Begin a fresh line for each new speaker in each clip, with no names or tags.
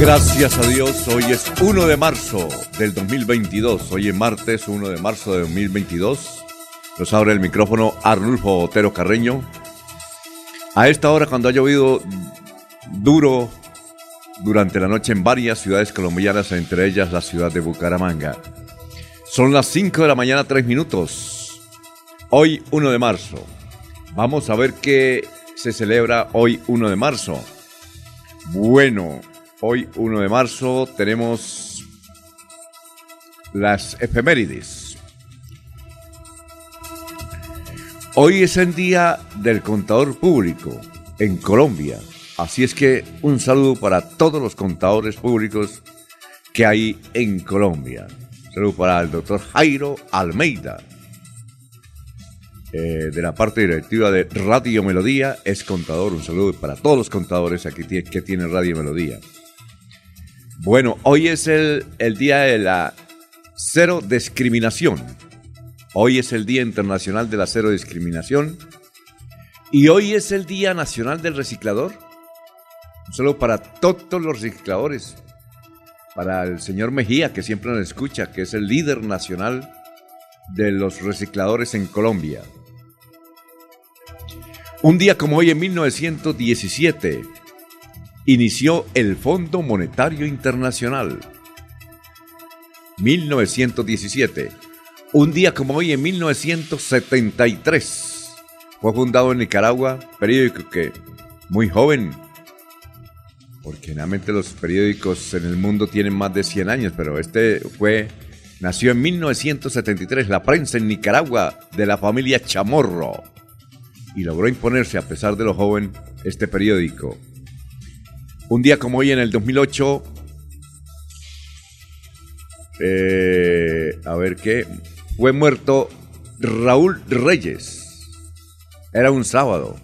Gracias a Dios, hoy es 1 de marzo del 2022. Hoy es martes 1 de marzo de 2022. Nos abre el micrófono Arnulfo Otero Carreño. A esta hora, cuando ha llovido duro durante la noche en varias ciudades colombianas, entre ellas la ciudad de Bucaramanga. Son las 5 de la mañana, 3 minutos. Hoy 1 de marzo. Vamos a ver qué se celebra hoy 1 de marzo. Bueno, Hoy, 1 de marzo, tenemos las efemérides. Hoy es el día del contador público en Colombia. Así es que un saludo para todos los contadores públicos que hay en Colombia. Un saludo para el doctor Jairo Almeida, eh, de la parte directiva de Radio Melodía, es contador. Un saludo para todos los contadores aquí que tiene Radio Melodía. Bueno, hoy es el, día de la cero discriminación. Hoy es el Día Internacional de la Cero Discriminación. Y hoy es el Día Nacional del Reciclador. Solo para todos los recicladores. Para el señor Mejía, que siempre nos escucha, que es el líder nacional de los recicladores en Colombia. Un día como hoy en 1917 inició el Fondo Monetario Internacional. 1917. Un día como hoy, en 1973, fue fundado en Nicaragua, periódico que muy joven, porque generalmente los periódicos en el mundo tienen más de 100 años, pero este fue, nació en 1973, la prensa en Nicaragua de la familia Chamorro, y logró imponerse a pesar de lo joven este periódico. Un día como hoy en el 2008, eh, a ver qué, fue muerto Raúl Reyes. Era un sábado,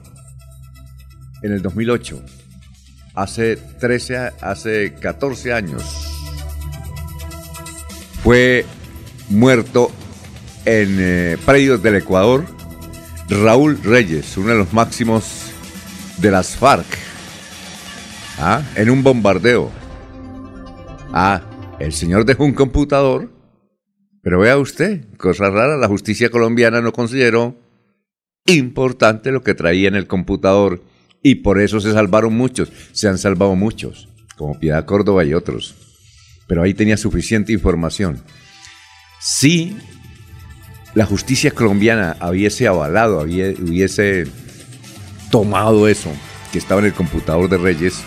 en el 2008, hace 13, hace 14 años. Fue muerto en eh, Predios del Ecuador Raúl Reyes, uno de los máximos de las FARC Ah, en un bombardeo. Ah, el señor dejó un computador. Pero vea usted, cosa rara, la justicia colombiana no consideró importante lo que traía en el computador y por eso se salvaron muchos. Se han salvado muchos, como Piedad Córdoba y otros. Pero ahí tenía suficiente información. Si la justicia colombiana hubiese avalado, hubiese tomado eso que estaba en el computador de Reyes,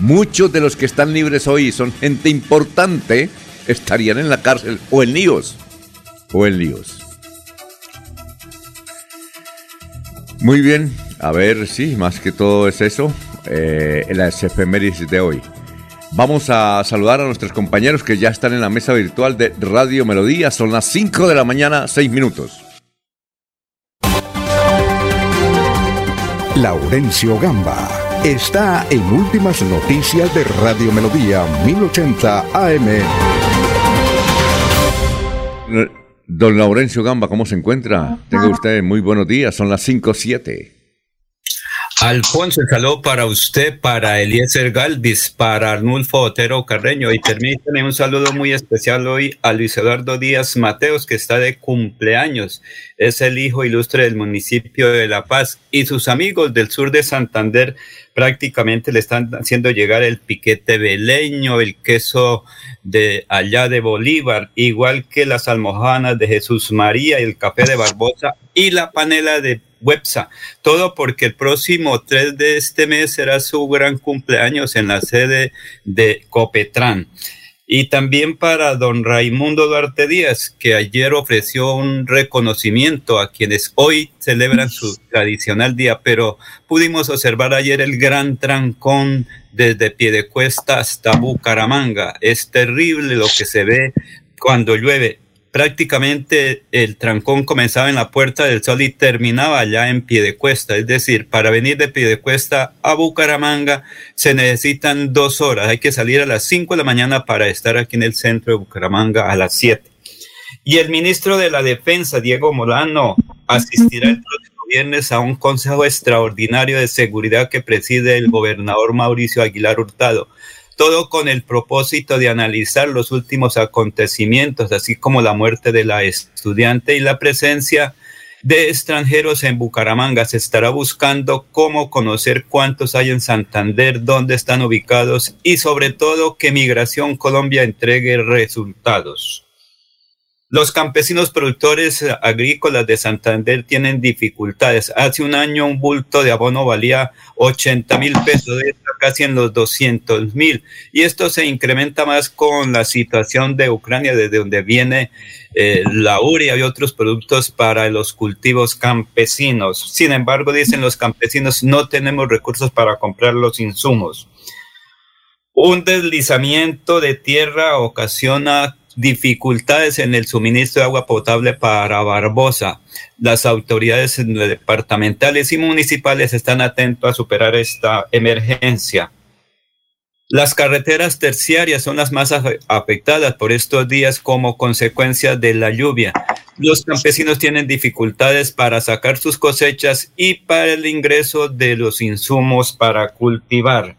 Muchos de los que están libres hoy son gente importante, estarían en la cárcel o en líos. O en líos. Muy bien, a ver, sí, más que todo es eso, eh, las efemérides de hoy. Vamos a saludar a nuestros compañeros que ya están en la mesa virtual de Radio Melodía. Son las 5 de la mañana, 6 minutos.
Laurencio Gamba está en Últimas Noticias de Radio Melodía 1080 AM.
Don Laurencio Gamba, ¿cómo se encuentra? Tenga usted muy buenos días, son las 5.07.
Alfonso, saludo para usted, para Eliezer Galvis, para Arnulfo Otero Carreño y permíteme un saludo muy especial hoy a Luis Eduardo Díaz Mateos, que está de cumpleaños. Es el hijo ilustre del municipio de La Paz y sus amigos del sur de Santander prácticamente le están haciendo llegar el piquete veleño, el queso de allá de Bolívar, igual que las almohanas de Jesús María, el café de Barbosa y la panela de Websa. Todo porque el próximo 3 de este mes será su gran cumpleaños en la sede de Copetrán. Y también para don Raimundo Duarte Díaz, que ayer ofreció un reconocimiento a quienes hoy celebran su tradicional día, pero pudimos observar ayer el gran trancón desde Piedecuesta hasta Bucaramanga. Es terrible lo que se ve cuando llueve prácticamente el trancón comenzaba en la Puerta del Sol y terminaba allá en Piedecuesta. Es decir, para venir de Piedecuesta a Bucaramanga se necesitan dos horas. Hay que salir a las cinco de la mañana para estar aquí en el centro de Bucaramanga a las siete. Y el ministro de la Defensa, Diego Molano, asistirá el próximo viernes a un consejo extraordinario de seguridad que preside el gobernador Mauricio Aguilar Hurtado todo con el propósito de analizar los últimos acontecimientos, así como la muerte de la estudiante y la presencia de extranjeros en Bucaramanga. Se estará buscando cómo conocer cuántos hay en Santander, dónde están ubicados y sobre todo que Migración Colombia entregue resultados. Los campesinos productores agrícolas de Santander tienen dificultades. Hace un año un bulto de abono valía 80 mil pesos, casi en los 200 mil. Y esto se incrementa más con la situación de Ucrania, desde donde viene eh, la uria y otros productos para los cultivos campesinos. Sin embargo, dicen los campesinos, no tenemos recursos para comprar los insumos. Un deslizamiento de tierra ocasiona dificultades en el suministro de agua potable para Barbosa. Las autoridades departamentales y municipales están atentos a superar esta emergencia. Las carreteras terciarias son las más afectadas por estos días como consecuencia de la lluvia. Los campesinos tienen dificultades para sacar sus cosechas y para el ingreso de los insumos para cultivar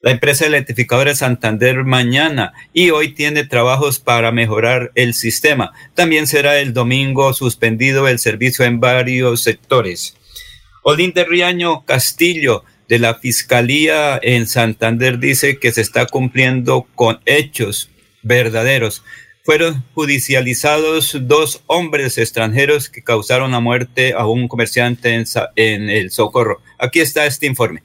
la empresa electrificadora Santander mañana y hoy tiene trabajos para mejorar el sistema. También será el domingo suspendido el servicio en varios sectores. Olinde Riaño Castillo de la Fiscalía en Santander dice que se está cumpliendo con hechos verdaderos. Fueron judicializados dos hombres extranjeros que causaron la muerte a un comerciante en el Socorro. Aquí está este informe.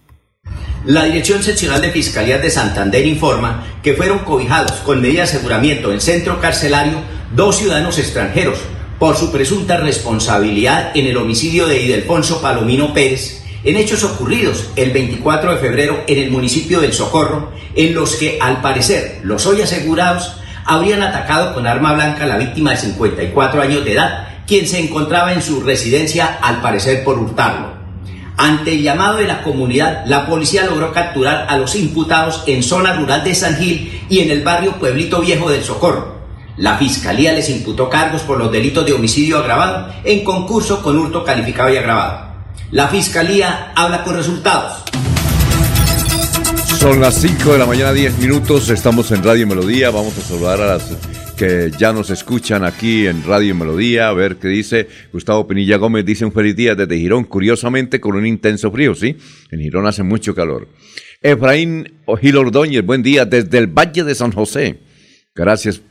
La Dirección Seccional de Fiscalía de Santander informa que fueron cobijados con medida de aseguramiento en centro carcelario dos ciudadanos extranjeros por su presunta responsabilidad en el homicidio de Idelfonso Palomino Pérez en hechos ocurridos el 24 de febrero en el municipio del Socorro, en los que al parecer los hoy asegurados habrían atacado con arma blanca a la víctima de 54 años de edad, quien se encontraba en su residencia al parecer por hurtarlo. Ante el llamado de la comunidad, la policía logró capturar a los imputados en zona rural de San Gil y en el barrio Pueblito Viejo del Socorro. La fiscalía les imputó cargos por los delitos de homicidio agravado en concurso con hurto calificado y agravado. La fiscalía habla con resultados.
Son las 5 de la mañana, 10 minutos. Estamos en Radio Melodía. Vamos a saludar a las que ya nos escuchan aquí en Radio Melodía, a ver qué dice. Gustavo Pinilla Gómez dice un feliz día desde Girón, curiosamente con un intenso frío, ¿sí? En Girón hace mucho calor. Efraín Gil Ordóñez, buen día desde el Valle de San José. Gracias.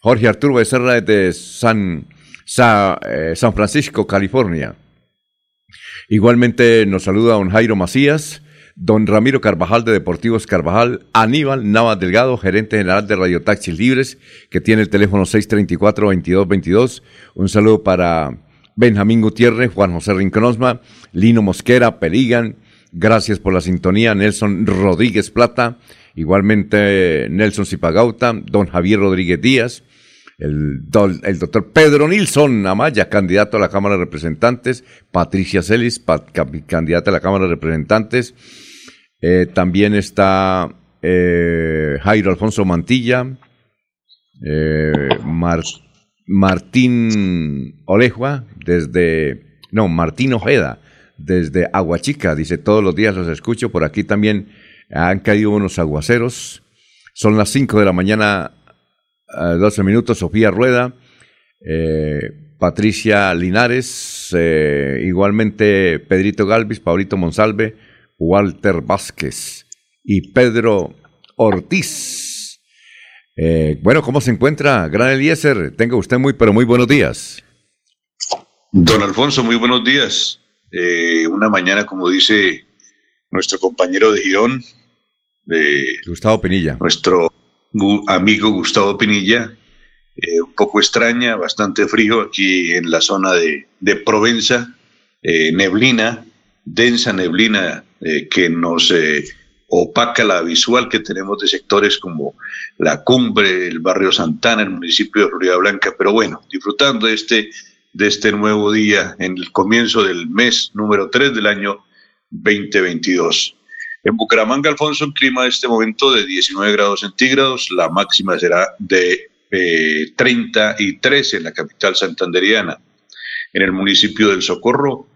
Jorge Arturo Becerra desde San, eh, San Francisco, California. Igualmente nos saluda don Jairo Macías don Ramiro Carvajal de Deportivos Carvajal, Aníbal Navas Delgado, gerente general de Radio Taxis Libres, que tiene el teléfono 634-2222. Un saludo para Benjamín Gutiérrez, Juan José Rinconosma, Lino Mosquera, Peligan. Gracias por la sintonía, Nelson Rodríguez Plata, igualmente Nelson Zipagauta, don Javier Rodríguez Díaz, el, el, doctor Pedro Nilsson Amaya, candidato a la Cámara de Representantes, Patricia Celis, candidata a la Cámara de Representantes, eh, también está eh, Jairo Alfonso Mantilla, eh, Martín Olejua, desde, no, Martín Ojeda, desde Aguachica. Dice, todos los días los escucho. Por aquí también han caído unos aguaceros. Son las 5 de la mañana, 12 minutos. Sofía Rueda, Patricia Linares, igualmente Pedrito Galvis, Paulito Monsalve, Walter Vázquez y Pedro Ortiz. Eh, bueno, ¿cómo se encuentra, Gran Eliezer? Tenga usted muy, pero muy buenos días.
Don Alfonso, muy buenos días. Eh, una mañana, como dice nuestro compañero de Girón, de
Gustavo Pinilla.
Nuestro amigo Gustavo Pinilla, eh, un poco extraña, bastante frío aquí en la zona de, de Provenza, eh, neblina, densa neblina que nos opaca la visual que tenemos de sectores como la cumbre, el barrio Santana, el municipio de Florida Blanca, pero bueno, disfrutando de este de este nuevo día en el comienzo del mes número 3 del año 2022. En Bucaramanga, Alfonso, un clima de este momento de 19 grados centígrados, la máxima será de eh, 33 en la capital santanderiana. En el municipio del Socorro,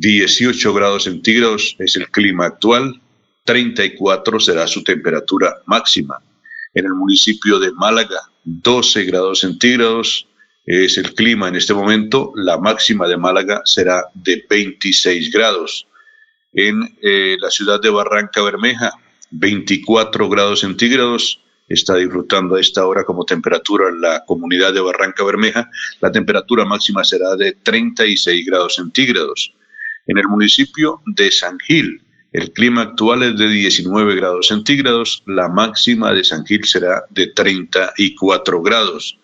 18 grados centígrados es el clima actual, 34 será su temperatura máxima. En el municipio de Málaga, 12 grados centígrados, es el clima en este momento. La máxima de Málaga será de 26 grados. En eh, la ciudad de Barranca Bermeja, 24 grados centígrados. Está disfrutando a esta hora como temperatura la comunidad de Barranca Bermeja. La temperatura máxima será de 36 grados centígrados. En el municipio de San Gil, el clima actual es de 19 grados centígrados. La máxima de San Gil será de 34 grados.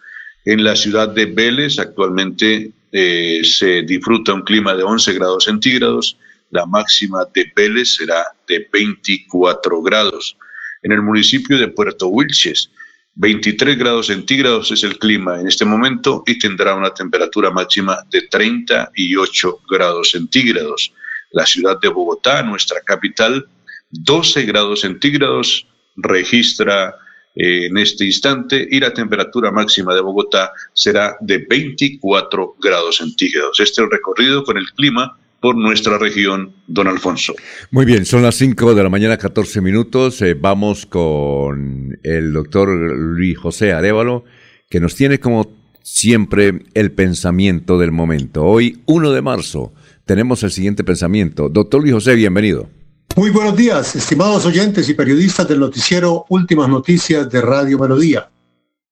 En la ciudad de Vélez actualmente eh, se disfruta un clima de 11 grados centígrados. La máxima de Vélez será de 24 grados. En el municipio de Puerto Wilches, 23 grados centígrados es el clima en este momento y tendrá una temperatura máxima de 38 grados centígrados. La ciudad de Bogotá, nuestra capital, 12 grados centígrados, registra en este instante y la temperatura máxima de Bogotá será de 24 grados centígrados. Este recorrido con el clima por nuestra región, don Alfonso.
Muy bien, son las 5 de la mañana, 14 minutos. Eh, vamos con el doctor Luis José Arevalo, que nos tiene como siempre el pensamiento del momento. Hoy, 1 de marzo, tenemos el siguiente pensamiento. Doctor Luis José, bienvenido.
Muy buenos días, estimados oyentes y periodistas del noticiero Últimas Noticias de Radio Melodía.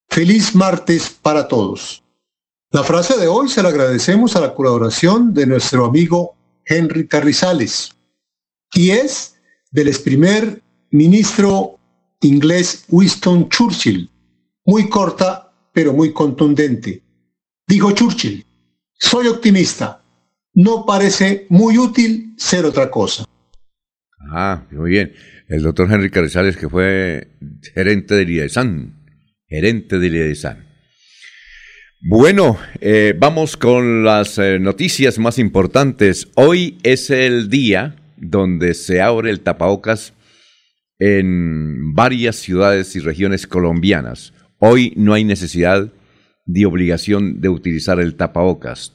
Feliz martes para todos. La frase de hoy se la agradecemos a la colaboración de nuestro amigo Henry Carrizales y es del ex primer ministro inglés Winston Churchill. Muy corta, pero muy contundente. Dijo Churchill, soy optimista. No parece muy útil ser otra cosa.
Ah, muy bien. El doctor Henry Carrizales, que fue gerente del IESAN. Gerente del IESAN. Bueno, eh, vamos con las eh, noticias más importantes. Hoy es el día donde se abre el tapabocas en varias ciudades y regiones colombianas. Hoy no hay necesidad de obligación de utilizar el tapabocas.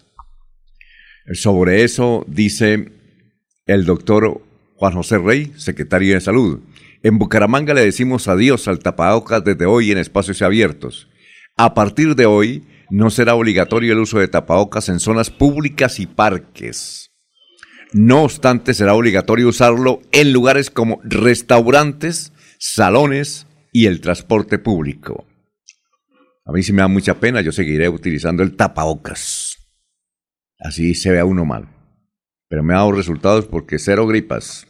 Sobre eso dice el doctor Juan José Rey, secretario de Salud. En Bucaramanga le decimos adiós al tapabocas desde hoy en espacios abiertos. A partir de hoy no será obligatorio el uso de tapabocas en zonas públicas y parques. No obstante, será obligatorio usarlo en lugares como restaurantes, salones y el transporte público. A mí sí me da mucha pena, yo seguiré utilizando el tapabocas. Así se vea uno mal. Pero me ha dado resultados porque cero gripas.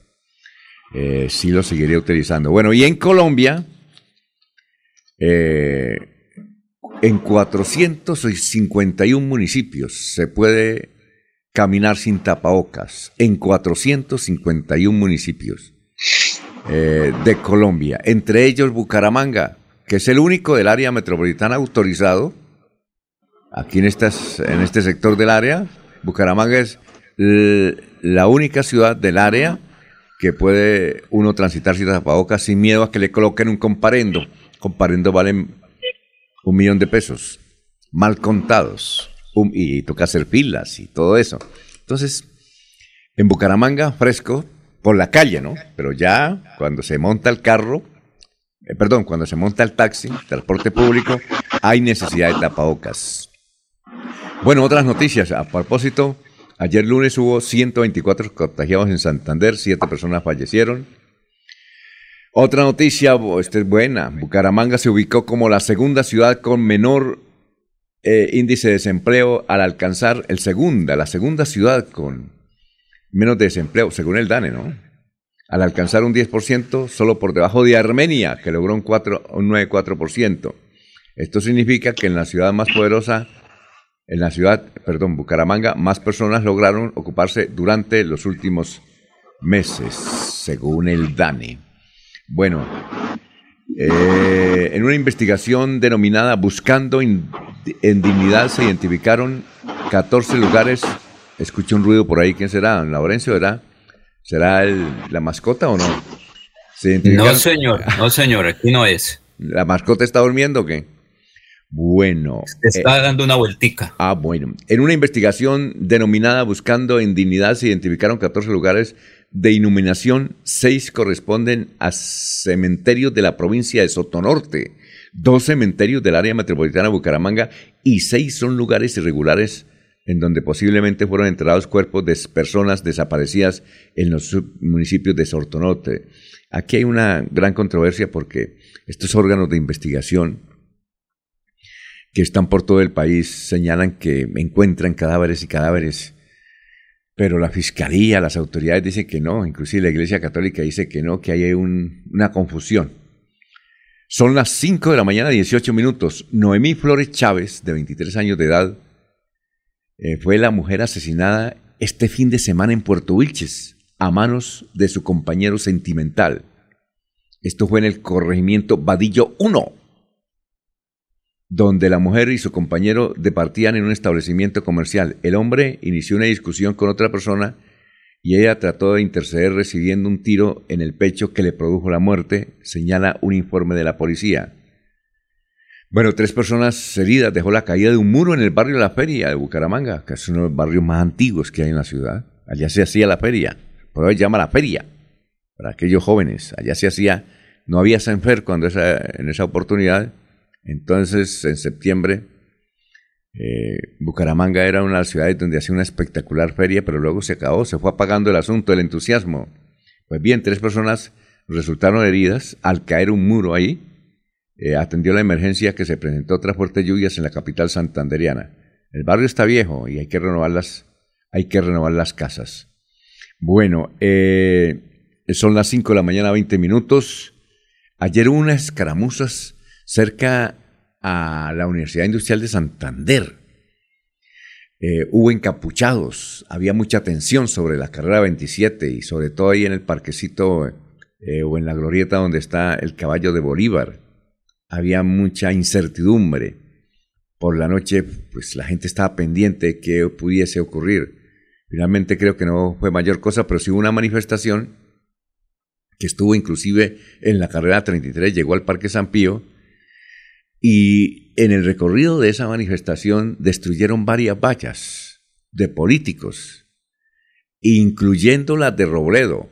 Eh, sí lo seguiría utilizando. Bueno, y en Colombia, eh, en 451 municipios se puede caminar sin tapabocas. En 451 municipios eh, de Colombia. Entre ellos Bucaramanga, que es el único del área metropolitana autorizado. Aquí en, estas, en este sector del área, Bucaramanga es la única ciudad del área que puede uno transitar sin tapabocas sin miedo a que le coloquen un comparendo. Comparendo valen un millón de pesos, mal contados, y toca hacer filas y todo eso. Entonces, En Bucaramanga, fresco, por la calle, ¿no? Pero ya cuando se monta el carro, eh, perdón, cuando se monta el taxi, transporte público, hay necesidad de tapabocas. Bueno, otras noticias. A propósito, ayer lunes hubo 124 contagiados en Santander, 7 personas fallecieron. Otra noticia, esta es buena. Bucaramanga se ubicó como la segunda ciudad con menor eh, índice de desempleo al alcanzar el segunda, la segunda ciudad con menos desempleo, según el DANE, ¿no? Al alcanzar un 10%, solo por debajo de Armenia, que logró un, 4, un 9,4%. Esto significa que en la ciudad más poderosa, en la ciudad, perdón, Bucaramanga, más personas lograron ocuparse durante los últimos meses, según el DANE. Bueno, eh, en una investigación denominada Buscando en Dignidad se identificaron 14 lugares Escuché un ruido por ahí. ¿Quién será? ¿Laurencio será? ¿Será la mascota o no?
No, señor. No, señor. Aquí no es.
¿La mascota está durmiendo o qué? Bueno.
Está eh, dando una vueltica.
Ah, bueno. En una investigación denominada Buscando en Dignidad se identificaron 14 lugares de iluminación. Seis corresponden a cementerios de la provincia de Sotonorte, dos cementerios del área metropolitana de Bucaramanga y seis son lugares irregulares en donde posiblemente fueron enterrados cuerpos de personas desaparecidas en los municipios de Sortonote. Aquí hay una gran controversia porque estos órganos de investigación que están por todo el país señalan que encuentran cadáveres y cadáveres, pero la fiscalía, las autoridades dicen que no, inclusive la Iglesia Católica dice que no, que hay una confusión. Son las 5 de la mañana, 18 minutos. Noemí Flores Chávez, de 23 años de edad, eh, fue la mujer asesinada este fin de semana en Puerto Wilches a manos de su compañero sentimental. Esto fue en el corregimiento Vadillo 1, donde la mujer y su compañero departían en un establecimiento comercial. El hombre inició una discusión con otra persona y ella trató de interceder recibiendo un tiro en el pecho que le produjo la muerte, señala un informe de la policía. Bueno, tres personas heridas dejó la caída de un muro en el barrio de la Feria de Bucaramanga, que es uno de los barrios más antiguos que hay en la ciudad. Allá se hacía la feria, por hoy llama la feria, para aquellos jóvenes. Allá se hacía, no había Sanfer cuando en esa oportunidad. Entonces, en septiembre, eh, Bucaramanga era una de las ciudades donde hacía una espectacular feria, pero luego se acabó, se fue apagando el asunto, el entusiasmo. Pues bien, tres personas resultaron heridas al caer un muro ahí eh, atendió la emergencia que se presentó tras fuertes lluvias en la capital santanderiana. El barrio está viejo y hay que renovar las, hay que renovar las casas. Bueno, eh, son las 5 de la mañana, 20 minutos. Ayer hubo unas escaramuzas cerca a la Universidad Industrial de Santander. Eh, hubo encapuchados, había mucha tensión sobre la carrera 27 y sobre todo ahí en el parquecito o en la glorieta donde está el caballo de Bolívar había mucha incertidumbre. Por la noche, pues la gente estaba pendiente de qué pudiese ocurrir. Finalmente creo que no fue mayor cosa, pero sí hubo una manifestación que estuvo inclusive en la carrera 33, llegó al Parque San Pío, y en el recorrido de esa manifestación destruyeron varias vallas de políticos, incluyendo la de Robledo,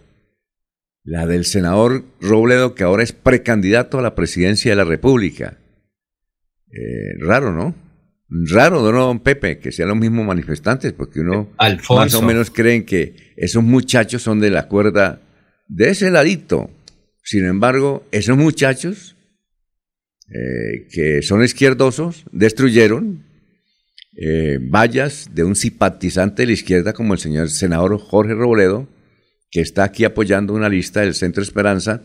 la del senador Robledo, que ahora es precandidato a la presidencia de la República. Eh, raro, ¿no? Raro, ¿no, don Pepe? Que sean los mismos manifestantes, porque uno más o menos creen que esos muchachos son de la cuerda de ese ladito. Sin embargo, esos muchachos eh, que son izquierdosos destruyeron eh, vallas de un simpatizante de la izquierda como el señor senador Jorge Robledo, que está aquí apoyando una lista del Centro Esperanza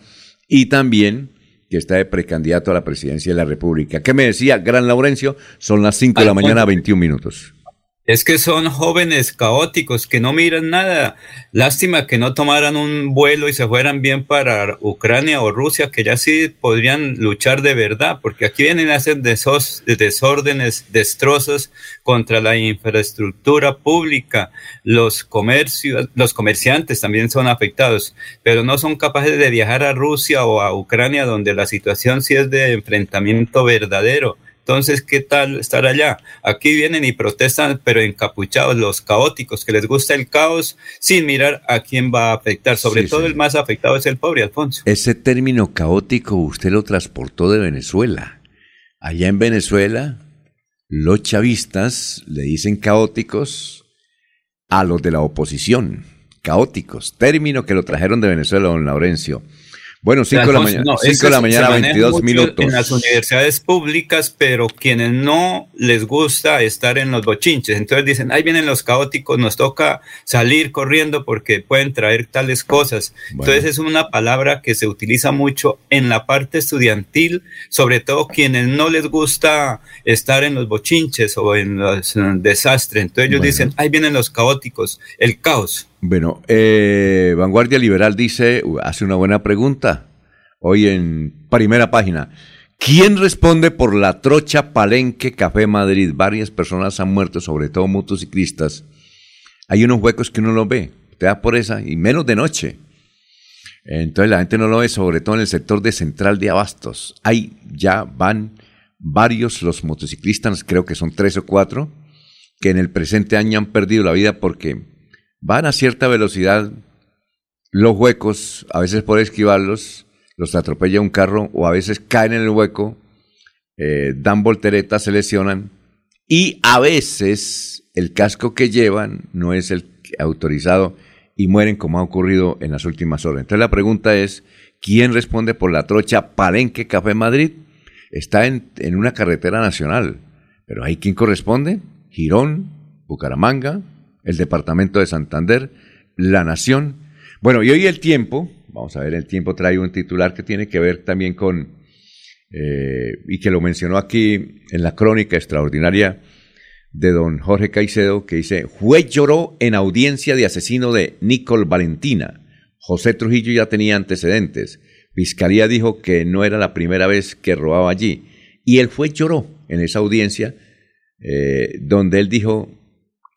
y también que está de precandidato a la presidencia de la República. ¿Qué me decía Gran Laurencio? Son las 5 de la mañana, 21 minutos.
Es que son jóvenes caóticos que no miran nada. Lástima que no tomaran un vuelo y se fueran bien para Ucrania o Rusia, que ya sí podrían luchar de verdad, porque aquí vienen a hacer desórdenes, destrozos contra la infraestructura pública. Los comercios, los comerciantes también son afectados, pero no son capaces de viajar a Rusia o a Ucrania, donde la situación sí es de enfrentamiento verdadero Entonces, ¿qué tal estar allá? Aquí vienen y protestan, pero encapuchados, los caóticos, que les gusta el caos sin mirar a quién va a afectar. Sobre todo el más afectado es el pobre Alfonso.
Ese término caótico usted lo transportó de Venezuela. Allá en Venezuela, los chavistas le dicen caóticos a los de la oposición. Caóticos, término que lo trajeron de Venezuela, don Laurencio. Bueno, 5 de la mañana, no, de la mañana 22 minutos.
En las universidades públicas, pero quienes no les gusta estar en los bochinches, entonces dicen, ahí vienen los caóticos, nos toca salir corriendo porque pueden traer tales cosas. Entonces es una palabra que se utiliza mucho en la parte estudiantil, sobre todo quienes no les gusta estar en los bochinches o en los desastres. Entonces ellos dicen, ahí vienen los caóticos, el caos.
Bueno, eh, Vanguardia Liberal dice, hace una buena pregunta, hoy en primera página. ¿Quién responde por la trocha Palenque Café Madrid? Varias personas han muerto, sobre todo motociclistas. Hay unos huecos que uno lo ve, te da por esa, y menos de noche. Entonces la gente no lo ve, sobre todo en el sector de Central de Abastos. Ahí ya van varios los motociclistas, creo que son tres o cuatro, que en el presente año han perdido la vida porque van a cierta velocidad, los huecos, a veces por esquivarlos, los atropella un carro o a veces caen en el hueco, eh, dan volteretas, se lesionan y a veces el casco que llevan no es el autorizado y mueren como ha ocurrido en las últimas horas. Entonces la pregunta es, ¿quién responde por la trocha Palenque Café Madrid? Está en, una carretera nacional, pero ¿hay quién corresponde? Girón, Bucaramanga, el Departamento de Santander, La Nación. Bueno, y hoy el tiempo, vamos a ver, el tiempo trae un titular que tiene que ver también con, eh, y que lo mencionó aquí en la crónica extraordinaria de don Jorge Caicedo, que dice, juez lloró en audiencia de asesino de Nicole Valentina. José Trujillo ya tenía antecedentes. Fiscalía dijo que no era la primera vez que robaba allí. Y el juez lloró en esa audiencia, eh, donde él dijo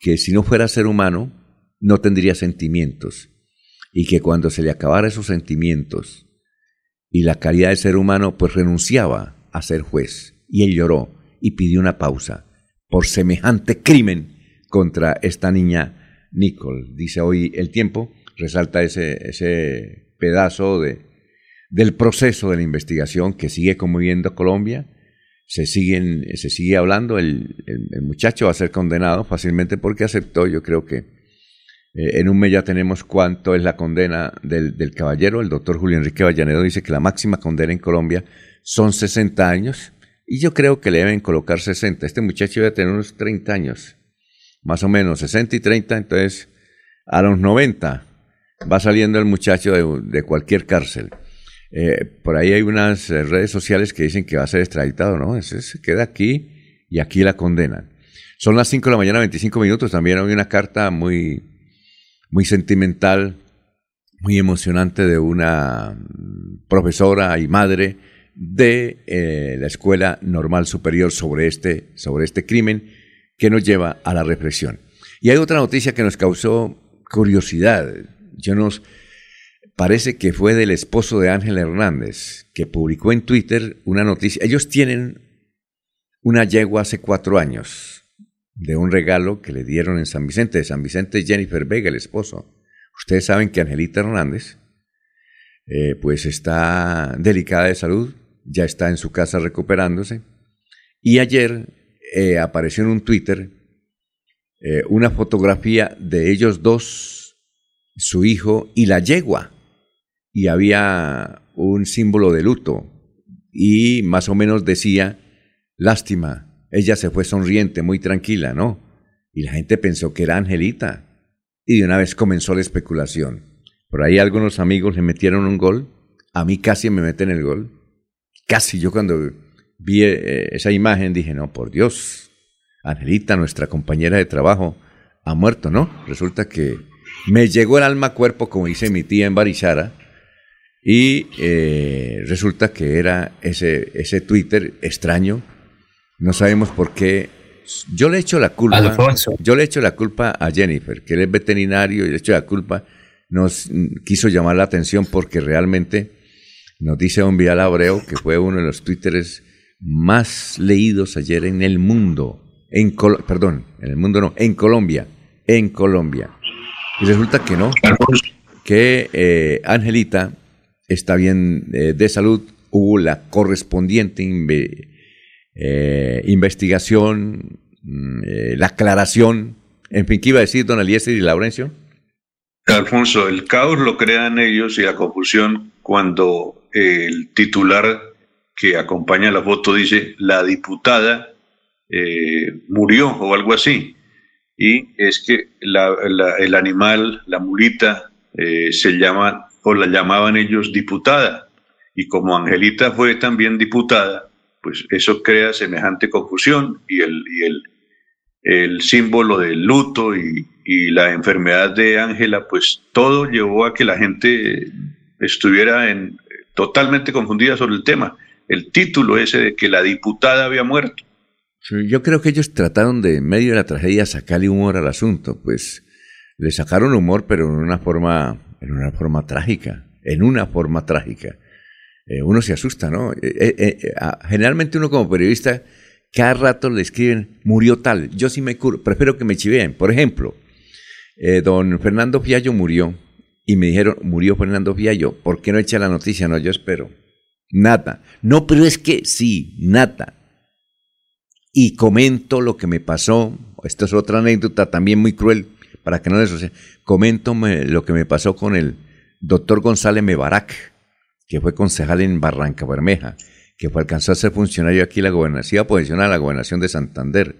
que si no fuera ser humano, no tendría sentimientos. Y que cuando se le acabara esos sentimientos y la calidad de ser humano, pues renunciaba a ser juez. Y él lloró y pidió una pausa por semejante crimen contra esta niña Nicole. Dice hoy el tiempo, resalta ese, ese pedazo de, del proceso de la investigación que sigue conmoviendo a Colombia se, siguen, se sigue hablando, el, el, muchacho va a ser condenado fácilmente porque aceptó, yo creo que eh, en un mes ya tenemos cuánto es la condena del, del caballero, el doctor Julio Enrique Vallanedo dice que la máxima condena en Colombia son 60 años y yo creo que le deben colocar 60, este muchacho va a tener unos 30 años, más o menos, 60 y 30, entonces a los 90 va saliendo el muchacho de, de cualquier cárcel. Eh, por ahí hay unas eh, redes sociales que dicen que va a ser extraditado, ¿no? Se queda aquí y aquí la condenan. Son las 5 de la mañana, 25 minutos. También hay una carta muy, muy sentimental, muy emocionante de una profesora y madre de eh, la Escuela Normal Superior sobre este, sobre este crimen que nos lleva a la reflexión. Y hay otra noticia que nos causó curiosidad. Yo nos, parece que fue del esposo de Ángel Hernández, que publicó en Twitter una noticia. Ellos tienen una yegua hace cuatro años de un regalo que le dieron en San Vicente. De San Vicente Jennifer Vega, el esposo. Ustedes saben que Angelita Hernández, eh, pues está delicada de salud, ya está en su casa recuperándose. Y ayer eh, apareció en un Twitter eh, una fotografía de ellos dos, su hijo y la yegua y había un símbolo de luto y más o menos decía, lástima, ella se fue sonriente, muy tranquila, ¿no? Y la gente pensó que era Angelita y de una vez comenzó la especulación. Por ahí algunos amigos le metieron un gol, a mí casi me meten el gol, casi yo cuando vi eh, esa imagen dije, no, por Dios, Angelita, nuestra compañera de trabajo, ha muerto, ¿no? Resulta que me llegó el alma cuerpo, como dice mi tía en Barichara, y eh, resulta que era ese, ese Twitter extraño. No sabemos por qué. Yo le echo la culpa. Yo le echo la culpa a Jennifer, que él es veterinario, y le echo la culpa. Nos quiso llamar la atención porque realmente nos dice un Vial Abreu, que fue uno de los Twitters más leídos ayer en el mundo. En perdón, en el mundo no, en Colombia. En Colombia. Y resulta que no. Que eh, Angelita está bien eh, de salud. Hubo la correspondiente eh, investigación, mm, la aclaración. En fin, ¿qué iba a decir don Eliezer y Laurencio?
Alfonso, el caos lo crean ellos y la confusión cuando el titular que acompaña la foto dice la diputada eh, murió o algo así. Y es que el animal, la mulita, eh, se llama o la llamaban ellos diputada. Y como Angelita fue también diputada, pues eso crea semejante confusión y el, el símbolo del luto y, y la enfermedad de Ángela, pues todo llevó a que la gente estuviera en, totalmente confundida sobre el tema. El título ese de que la diputada había muerto.
yo creo que ellos trataron de, en medio de la tragedia, sacarle humor al asunto. Pues le sacaron humor, pero en una forma, en una forma trágica. En una forma trágica. Eh, uno se asusta, ¿no? Eh, eh, generalmente uno como periodista, cada rato le escriben, murió tal. Yo sí me curo, prefiero que me chiveen. Por ejemplo, don Fernando Fiallo murió y me dijeron, murió Fernando Fiallo, ¿por qué no echa la noticia? No, yo espero. Nada. No, pero es que sí, nada. Y comento lo que me pasó. Esto es otra anécdota también muy cruel, para que no les suceda. Comento lo que me pasó con el doctor González Mebarak, que fue concejal en Barranca Bermeja, que fue alcanzó a ser funcionario aquí en la gobernación, a la gobernación de Santander.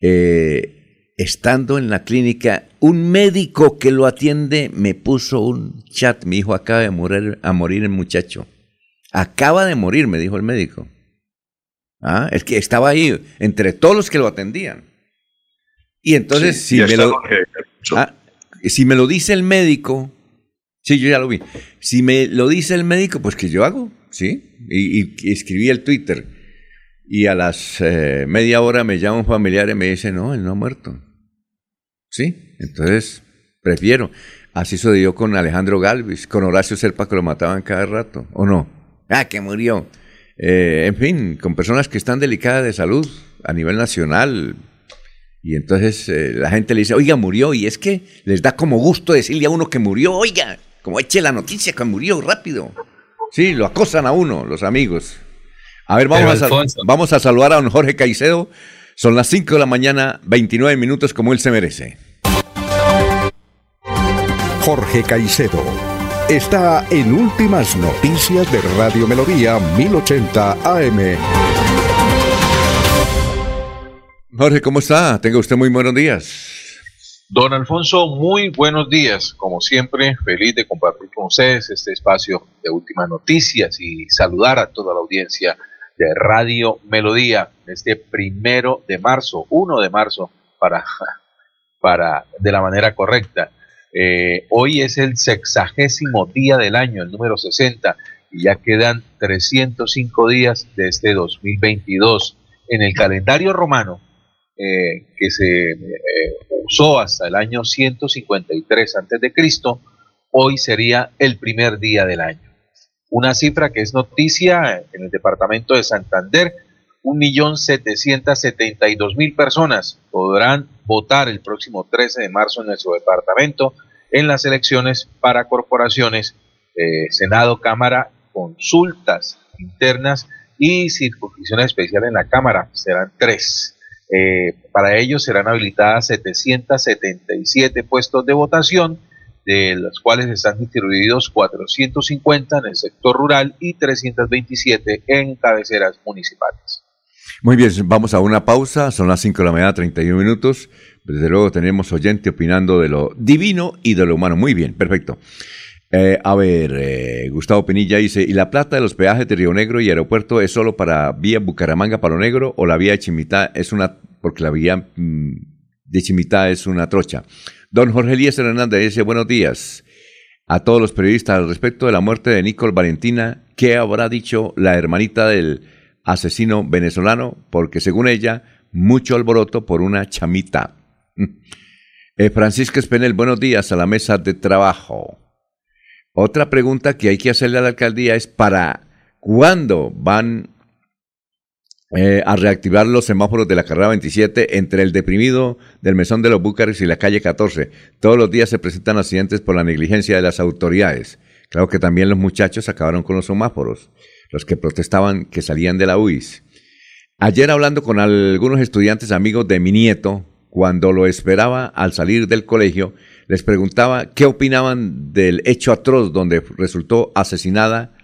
Eh, estando en la clínica, un médico que lo atiende me puso un chat. Mi hijo acaba de morir, a morir el muchacho. Acaba de morir, me dijo el médico. Ah, es que estaba ahí entre todos los que lo atendían. Y entonces, si, me lo, ah, si me lo dice el médico, sí, yo ya lo vi. Si me lo dice el médico, pues que yo hago, ¿sí? Y, escribí el Twitter. Y a las eh, media hora me llama un familiar y me dice, no, él no ha muerto. ¿Sí? Entonces, prefiero. Así sucedió con Alejandro Galvis, con Horacio Serpa que lo mataban cada rato, ¿o no? Ah, que murió. Eh, en fin, con personas que están delicadas de salud a nivel nacional. Y entonces eh, la gente le dice, oiga, murió. Y es que les da como gusto decirle a uno que murió, oiga, como eche la noticia que murió rápido. Sí, lo acosan a uno, los amigos. A ver, vamos, a, vamos a saludar a don Jorge Caicedo son las 5 de la mañana, 29 minutos como él se merece.
Jorge Caicedo está en Últimas Noticias de Radio Melodía 1080 AM.
Jorge, ¿cómo está? Tenga usted muy buenos días.
Don Alfonso, muy buenos días. Como siempre, feliz de compartir con ustedes este espacio de últimas noticias y saludar a toda la audiencia de Radio Melodía este primero de marzo, 1 de marzo, para, para de la manera correcta. Eh, hoy es el sexagésimo día del año, el número 60, y ya quedan 305 días de este 2022. En el calendario romano, eh, que se eh, usó hasta el año 153 Cristo hoy sería el primer día del año. Una cifra que es noticia en el departamento de Santander. 1.772.000 personas podrán votar el próximo 13 de marzo en nuestro departamento en las elecciones para corporaciones, eh, Senado, Cámara, consultas internas y circunscripciones especiales en la Cámara. Serán tres. Eh, para ello serán habilitadas 777 puestos de votación de los cuales están distribuidos 450 en el sector rural y 327 en cabeceras municipales.
Muy bien, vamos a una pausa, son las 5 de la mañana, 31 minutos. Desde luego tenemos oyente opinando de lo divino y de lo humano. Muy bien, perfecto. Eh, a ver, eh, Gustavo Penilla dice, ¿y la plata de los peajes de Río Negro y aeropuerto es solo para vía Bucaramanga, Palo Negro o la vía de Chimitá es una, porque la vía mm, de Chimitá es una trocha? Don Jorge Eliezer Hernández dice, buenos días a todos los periodistas al respecto de la muerte de Nicole Valentina. ¿Qué habrá dicho la hermanita del asesino venezolano? Porque según ella, mucho alboroto por una chamita. eh, Francisco Espenel, buenos días a la mesa de trabajo. Otra pregunta que hay que hacerle a la alcaldía es para cuándo van eh, a reactivar los semáforos de la carrera 27 entre el deprimido del Mesón de los Búcares y la calle 14. Todos los días se presentan accidentes por la negligencia de las autoridades. Claro que también los muchachos acabaron con los semáforos, los que protestaban que salían de la UIS. Ayer hablando con algunos estudiantes amigos de mi nieto, cuando lo esperaba al salir del colegio, les preguntaba qué opinaban del hecho atroz donde resultó asesinada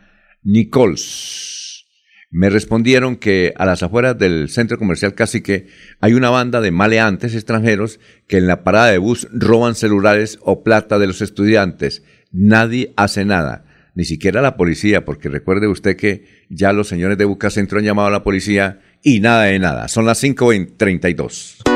Nichols me respondieron que a las afueras del centro comercial Cacique hay una banda de maleantes extranjeros que en la parada de bus roban celulares o plata de los estudiantes. Nadie hace nada, ni siquiera la policía, porque recuerde usted que ya los señores de Bucacentro han llamado a la policía y nada de nada. Son las 5.32.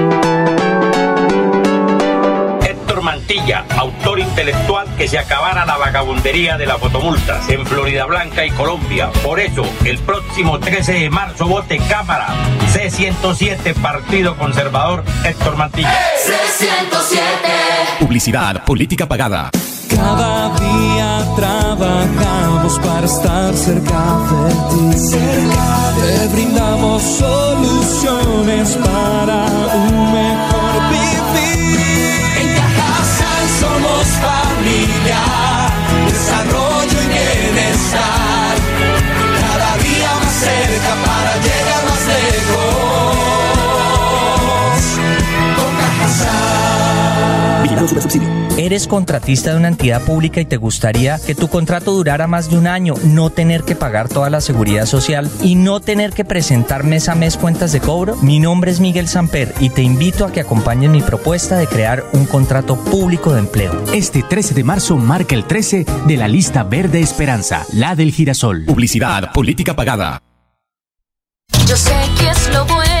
autor intelectual que se acabara la vagabundería de las fotomultas en Florida Blanca y Colombia. Por eso, el próximo 13 de marzo vote Cámara C107 Partido Conservador Héctor Mantilla.
C107 Publicidad, política pagada.
Cada día trabajamos para estar cerca de ti. Cerca Te brindamos soluciones para un mejor vivir
Vigilado subsidio. Eres contratista de una entidad pública y te gustaría que tu contrato durara más de un año, no tener que pagar toda la seguridad social y no tener que presentar mes a mes cuentas de cobro. Mi nombre es Miguel Samper y te invito a que acompañes mi propuesta de crear un contrato público de empleo.
Este 13 de marzo marca el 13 de la lista verde Esperanza, la del girasol. Publicidad, política pagada.
Yo sé que es lo bueno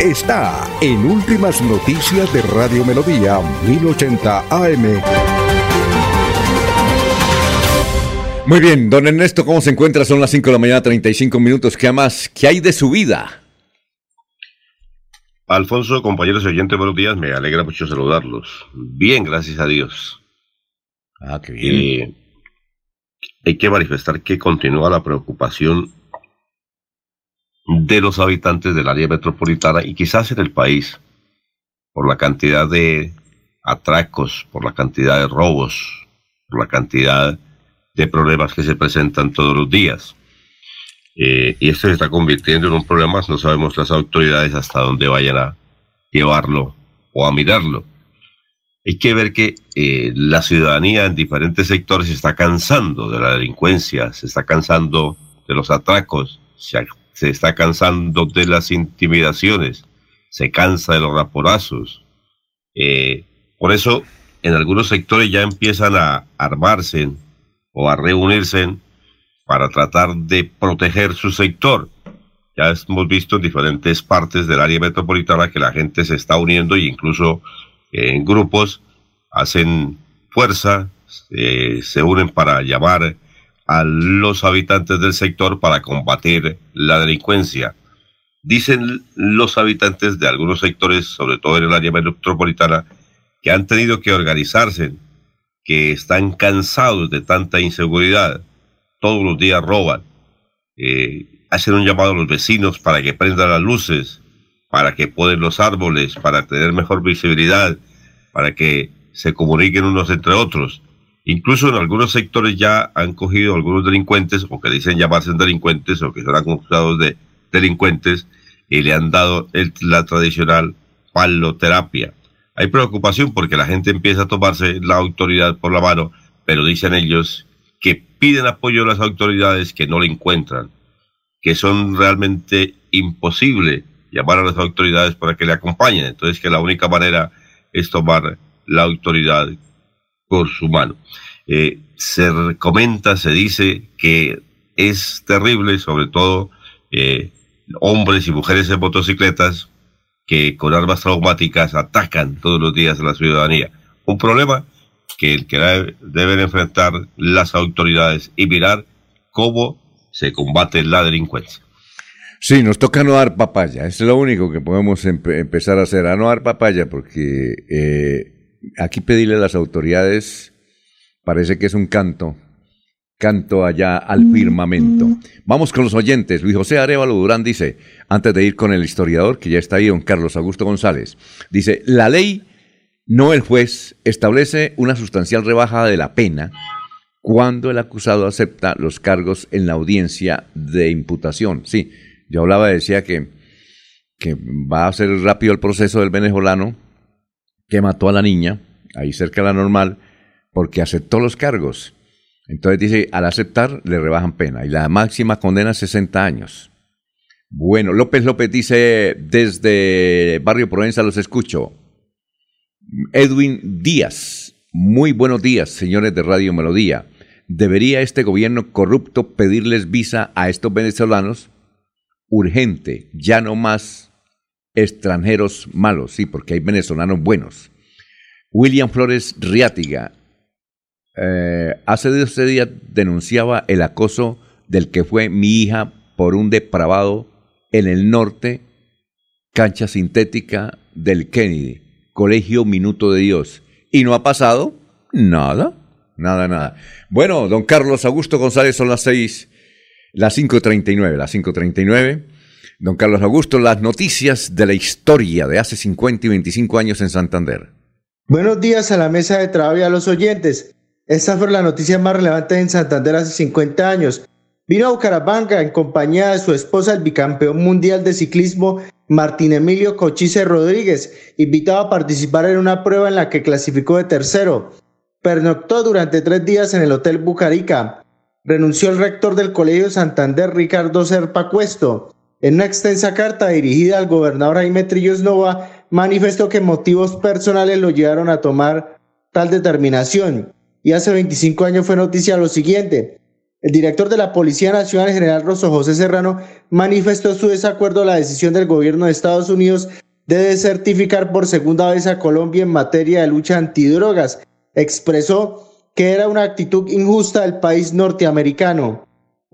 está en Últimas Noticias de Radio Melodía 1080 AM.
Muy bien, don Ernesto, ¿cómo se encuentra? Son las 5 de la mañana, 35 minutos. ¿Qué más? ¿Qué hay de su vida?
Alfonso, compañeros y oyentes, buenos días. Me alegra mucho saludarlos. Bien, gracias a Dios.
Ah, qué bien. Eh,
hay que manifestar que continúa la preocupación de los habitantes del área metropolitana y quizás en el país por la cantidad de atracos, por la cantidad de robos, por la cantidad de problemas que se presentan todos los días. Eh, y esto se está convirtiendo en un problema, no sabemos las autoridades hasta dónde vayan a llevarlo o a mirarlo. Hay que ver que eh, la ciudadanía en diferentes sectores se está cansando de la delincuencia, se está cansando de los atracos, se, se está cansando de las intimidaciones, se cansa de los raporazos. Eh, por eso, en algunos sectores ya empiezan a armarse o a reunirse para tratar de proteger su sector. Ya hemos visto en diferentes partes del área metropolitana que la gente se está uniendo e incluso en grupos hacen fuerza, se unen para llamar a los habitantes del sector para combatir la delincuencia. Dicen los habitantes de algunos sectores, sobre todo en el área metropolitana, que han tenido que organizarse, que están cansados de tanta inseguridad, todos los días roban, eh, hacen un llamado a los vecinos para que prendan las luces, para que poden los árboles, para tener mejor visibilidad, para que se comuniquen unos entre otros. Incluso en algunos sectores ya han cogido algunos delincuentes, o que dicen llamarse delincuentes, o que son acusados de delincuentes, y le han dado la tradicional paloterapia. Hay preocupación porque la gente empieza a tomarse la autoridad por la mano, pero dicen ellos que piden apoyo a las autoridades que no le encuentran, que son realmente imposible llamar a las autoridades para que le acompañen. Entonces que la única manera es tomar la autoridad su mano. Eh, se comenta, se dice que es terrible, sobre todo eh, hombres y mujeres en motocicletas que con armas traumáticas atacan todos los días a la ciudadanía. Un problema que, que deben enfrentar las autoridades y mirar cómo se combate la delincuencia.
Sí, nos toca no dar papaya. Es lo único que podemos empezar a hacer, a no dar papaya, porque eh, aquí pedirle a las autoridades parece que es un canto, canto allá al firmamento. Vamos con los oyentes. Luis José Arevalo Durán dice, antes de ir con el historiador, que ya está ahí, don Carlos Augusto González, dice, la ley, no el juez, establece una sustancial rebaja de la pena cuando el acusado acepta los cargos en la audiencia de imputación. Sí, yo hablaba, decía que, que va a ser rápido el proceso del venezolano que mató a la niña, ahí cerca de la normal, porque aceptó los cargos. Entonces dice, al aceptar le rebajan pena y la máxima condena es 60 años. Bueno, López López dice, desde Barrio Provenza los escucho. Edwin Díaz, muy buenos días, señores de Radio Melodía. ¿Debería este gobierno corrupto pedirles visa a estos venezolanos? urgente, ya no más extranjeros malos, sí, porque hay venezolanos buenos. William Flores Riátiga, eh, hace 12 días denunciaba el acoso del que fue mi hija por un depravado en el norte, cancha sintética del Kennedy, Colegio Minuto de Dios. ¿Y no ha pasado? Nada, nada, nada. Bueno, don Carlos Augusto González, son las seis las 5.39, las 5.39. Don Carlos Augusto, las noticias de la historia de hace 50 y 25 años en Santander.
Buenos días a la mesa de trabajo y a los oyentes. Esta fue la noticia más relevante en Santander hace 50 años. Vino a Bucaramanga en compañía de su esposa, el bicampeón mundial de ciclismo Martín Emilio Cochise Rodríguez, invitado a participar en una prueba en la que clasificó de tercero. Pernoctó durante tres días en el Hotel Bucarica renunció el rector del Colegio Santander, Ricardo Serpa Cuesto. En una extensa carta dirigida al gobernador Jaime Trillos Nova, manifestó que motivos personales lo llevaron a tomar tal determinación. Y hace 25 años fue noticia lo siguiente. El director de la Policía Nacional, general Rosso José Serrano, manifestó su desacuerdo a la decisión del gobierno de Estados Unidos de desertificar por segunda vez a Colombia en materia de lucha antidrogas. Expresó que era una actitud injusta del país norteamericano.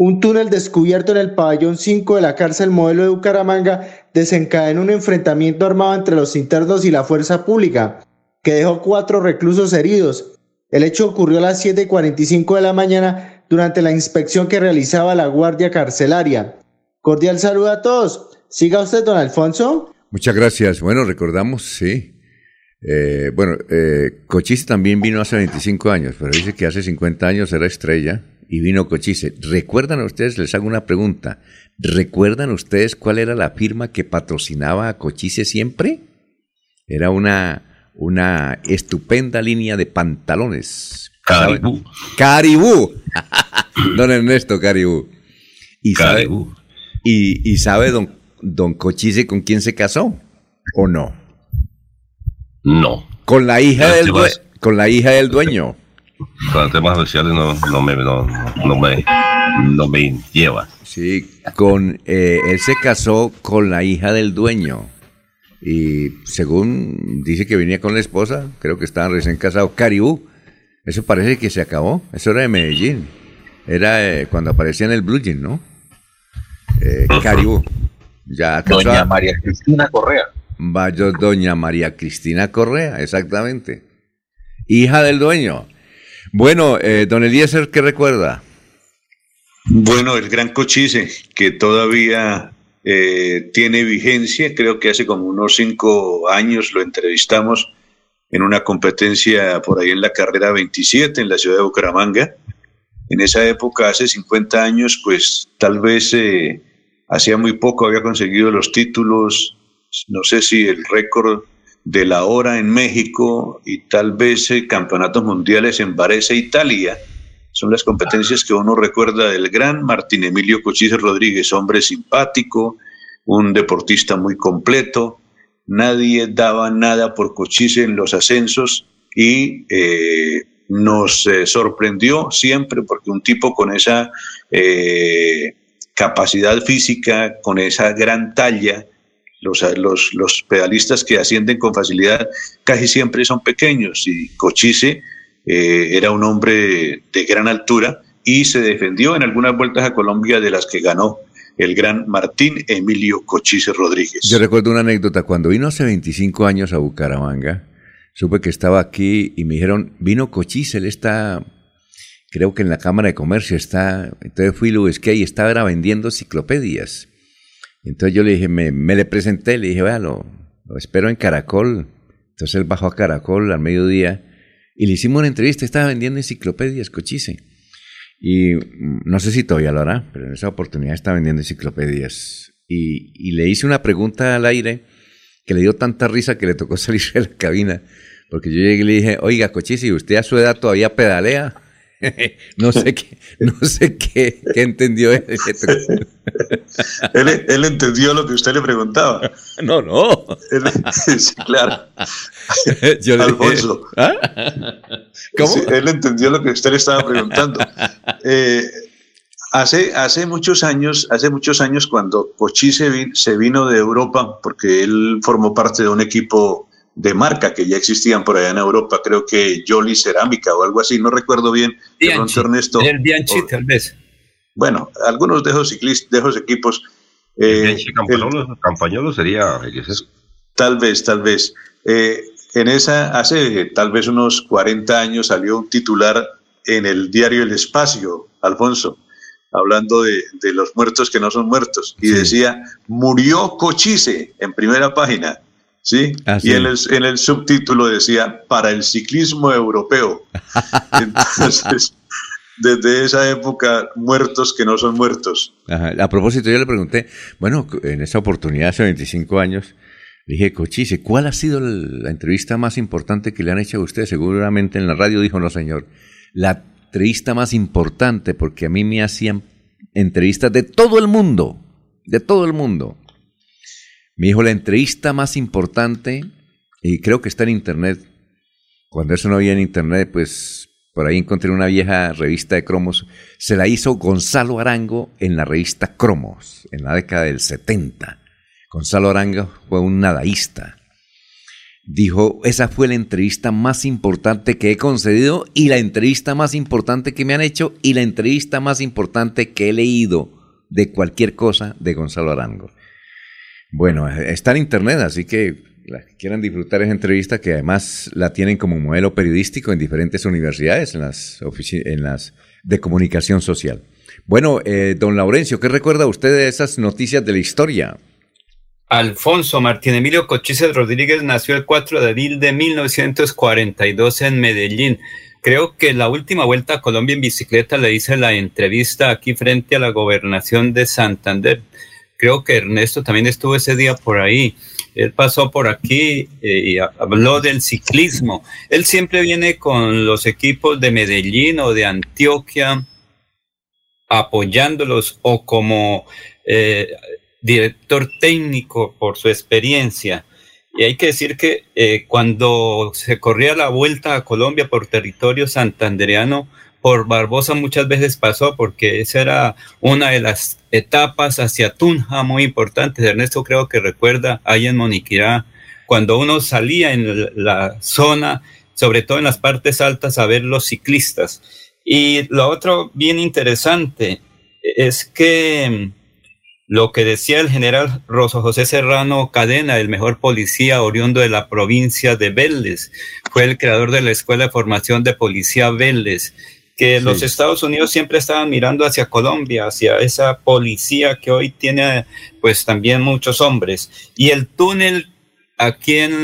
Un túnel descubierto en el pabellón 5 de la cárcel modelo de Bucaramanga desencadenó un enfrentamiento armado entre los internos y la fuerza pública, que dejó cuatro reclusos heridos. El hecho ocurrió a las 7.45 de la mañana durante la inspección que realizaba la Guardia Carcelaria. Cordial saludo a todos. Siga usted, don Alfonso.
Muchas gracias. Bueno, recordamos, sí, eh, bueno, eh, Cochise también vino hace 25 años, pero dice que hace 50 años era estrella y vino Cochise. ¿Recuerdan ustedes? Les hago una pregunta. ¿Recuerdan ustedes cuál era la firma que patrocinaba a Cochise siempre? Era una, una estupenda línea de pantalones.
Caribú.
Caribú. don Ernesto Caribú. ¿Y sabe, y, y sabe don, don Cochise con quién se casó? ¿O no?
No.
Con la hija del con la hija del dueño.
Con temas sociales no, no, me, no, me, no me lleva.
Sí, con eh, él se casó con la hija del dueño. Y según dice que venía con la esposa, creo que estaban recién casados, Caribú. Eso parece que se acabó. Eso era de Medellín. Era eh, cuando aparecía en el Blue Jean, ¿no? Eh, Caribú.
Ya Doña María Cristina Correa.
va yo, doña María Cristina Correa, exactamente. Hija del dueño. Bueno, eh, don Eliezer, ¿qué recuerda?
Bueno, el gran Cochise, que todavía eh, tiene vigencia, creo que hace como unos cinco años lo entrevistamos en una competencia por ahí en la carrera 27 en la ciudad de Bucaramanga. En esa época, hace 50 años, pues tal vez eh, hacía muy poco había conseguido los títulos, no sé si el récord de la hora en México y tal vez eh, campeonatos mundiales en Varese, Italia. Son las competencias que uno recuerda del gran Martín Emilio Cochise Rodríguez, hombre simpático, un deportista muy completo. Nadie daba nada por Cochise en los ascensos y eh, nos eh, sorprendió siempre porque un tipo con esa capacidad física, con esa gran talla, los, los, los, pedalistas que ascienden con facilidad casi siempre son pequeños y Cochise eh, era un hombre de gran altura y se defendió en algunas vueltas a Colombia de las que ganó el gran Martín Emilio Cochise Rodríguez.
Yo recuerdo una anécdota, cuando vino hace 25 años a Bucaramanga, supe que estaba aquí y me dijeron, vino Cochise, él está, creo que en la Cámara de Comercio está, entonces fui y lo busqué y estaba vendiendo enciclopedias. Entonces yo le dije, me, le presenté, le dije, vea, lo, espero en Caracol. Entonces él bajó a Caracol al mediodía y le hicimos una entrevista, estaba vendiendo enciclopedias, cochise. Y mm, no sé si todavía lo hará, pero en esa oportunidad estaba vendiendo enciclopedias. Y, y le hice una pregunta al aire que le dio tanta risa que le tocó salir de la cabina. Porque yo llegué y le dije, oiga, cochise, ¿usted a su edad todavía pedalea? no sé qué, no sé qué, entendió él.
él. entendió lo que usted le preguntaba.
No, no.
sí, claro. Alfonso. ¿ah? ¿Cómo? él entendió lo que usted le estaba preguntando. Eh, hace, hace muchos años, hace muchos años cuando Cochi se vino de Europa, porque él formó parte de un equipo de marca que ya existían por allá en Europa, creo que Jolly Cerámica o algo así, no recuerdo bien.
Bianchi, Ernesto. El Bianchi, tal vez.
Bueno, algunos de esos ciclistas, de esos equipos.
Eh, Campañolo, sería.
Tal vez, tal vez. Eh, en esa, hace tal vez unos 40 años salió un titular en el diario El Espacio, Alfonso, hablando de, los muertos que no son muertos, y decía, murió Cochise en primera página. ¿Sí? Y en el, en el, subtítulo decía, para el ciclismo europeo. Entonces, desde esa época, muertos que no son muertos.
A propósito, yo le pregunté, bueno, en esa oportunidad, hace 25 años, le dije, Cochise, ¿cuál ha sido la entrevista más importante que le han hecho a usted? Seguramente en la radio dijo, no, señor, la entrevista más importante, porque a mí me hacían entrevistas de todo el mundo, de todo el mundo. Me dijo, la entrevista más importante, y creo que está en internet, cuando eso no había en internet, pues por ahí encontré una vieja revista de cromos, se la hizo Gonzalo Arango en la revista Cromos, en la década del 70. Gonzalo Arango fue un nadaísta. Dijo, esa fue la entrevista más importante que he concedido y la entrevista más importante que me han hecho y la entrevista más importante que he leído de cualquier cosa de Gonzalo Arango. Bueno, está en internet, así que las que quieran disfrutar esa entrevista, que además la tienen como modelo periodístico en diferentes universidades, en las, en las de comunicación social. Bueno, eh, don Laurencio, ¿qué recuerda usted de esas noticias de la historia?
Alfonso Martín Emilio Cochise Rodríguez nació el 4 de abril de 1942 en Medellín. Creo que la última vuelta a Colombia en bicicleta le hice la entrevista aquí frente a la gobernación de Santander creo que Ernesto también estuvo ese día por ahí. Él pasó por aquí eh, y habló del ciclismo. Él siempre viene con los equipos de Medellín o de Antioquia apoyándolos o como eh, director técnico por su experiencia. Y hay que decir que eh, cuando se corría la vuelta a Colombia por territorio santandereano, por Barbosa muchas veces pasó porque esa era una de las etapas hacia Tunja muy importantes. Ernesto creo que recuerda ahí en Moniquirá, cuando uno salía en la zona, sobre todo en las partes altas, a ver los ciclistas. Y lo otro bien interesante es que lo que decía el general Rosso José Serrano Cadena, el mejor policía oriundo de la provincia de Vélez, fue el creador de la Escuela de Formación de Policía Vélez, que los Estados Unidos siempre estaban mirando hacia Colombia, hacia esa policía que hoy tiene pues también muchos hombres. Y el túnel aquí en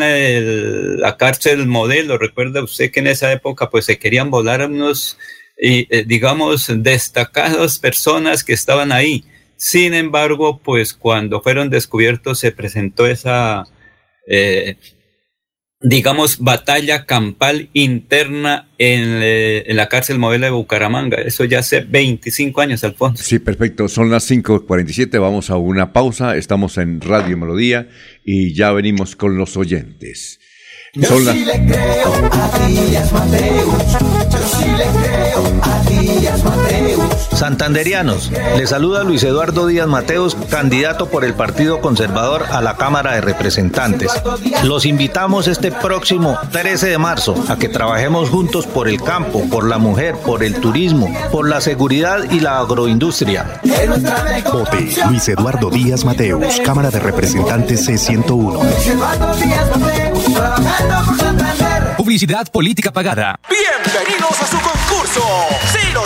la cárcel modelo, recuerda usted que en esa época pues se querían volar unos, eh, digamos, destacadas personas que estaban ahí sin embargo, pues cuando fueron descubiertos se presentó esa, eh, digamos, batalla campal interna eh, en, la cárcel modelo de Bucaramanga. Eso ya hace 25 años, Alfonso.
Sí, perfecto. Son las 5.47. Vamos a una pausa. Estamos en Radio Melodía y ya venimos con los oyentes.
Yo sí le creo a Díaz Mateus. Yo sí le creo a Díaz Mateus.
Santanderianos, le saluda Luis Eduardo Díaz Mateus, candidato por el Partido Conservador a la Cámara de Representantes. Los invitamos este próximo 13 de marzo a que trabajemos juntos por el campo, por la mujer, por el turismo, por la seguridad y la agroindustria.
Vote Luis Eduardo Díaz Mateus, Cámara de Representantes C101.
Publicidad política pagada.
Bienvenidos a su concurso. Si lo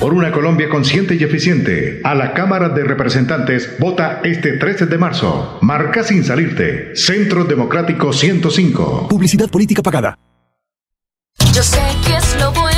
Por una Colombia consciente y eficiente, a la Cámara de Representantes vota este 13 de marzo. Marca sin salirte. Centro Democrático 105.
Publicidad política pagada.
Yo sé que es lo bueno.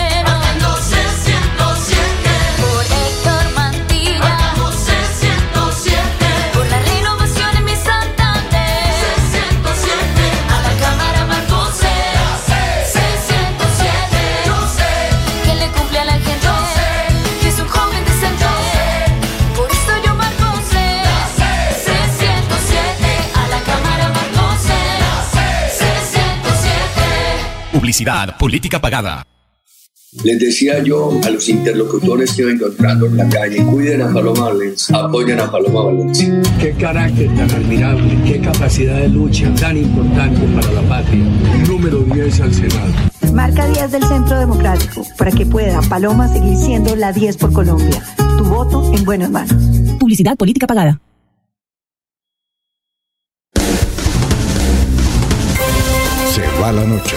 Publicidad política pagada.
Les decía yo a los interlocutores que iba encontrando en la calle, cuiden a Paloma Valencia, apoyen a Paloma Valencia.
Qué carácter tan admirable, qué capacidad de lucha tan importante para la patria. Número 10 al Senado.
Marca 10 del Centro Democrático para que pueda Paloma seguir siendo la 10 por Colombia. Tu voto en buenas manos.
Publicidad política pagada.
Se va la noche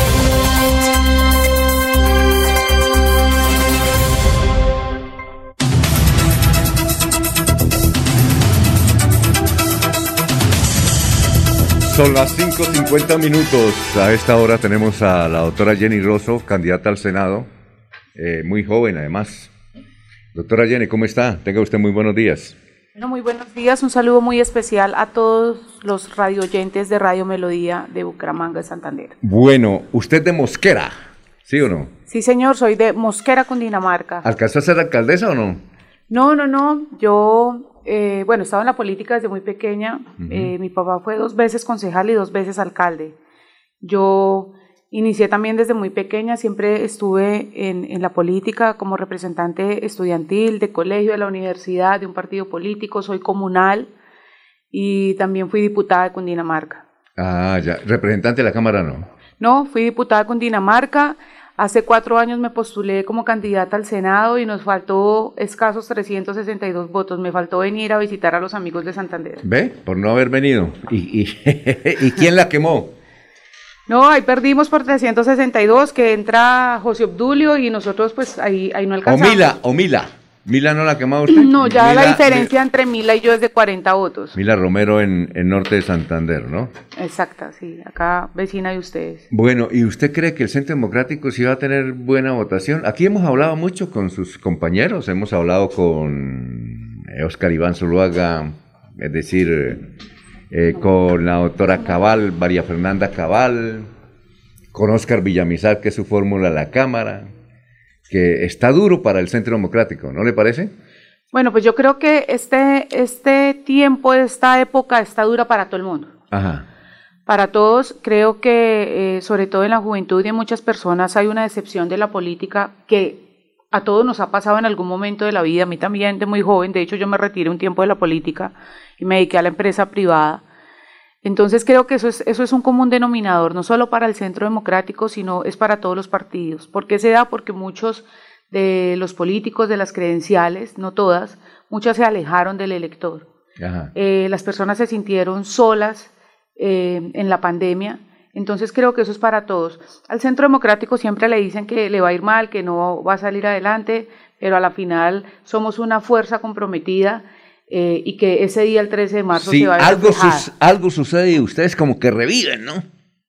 Son las 5.50 minutos. A esta hora tenemos a la doctora Jenny Rosso, candidata al Senado, eh, muy joven además. Doctora Jenny, ¿cómo está? Tenga usted muy buenos días.
Bueno, muy buenos días. Un saludo muy especial a todos los radioyentes de Radio Melodía de Bucaramanga, de Santander.
Bueno, usted de Mosquera, ¿sí o no?
Sí, señor, soy de Mosquera, Cundinamarca.
¿Alcanzó a ser alcaldesa o no?
No, no, no. Yo, eh, bueno, estaba en la política desde muy pequeña.
Ujú.
Eh, mi papá fue dos veces concejal y dos veces alcalde. Yo inicié también desde muy pequeña, siempre estuve en, en la política como representante estudiantil, de colegio, de la universidad, de un partido político, soy comunal y también fui diputada de Cundinamarca.
Ah, ya. Representante de la Cámara no.
No, fui diputada de Cundinamarca. Hace cuatro años me postulé como candidata al Senado y nos faltó escasos 362 votos. Me faltó venir a visitar a los amigos de Santander.
¿Ve? Por no haber venido. ¿Y, y, ¿y quién la quemó?
No, ahí perdimos por 362, que entra José Obdulio y nosotros pues ahí, ahí no alcanzamos.
Omila, Omila. ¿Mila no la ha quemado usted?
No, ya la diferencia entre Mila y yo es de 40 votos.
Mila Romero en, en Norte de Santander, ¿no?
Exacta, sí, acá vecina de ustedes.
Bueno, ¿y usted cree que el Centro Democrático sí va a tener buena votación? Aquí hemos hablado mucho con sus compañeros, hemos hablado con eh, Oscar Iván Zuluaga, es decir, eh, con la doctora Cabal, María Fernanda Cabal, con Oscar Villamizar, que es su fórmula a la Cámara, que está duro para el Centro Democrático, ¿no le parece?
Bueno, pues yo creo que este, este tiempo, esta época está dura para todo el mundo.
Ajá.
Para todos, creo que eh, sobre todo en la juventud y en muchas personas hay una decepción de la política que a todos nos ha pasado en algún momento de la vida, a mí también de muy joven, de hecho yo me retiré un tiempo de la política y me dediqué a la empresa privada. Entonces creo que eso es, eso es un común denominador, no solo para el Centro Democrático, sino es para todos los partidos. ¿Por qué se da? Porque muchos de los políticos, de las credenciales, no todas, muchas se alejaron del elector. Eh, las personas se sintieron solas eh, en la pandemia. Entonces creo que eso es para todos. Al Centro Democrático siempre le dicen que le va a ir mal, que no va a salir adelante, pero a la final somos una fuerza comprometida eh, y que ese día, el 13 de marzo,
Sí,
se va a ver
algo, sus- algo sucede y ustedes como que reviven, ¿no?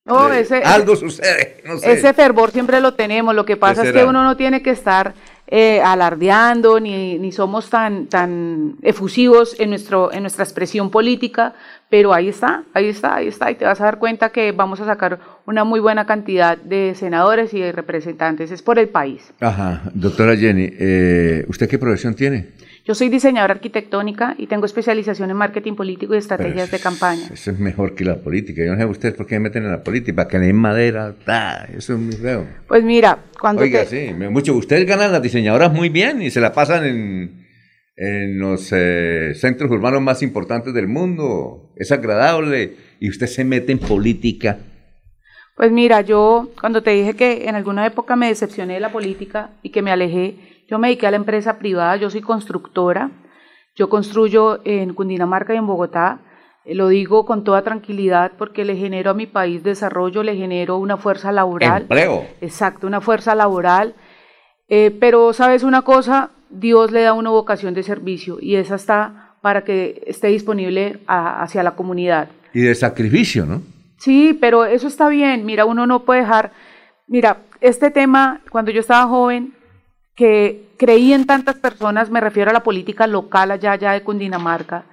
Eh,
ese-
algo
ese-
sucede, no sé.
Ese fervor siempre lo tenemos. Lo que pasa es que uno no tiene que estar eh, alardeando ni, ni somos tan, tan efusivos en, nuestro, en nuestra expresión política, pero ahí está, ahí está, ahí está. Y te vas a dar cuenta que vamos a sacar una muy buena cantidad de senadores y de representantes. Es por el país.
Ajá, doctora Jenny, eh, ¿usted qué profesión tiene?
Yo soy diseñadora arquitectónica y tengo especialización en marketing político y estrategias de campaña.
Eso es mejor que la política. Yo no sé ustedes por qué me meten en la política, para que le den madera, ta, eso es muy feo.
Pues mira, cuando
Oiga,
te-
sí, mucho. Ustedes ganan las diseñadoras muy bien y se la pasan en, en los eh, centros urbanos más importantes del mundo. Es agradable y usted se mete en política.
Pues mira, yo cuando te dije que en alguna época me decepcioné de la política y que me alejé, yo me dediqué a la empresa privada, yo soy constructora, yo construyo en Cundinamarca y en Bogotá, eh, lo digo con toda tranquilidad porque le genero a mi país desarrollo, le genero una fuerza laboral.
Empleo.
Exacto, una fuerza laboral. Eh, pero sabes una cosa, Dios le da una vocación de servicio y esa está para que esté disponible a- hacia la comunidad.
Y de sacrificio, ¿no?
Sí, pero eso está bien. Mira, uno no puede dejar. Mira, este tema, cuando yo estaba joven, que creí en tantas personas, me refiero a la política local allá, allá de Cundinamarca,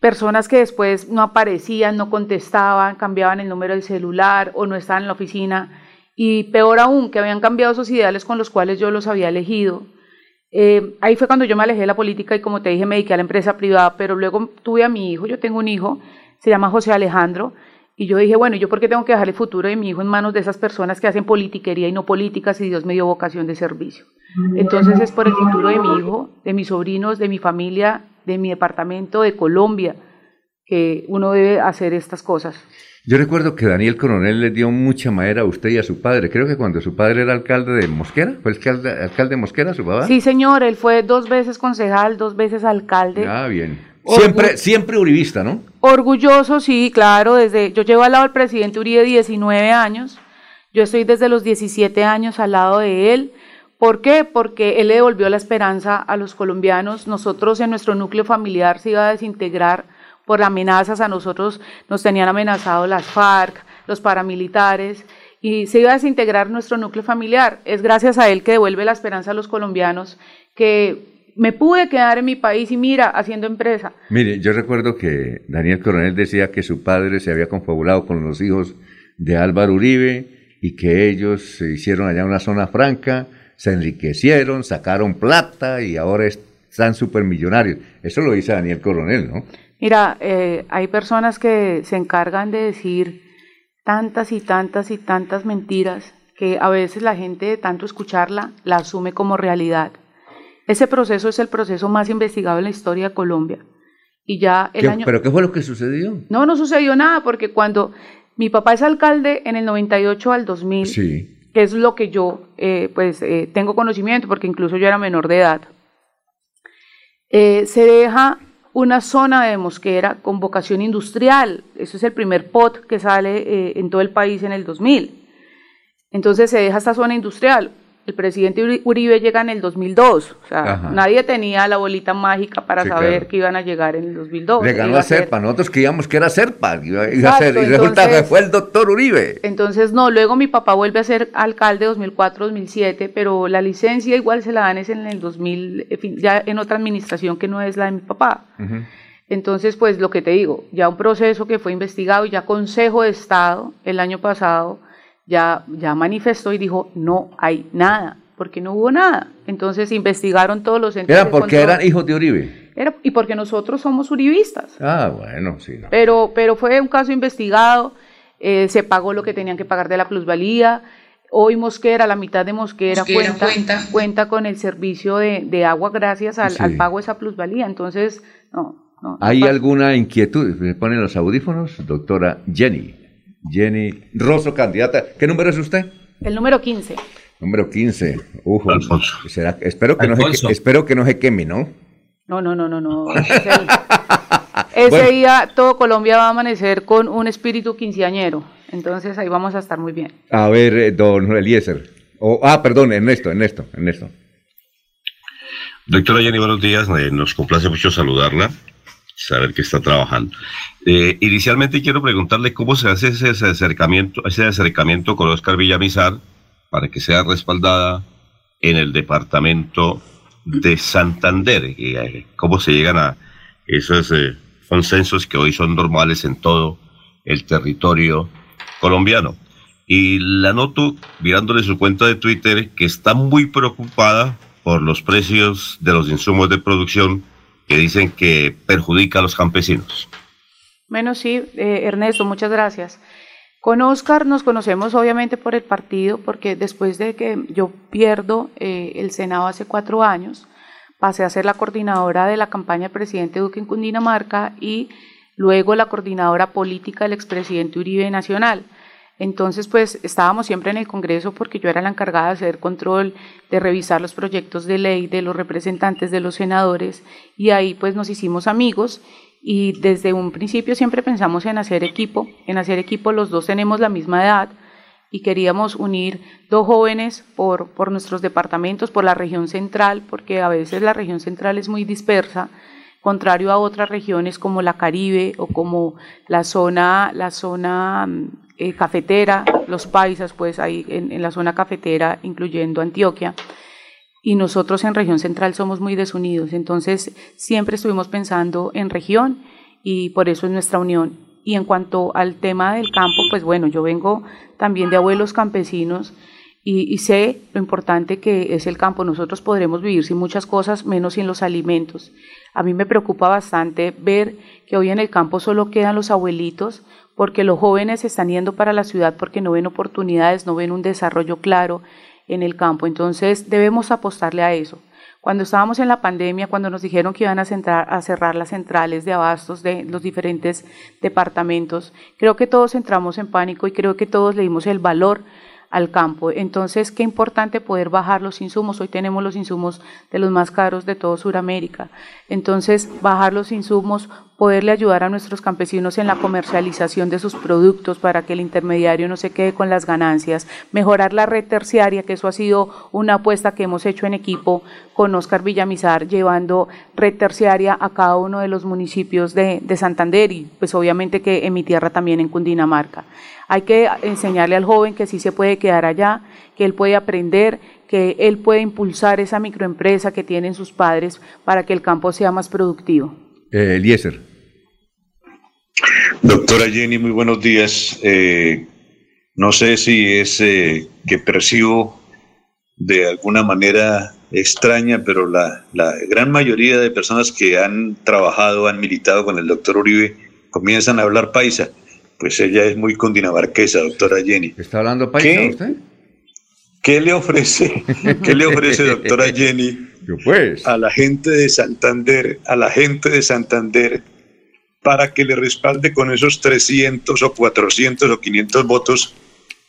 personas que después no aparecían, no contestaban, cambiaban el número del celular o no estaban en la oficina, y peor aún, que habían cambiado esos ideales con los cuales yo los había elegido. Eh, ahí fue cuando yo me alejé de la política y como te dije me dediqué a la empresa privada, pero luego tuve a mi hijo, yo tengo un hijo, se llama José Alejandro, y yo dije, bueno, ¿yo por qué tengo que dejar el futuro de mi hijo en manos de esas personas que hacen politiquería y no políticas y Dios me dio vocación de servicio? Entonces es por el futuro de mi hijo, de mis sobrinos, de mi familia, de mi departamento, de Colombia, que uno debe hacer estas cosas.
Yo recuerdo que Daniel Coronel le dio mucha madera a usted y a su padre. Creo que cuando su padre era alcalde de Mosquera, ¿fue alcalde, alcalde de Mosquera su papá?
Sí, señor, él fue dos veces concejal, dos veces alcalde.
Ah, bien.
Orgu-
Siempre, siempre uribista, ¿no?
Orgulloso, sí, claro, desde yo llevo al lado del presidente Uribe 19 años, yo estoy desde los 17 años al lado de él. ¿Por qué? Porque él le devolvió la esperanza a los colombianos. Nosotros en nuestro núcleo familiar se iba a desintegrar por amenazas. A nosotros nos tenían amenazado las FARC, los paramilitares, y se iba a desintegrar nuestro núcleo familiar. Es gracias a él que devuelve la esperanza a los colombianos que me pude quedar en mi país y mira, haciendo empresa.
Mire, yo recuerdo que Daniel Coronel decía que su padre se había confabulado con los hijos de Álvaro Uribe y que ellos se hicieron allá una zona franca, se enriquecieron, sacaron plata y ahora están supermillonarios. Eso lo dice Daniel Coronel, ¿no?
Mira, eh, hay personas que se encargan de decir tantas y tantas y tantas mentiras que a veces la gente de tanto escucharla la asume como realidad. Ese proceso es el proceso más investigado en la historia de Colombia. Y ya el
¿Qué-
año...
¿Pero qué fue lo que sucedió?
No, no sucedió nada porque cuando mi papá es alcalde en el 98 al 2000,
Sí.
Que es lo que yo eh, pues eh, tengo conocimiento porque incluso yo era menor de edad, eh, se deja una zona de Mosquera con vocación industrial. Eso es el primer POT que sale en todo el país en el 2000. Entonces se deja esta zona industrial. El presidente Uri- Uribe llega en el 2002. O sea,
Ajá.
nadie tenía la bolita mágica para
Sí,
saber
claro.
que iban a llegar en el 2002.
Le ganó a
ser-
Serpa. Nosotros creíamos que era Serpa. Iba, iba a ser, y resulta que fue el doctor Uribe.
Entonces, no, luego mi papá vuelve a ser alcalde 2004-2007, pero la licencia igual se la dan es en el 2000, en fin, ya en otra administración que no es la de mi papá. Entonces, pues lo que te digo, ya un proceso que fue investigado, ya Consejo de Estado el año pasado ya, ya manifestó y dijo, no hay nada, porque no hubo nada. Entonces investigaron todos los entes
Era porque eran hijos de Uribe.
Era- y porque nosotros somos uribistas.
Ah, bueno, sí. no.
Pero, pero fue un caso investigado, eh, se pagó lo que tenían que pagar de la plusvalía. Hoy Mosquera, la mitad de Mosquera,
Mosquera
cuenta,
cuenta.
cuenta con el servicio de, de agua gracias al,
Sí.
al pago de esa plusvalía. Entonces, no. no,
¿Hay alguna inquietud? ¿Me ponen los audífonos? Doctora Jenny. Jenny Rosso, candidata. ¿Qué número es usted?
El número 15.
Número 15. Ujo. ¿Será- espero, que no
Alfonso.
se, espero que no se queme, ¿no?
No, no, no, no, no. Ese, ese
Bueno.
día todo Colombia va a amanecer con un espíritu quinceañero. Entonces ahí vamos a estar muy bien.
A ver, eh, don Eliezer. Ah, perdón, Ernesto, Ernesto, Ernesto.
Doctora Jenny, buenos días. Eh, nos complace mucho saludarla, saber que está trabajando. Eh, inicialmente quiero preguntarle cómo se hace ese, acercamiento, ese acercamiento con Oscar Villamizar para que sea respaldada en el departamento de Santander. Eh, cómo se llegan a esos eh, consensos que hoy son normales en todo el territorio colombiano. Y la noto mirándole su cuenta de Twitter que está muy preocupada por los precios de los insumos de producción que dicen que perjudica a los campesinos.
Bueno, sí, eh, Ernesto, muchas gracias. Con Oscar nos conocemos obviamente por el partido, porque después de que yo pierdo eh, el Senado hace cuatro años, pasé a ser la coordinadora de la campaña del presidente Duque en Cundinamarca y luego la coordinadora política del expresidente Uribe Nacional. Entonces, pues estábamos siempre en el Congreso porque yo era la encargada de hacer control, de revisar los proyectos de ley de los representantes de los senadores y ahí pues nos hicimos amigos y desde un principio siempre pensamos en hacer equipo, en hacer equipo los dos tenemos la misma edad y queríamos unir dos jóvenes por, por nuestros departamentos, por la región central, porque a veces la región central es muy dispersa, contrario a otras regiones como la Caribe o como la zona, la zona mm, eh, cafetera, los paisas, pues ahí en, la zona cafetera, incluyendo Antioquia. Y nosotros en región central somos muy desunidos, entonces siempre estuvimos pensando en región y por eso es nuestra unión. Y en cuanto al tema del campo, pues bueno, yo vengo también de abuelos campesinos y, y sé lo importante que es el campo. Nosotros podremos vivir sin muchas cosas, menos sin los alimentos. A mí me preocupa bastante ver que hoy en el campo solo quedan los abuelitos, porque los jóvenes están yendo para la ciudad porque no ven oportunidades, no ven un desarrollo claro en el campo. Entonces debemos apostarle a eso. Cuando estábamos en la pandemia, cuando nos dijeron que iban a, a cerrar las centrales de abastos de los diferentes departamentos, creo que todos entramos en pánico y creo que todos le dimos el valor al campo. Entonces, qué importante poder bajar los insumos. Hoy tenemos los insumos de los más caros de todo Sudamérica. Entonces, bajar los insumos, poderle ayudar a nuestros campesinos en la comercialización de sus productos para que el intermediario no se quede con las ganancias, mejorar la red terciaria, que eso ha sido una apuesta que hemos hecho en equipo con Oscar Villamizar, llevando red terciaria a cada uno de los municipios de, de Santander y pues obviamente que en mi tierra también en Cundinamarca. Hay que enseñarle al joven que sí se puede quedar allá, que él puede aprender, que él puede impulsar esa microempresa que tienen sus padres para que el campo sea más productivo.
Eh, Eliezer.
Doctora Jenny, muy buenos días. Eh, no sé si es eh, que percibo de alguna manera extraña, pero la, la gran mayoría de personas que han trabajado, han militado con el doctor Uribe, comienzan a hablar paisa. Pues ella es muy condinamarquesa, doctora Jenny.
¿Está hablando paisa
¿Qué?
usted?
¿Qué le ofrece, qué le ofrece, doctora Jenny,
pues.
a la gente de Santander, a la gente de Santander, para que le respalde con esos 300 o 400 o 500 votos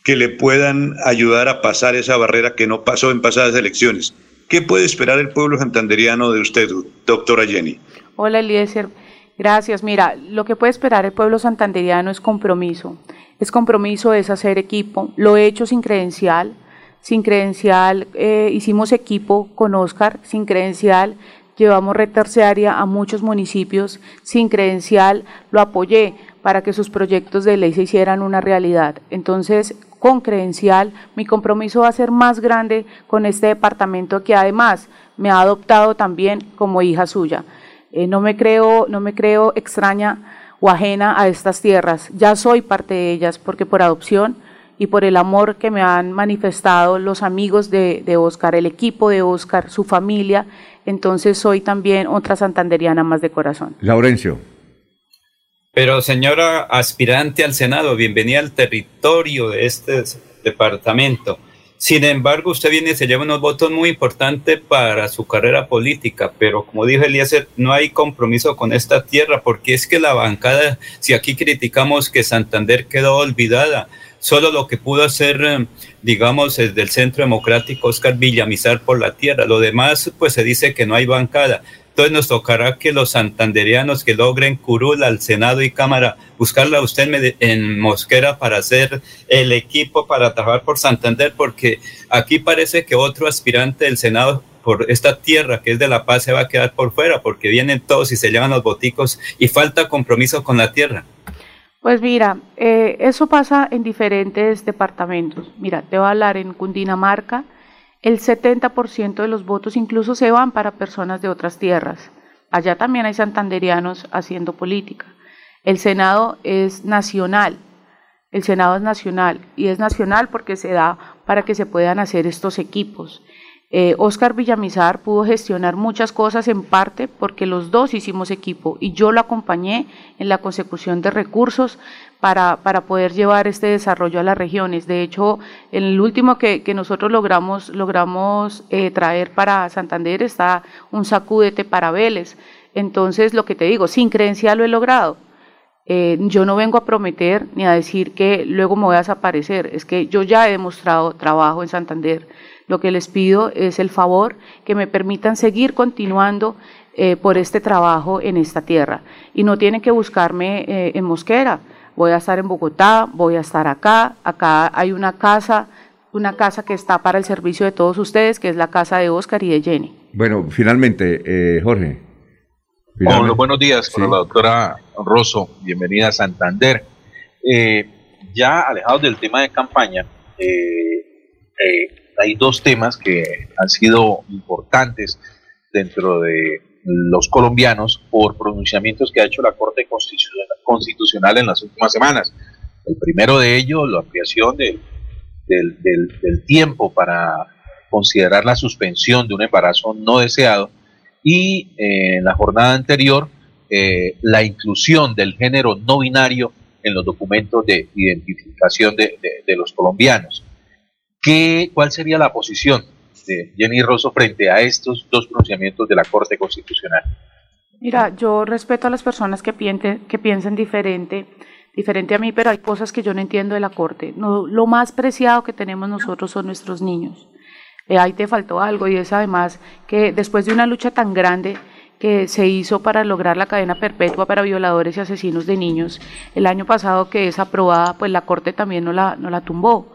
que le puedan ayudar a pasar esa barrera que no pasó en pasadas elecciones? ¿Qué puede esperar el pueblo santanderiano de usted, doctora Jenny?
Hola Eliezer, gracias. Mira, lo que puede esperar el pueblo santanderiano es compromiso. Es compromiso, es hacer equipo. Lo he hecho sin credencial. sin credencial eh, hicimos equipo con Oscar, sin credencial llevamos red terciaria a muchos municipios, sin credencial lo apoyé para que sus proyectos de ley se hicieran una realidad. Entonces, con credencial, mi compromiso va a ser más grande con este departamento que además me ha adoptado también como hija suya. Eh, no me creo, no me creo extraña o ajena a estas tierras. Ya soy parte de ellas porque por adopción y por el amor que me han manifestado los amigos de, de Oscar, el equipo de Oscar, su familia, entonces soy también otra santanderiana más de corazón.
Laurencio.
Pero señora aspirante al Senado, bienvenida al territorio de este departamento. Sin embargo, usted viene y se lleva unos votos muy importantes para su carrera política, pero como dijo Eliezer, no hay compromiso con esta tierra, porque es que la bancada, si aquí criticamos que Santander quedó olvidada, solo lo que pudo hacer, eh, digamos, desde el Centro Democrático Oscar Villamizar por la tierra, lo demás, pues se dice que no hay bancada. Entonces nos tocará que los santanderianos que logren curul al Senado y Cámara, buscarla usted en Mosquera para hacer el equipo para trabajar por Santander, porque aquí parece que otro aspirante del Senado por esta tierra que es de La Paz se va a quedar por fuera, porque vienen todos y se llevan los boticos y falta compromiso con la tierra.
Pues mira, eh, eso pasa en diferentes departamentos. Mira, te voy a hablar en Cundinamarca, el 70% de los votos incluso se van para personas de otras tierras. Allá también hay santanderianos haciendo política. El Senado es nacional, el Senado es nacional y es nacional porque se da para que se puedan hacer estos equipos. Eh, Oscar Villamizar pudo gestionar muchas cosas en parte porque los dos hicimos equipo y yo lo acompañé en la consecución de recursos para, para poder llevar este desarrollo a las regiones. De hecho, en el último que, nosotros logramos, logramos eh, traer para Santander está un sacúdete para Vélez. Entonces, lo que te digo, sin creencia lo he logrado. Eh, yo no vengo a prometer ni a decir que luego me voy a desaparecer, es que yo ya he demostrado trabajo en Santander. Lo que les pido es el favor que me permitan seguir continuando eh, por este trabajo en esta tierra. Y no tienen que buscarme en Mosquera voy a estar en Bogotá, voy a estar acá, acá hay una casa, una casa que está para el servicio de todos ustedes, que es la casa de Oscar y de Jenny.
Bueno, finalmente, eh, Jorge.
Hola, buenos días, con la doctora Rosso, bienvenida a Santander. Eh, ya alejados del tema de campaña, eh, hay dos temas que han sido importantes dentro de los colombianos por pronunciamientos que ha hecho la Corte Constitucional en las últimas semanas. El primero de ellos, la ampliación del, tiempo para considerar la suspensión de un embarazo no deseado y eh, en la jornada anterior eh, la inclusión del género no binario en los documentos de identificación de, de los colombianos. ¿Qué, ¿Cuál sería la posición Jenny Rosso frente a estos dos pronunciamientos de la Corte Constitucional?
Mira, yo respeto a las personas que, que piensen diferente, diferente a mí, pero hay cosas que yo no entiendo de la Corte. No, lo más preciado que tenemos nosotros son nuestros niños. Eh, ahí te faltó algo y es además que después de una lucha tan grande que se hizo para lograr la cadena perpetua para violadores y asesinos de niños, el año pasado que es aprobada, pues la Corte también no la, no la tumbó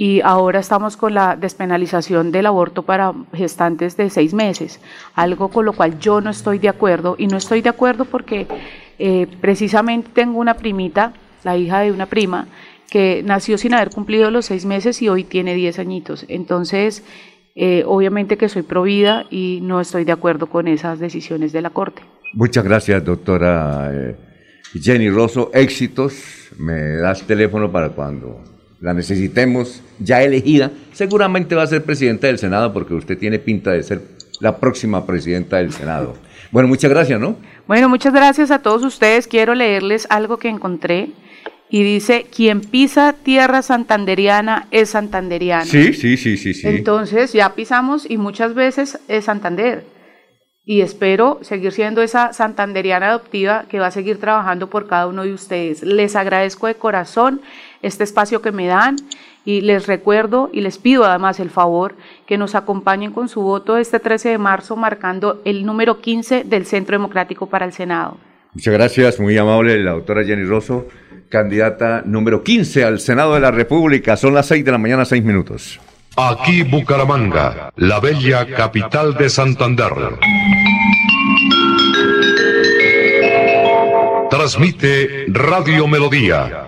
y ahora estamos con la despenalización del aborto para gestantes de seis meses, algo con lo cual yo no estoy de acuerdo y no estoy de acuerdo porque eh, precisamente tengo una primita, la hija de una prima, que nació sin haber cumplido los seis meses y hoy tiene diez añitos. Entonces, eh, obviamente que soy provida y no estoy de acuerdo con esas decisiones de la Corte.
Muchas gracias, doctora eh, Jenny Rosso. Éxitos. Me das teléfono para cuando la necesitemos ya elegida, seguramente va a ser presidenta del Senado porque usted tiene pinta de ser la próxima presidenta del Senado. Bueno, muchas gracias, ¿no?
Bueno, muchas gracias a todos ustedes. Quiero leerles algo que encontré y dice, quien pisa tierra santanderiana es santanderiano.
Sí, sí, sí, sí, sí.
Entonces ya pisamos y muchas veces es Santander y espero seguir siendo esa santanderiana adoptiva que va a seguir trabajando por cada uno de ustedes. Les agradezco de corazón este espacio que me dan y les recuerdo y les pido además el favor que nos acompañen con su voto este 13 de marzo marcando el número 15 del Centro Democrático para el Senado.
Muchas gracias, muy amable la doctora Jenny Rosso, candidata número 15 al Senado de la República. Son las 6 de la mañana, 6 minutos.
Aquí Bucaramanga, la bella capital de Santander. Transmite Radio Melodía,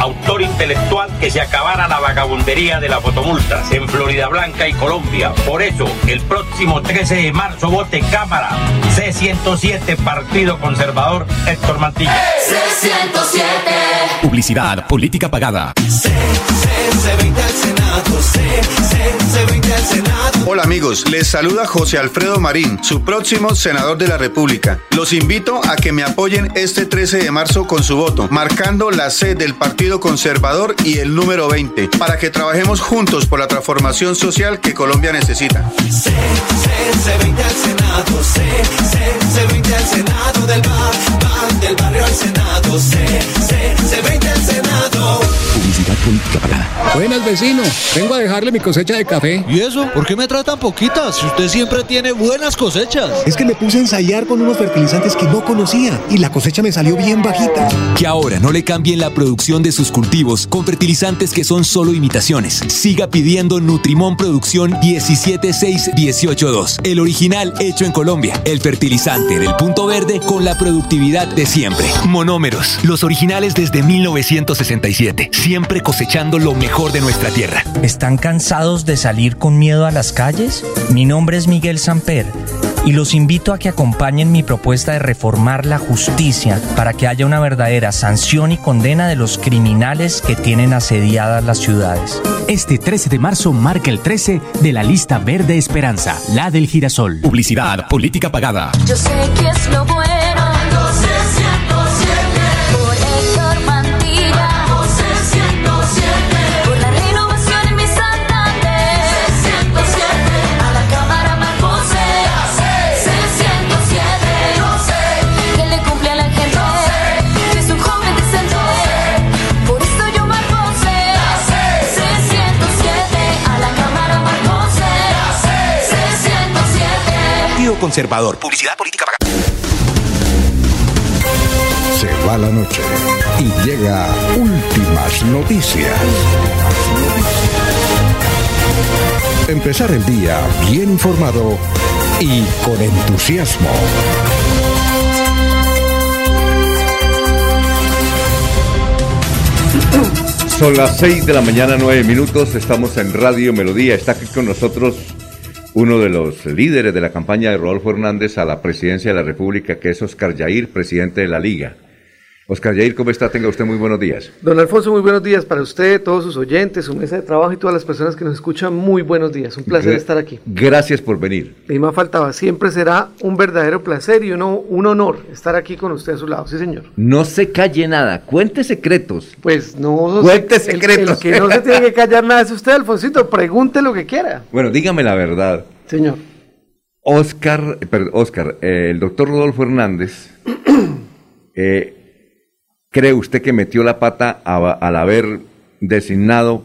Autor intelectual que se acabara la vagabundería de las fotomultas en Florida Blanca y Colombia. Por eso, el próximo 13 de marzo vote Cámara C107 Partido Conservador Héctor Mantilla.
C107. Publicidad, política pagada.
Hola amigos, les saluda José Alfredo Marín, su próximo senador de la República. Los invito a que me apoyen este 13 de marzo con su voto, marcando la C del Partido Conservador y el número 20, para que trabajemos juntos por la transformación social que Colombia necesita.
C, C20 al Senado, C, C, C20 al Senado del barrio al Senado, C, C, C20 al Senado.
Publicidad política pagada.
Buenas, vecino. Vengo a dejarle mi cosecha de café.
¿Y eso? ¿Por qué me trae tan poquitas? Si usted siempre tiene buenas cosechas.
Es que me puse a ensayar con unos fertilizantes que no conocía y la cosecha me salió bien bajita.
Que ahora no le cambien la producción de sus cultivos con fertilizantes que son solo imitaciones. Siga pidiendo Nutrimón Producción 17618.2. El original hecho en Colombia. El fertilizante del punto verde con la productividad de siempre. Monómeros. Los originales desde 1967. Siempre cosechando lo mejor de nuestra tierra.
¿Están cansados de salir con miedo a las calles? Mi nombre es Miguel Samper y los invito a que acompañen mi propuesta de reformar la justicia para que haya una verdadera sanción y condena de los criminales que tienen asediadas las ciudades.
Este 13 de marzo marca el 13 de la lista verde Esperanza, la del girasol. Publicidad, política pagada.
Yo sé que es lo bueno.
Conservador. Publicidad política pagada.
Se va la noche y llega últimas noticias. Empezar el día bien informado y con entusiasmo.
Son las 6 de la mañana, 9 minutos. Estamos en Radio Melodía. Está aquí con nosotros uno de los líderes de la campaña de Rodolfo Hernández a la presidencia de la República, que es Oscar Yair, presidente de la Liga. Oscar Yair, ¿cómo está? Tenga usted muy buenos días.
Don Alfonso, muy buenos días para usted, todos sus oyentes, su mesa de trabajo y todas las personas que nos escuchan. Muy buenos días. Un placer
Gra-
estar aquí.
Gracias por venir.
Y más faltaba, siempre será un verdadero placer y uno- un honor estar aquí con usted a su lado. Sí, señor.
No se calle nada, cuente secretos.
Pues no.
Cuente secretos.
El, que no se tiene que callar nada es usted, Alfonsito. Pregunte lo que quiera.
Bueno, dígame la verdad.
Señor.
Oscar, eh, perdón, Oscar, eh, el doctor Rodolfo Hernández, eh, ¿cree usted que metió la pata al haber designado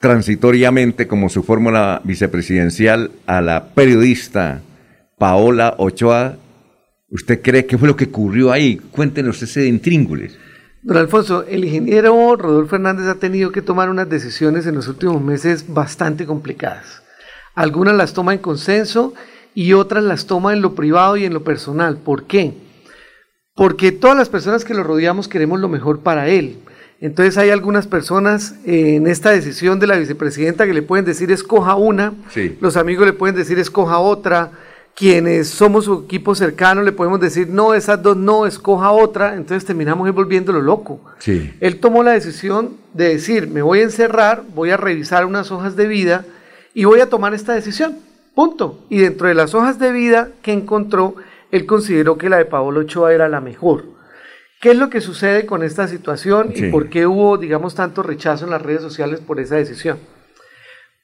transitoriamente como su fórmula vicepresidencial a la periodista Paola Ochoa? ¿Usted cree que fue lo que ocurrió ahí? Cuéntenos ese intríngulis.
Don Alfonso, el ingeniero Rodolfo Hernández ha tenido que tomar unas decisiones en los últimos meses bastante complicadas. Algunas las toma en consenso y otras las toma en lo privado y en lo personal. ¿Por qué? Porque todas las personas que lo rodeamos queremos lo mejor para él. Entonces hay algunas personas eh, en esta decisión de la vicepresidenta que le pueden decir escoja una,
Sí.
los amigos le pueden decir escoja otra, quienes somos su equipo cercano le podemos decir no, esas dos no, escoja otra, entonces terminamos volviéndolo loco.
Sí.
Él tomó la decisión de decir, me voy a encerrar, voy a revisar unas hojas de vida y voy a tomar esta decisión. Punto. Y dentro de las hojas de vida que encontró, él consideró que la de Paolo Ochoa era la mejor. ¿Qué es lo que sucede con esta situación
Sí.
y por qué hubo, digamos, tanto rechazo en las redes sociales por esa decisión?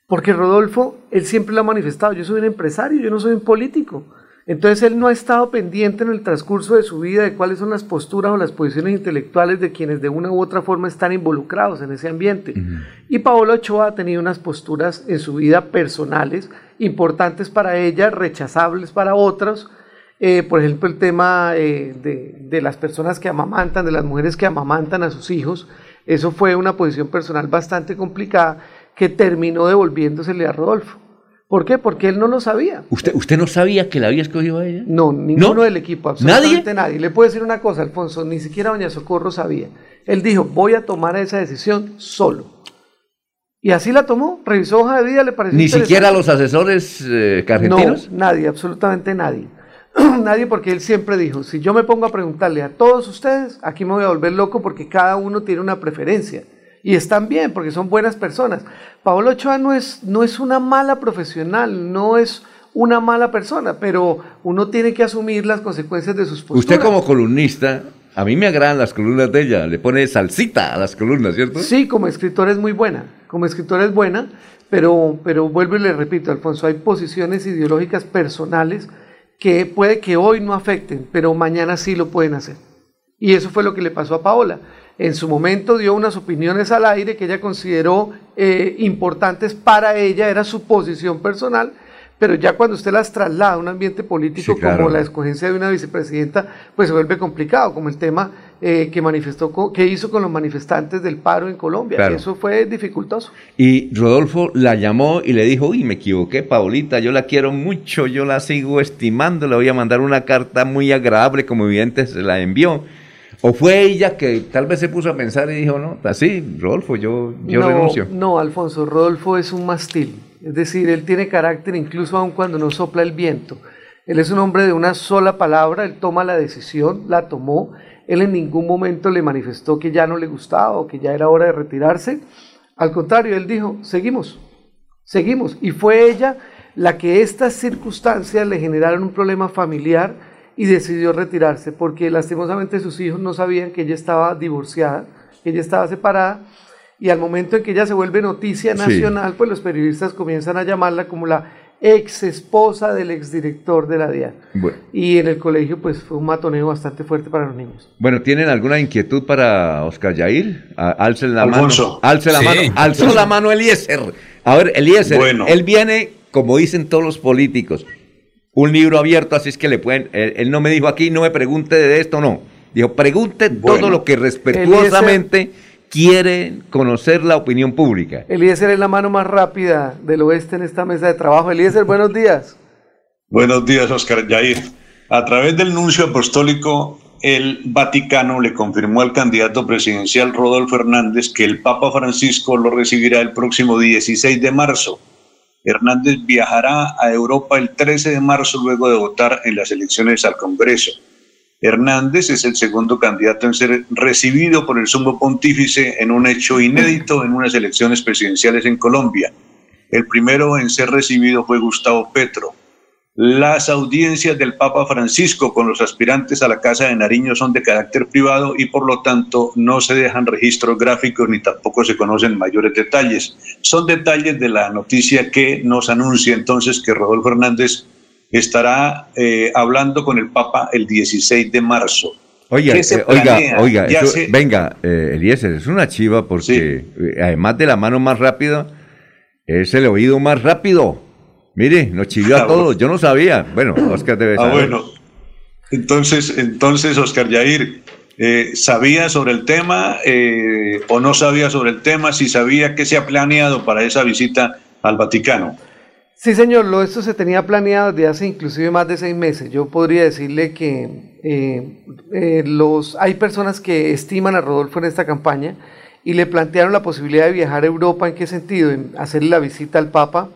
Porque Rodolfo, él siempre lo ha manifestado, yo soy un empresario, yo no soy un político. Entonces él no ha estado pendiente en el transcurso de su vida de cuáles son las posturas o las posiciones intelectuales de quienes de una u otra forma están involucrados en ese ambiente. Y Paola Ochoa ha tenido unas posturas en su vida personales importantes para ella, rechazables para otros. Eh, por ejemplo, el tema eh, de, de las personas que amamantan, de las mujeres que amamantan a sus hijos. Eso fue una posición personal bastante complicada que terminó devolviéndosele a Rodolfo. ¿Por qué? Porque él no lo sabía.
¿Usted, ¿Usted no sabía que la había escogido a ella?
No, ninguno
¿No?
del equipo, absolutamente nadie. Le puedo decir una cosa, Alfonso, ni siquiera Doña Socorro sabía. Él dijo, voy a tomar esa decisión solo. Y así la tomó, revisó hoja de vida, le pareció
Ni siquiera los asesores eh, argentinos.
No, nadie, absolutamente nadie. nadie porque él siempre dijo, si yo me pongo a preguntarle a todos ustedes, aquí me voy a volver loco porque cada uno tiene una preferencia. Y están bien porque son buenas personas. Paolo Ochoa no es, no es una mala profesional, no es una mala persona, pero uno tiene que asumir las consecuencias de sus posturas.
Usted como columnista, a mí me agradan las columnas de ella, le pone salsita a las columnas, ¿cierto?
Sí, como escritor es muy buena, como escritor es buena, pero, pero vuelvo y le repito, Alfonso, hay posiciones ideológicas personales que puede que hoy no afecten, pero mañana sí lo pueden hacer. Y eso fue lo que le pasó a Paola. En su momento dio unas opiniones al aire que ella consideró eh, importantes para ella, era su posición personal, pero ya cuando usted las traslada a un ambiente político
Sí, claro.
como la escogencia de una vicepresidenta, pues se vuelve complicado, como el tema eh, que manifestó, que hizo con los manifestantes del paro en Colombia.
Claro.
Eso fue dificultoso.
Y Rodolfo la llamó y le dijo, uy, me equivoqué, Paulita, yo la quiero mucho, yo la sigo estimando, le voy a mandar una carta muy agradable, como evidente se la envió. O fue ella que tal vez se puso a pensar y dijo, no, así, Rodolfo, yo, yo
no,
renuncio.
No, Alfonso, Rodolfo es un mastil. Es decir, él tiene carácter incluso aun cuando no sopla el viento. Él es un hombre de una sola palabra, él toma la decisión, la tomó. Él en ningún momento le manifestó que ya no le gustaba o que ya era hora de retirarse. Al contrario, él dijo, seguimos, seguimos. Y fue ella la que estas circunstancias le generaron un problema familiar y decidió retirarse porque lastimosamente sus hijos no sabían que ella estaba divorciada, que ella estaba separada y al momento en que ella se vuelve noticia
Sí.
nacional, pues los periodistas comienzan a llamarla como la ex esposa del exdirector de la DIAN.
Bueno,
Y en el colegio pues fue un matoneo bastante fuerte para los niños.
bueno, ¿tienen alguna inquietud para Oscar Yair? A- Alcen la
Alfonso.
mano. Alce la
Sí.
mano. Alzó la mano Eliezer. A ver, Eliezer,
Bueno.
él viene, como dicen todos los políticos, un libro abierto, así es que le pueden. Él, él no me dijo aquí, no me pregunte de esto, no. Dijo, pregunte todo lo que respetuosamente quiere conocer la opinión pública.
Eliezer es la mano más rápida del oeste en esta mesa de trabajo. Eliezer, buenos días.
Buenos días, Oscar Yair. A través del nuncio apostólico, el Vaticano le confirmó al candidato presidencial Rodolfo Hernández que el Papa Francisco lo recibirá el próximo 16 de marzo. Hernández viajará a Europa el 13 de marzo luego de votar en las elecciones al Congreso. Hernández es el segundo candidato en ser recibido por el sumo pontífice en un hecho inédito en unas elecciones presidenciales en Colombia. El primero en ser recibido fue Gustavo Petro. Las audiencias del Papa Francisco con los aspirantes a la Casa de Nariño son de carácter privado y por lo tanto no se dejan registros gráficos ni tampoco se conocen mayores detalles. Son detalles de la noticia que nos anuncia entonces que Rodolfo Hernández estará eh, hablando con el Papa el 16 de marzo.
Oiga,
¿Qué se
eh, oiga, oiga,
Ya
eso-
se-
venga, eh, Eliezer, es una chiva porque eh, además de la mano más rápida, es el oído más rápido. Mire, nos chivió a
Ah,
todos, yo no sabía. Bueno, Oscar debe
Ah,
saber.
bueno. Entonces, entonces Oscar Yair, eh, ¿sabía sobre el tema eh, o no sabía sobre el tema? Si sabía qué se ha planeado para esa visita al Vaticano.
Sí, señor, lo, esto se tenía planeado desde hace inclusive más de seis meses. Yo podría decirle que eh, eh, los, hay personas que estiman a Rodolfo en esta campaña y le plantearon la posibilidad de viajar a Europa. ¿En qué sentido? En hacerle la visita al Papa,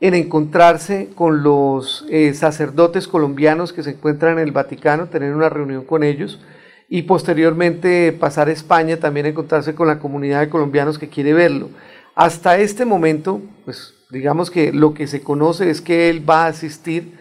en encontrarse con los eh, sacerdotes colombianos que se encuentran en el Vaticano, tener una reunión con ellos y posteriormente pasar a España, también encontrarse con la comunidad de colombianos que quiere verlo. Hasta este momento, pues digamos que lo que se conoce es que él va a asistir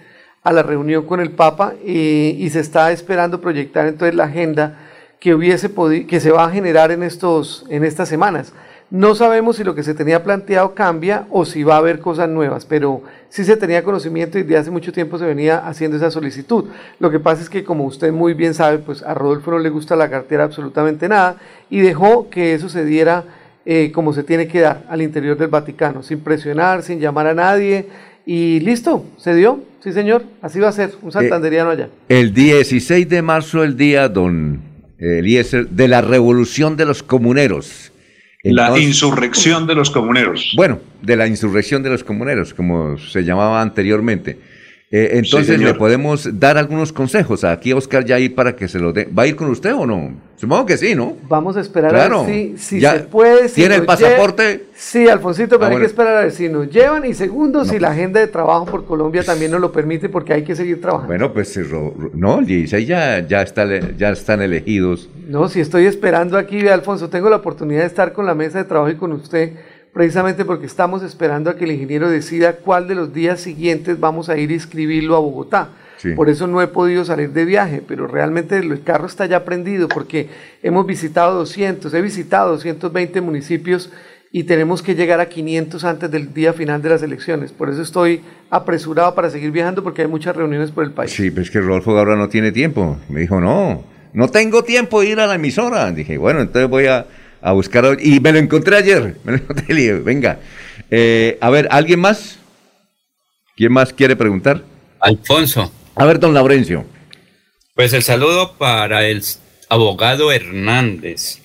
a la reunión con el Papa eh, y se está esperando proyectar entonces la agenda que hubiese que se va a generar en estos, en estas semanas. No sabemos si lo que se tenía planteado cambia o si va a haber cosas nuevas, pero sí se tenía conocimiento y de hace mucho tiempo se venía haciendo esa solicitud. Lo que pasa es que, como usted muy bien sabe, pues a Rodolfo no le gusta la cartera absolutamente nada y dejó que eso se diera eh, como se tiene que dar al interior del Vaticano, sin presionar, sin llamar a nadie y listo, se dio, sí señor, así va a ser, un santanderiano allá.
El 16 de marzo, el día, don Eliezer, de la revolución de los comuneros.
La insurrección de los comuneros.
Bueno, de la insurrección de los comuneros, como se llamaba anteriormente. Eh, entonces le podemos dar algunos consejos aquí a Oscar Yair para que se lo dé. ¿Va a ir con usted o no? Supongo que sí, ¿no?
Vamos a esperar
Claro.
a ver si, si
Ya
se puede. si
¿tiene el pasaporte?
Sí, Alfonsito, pero
Ah,
hay
bueno.
que esperar a ver si nos llevan. Y segundo, si la agenda de trabajo por Colombia también nos lo permite, porque hay que seguir trabajando.
Bueno, pues ro- ro- no, el 16 ya, ya, está, le- ya están elegidos.
No, si estoy esperando aquí, Alfonso, tengo la oportunidad de estar con la mesa de trabajo y con usted, precisamente porque estamos esperando a que el ingeniero decida cuál de los días siguientes vamos a ir a inscribirlo a Bogotá.
Sí.
Por eso no he podido salir de viaje, pero realmente el carro está ya prendido porque hemos visitado 200, he visitado 220 municipios y tenemos que llegar a 500 antes del día final de las elecciones. Por eso estoy apresurado para seguir viajando porque hay muchas reuniones por el país.
Sí, pero es que Rodolfo ahora no tiene tiempo. Me dijo, no, no tengo tiempo de ir a la emisora. Dije, bueno, entonces voy a, a buscar. hoy. Y me lo encontré ayer. Me lo encontré y le dije, venga. Eh, a ver, ¿alguien más? ¿Quién más quiere preguntar?
Alfonso.
A ver, don Laurencio.
Pues el saludo para el abogado Hernández.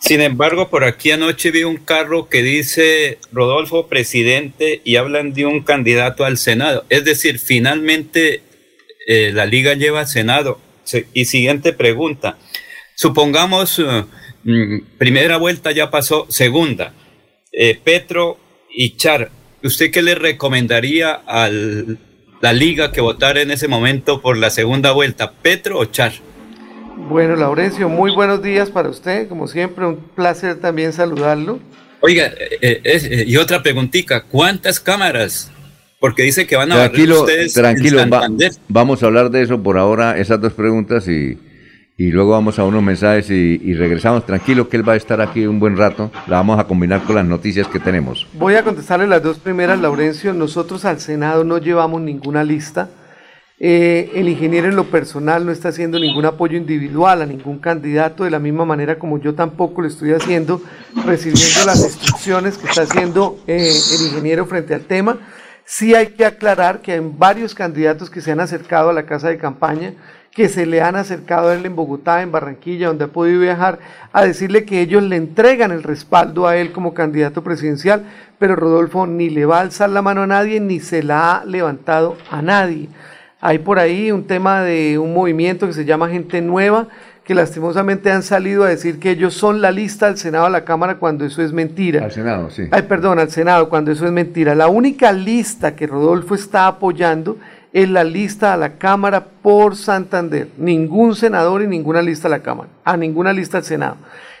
Sin embargo, por aquí anoche vi un carro que dice Rodolfo presidente y hablan de un candidato al Senado. Es decir, finalmente eh, la liga lleva al Senado. Se- Y siguiente pregunta. Supongamos, eh, primera vuelta ya pasó, segunda. Eh, Petro y Char, ¿usted qué le recomendaría a la liga que votara en ese momento por la segunda vuelta? ¿Petro o Char?
Bueno, Laurencio, muy buenos días para usted. Como siempre, un placer también saludarlo.
Oiga, eh, eh, eh, y otra preguntita, ¿cuántas cámaras? Porque dice que van a barrer
Tranquilo,
ustedes
tranquilo.
en
va-
Santander.
vamos a hablar de eso por ahora, esas dos preguntas y, y luego vamos a unos mensajes y, regresamos. Tranquilo que él va a estar aquí un buen rato. La vamos a combinar con las noticias que tenemos.
Voy a contestarle las dos primeras, Laurencio. Nosotros al Senado no llevamos ninguna lista. Eh, el ingeniero en lo personal no está haciendo ningún apoyo individual a ningún candidato, de la misma manera como yo tampoco lo estoy haciendo, recibiendo las instrucciones que está haciendo eh, el ingeniero frente al tema. Sí hay que aclarar que hay varios candidatos que se han acercado a la casa de campaña, que se le han acercado a él en Bogotá, en Barranquilla, donde ha podido viajar, a decirle que ellos le entregan el respaldo a él como candidato presidencial, pero Rodolfo ni le va a alzar la mano a nadie, ni se la ha levantado a nadie. Hay por ahí un tema de un movimiento que se llama Gente Nueva, que lastimosamente han salido a decir que ellos son la lista del Senado a la Cámara cuando eso es mentira.
Al Senado, sí.
Ay, perdón, al Senado, cuando eso es mentira. La única lista que Rodolfo está apoyando es la lista a la Cámara por Santander. Ningún senador y ninguna lista a la Cámara, a ninguna lista al Senado.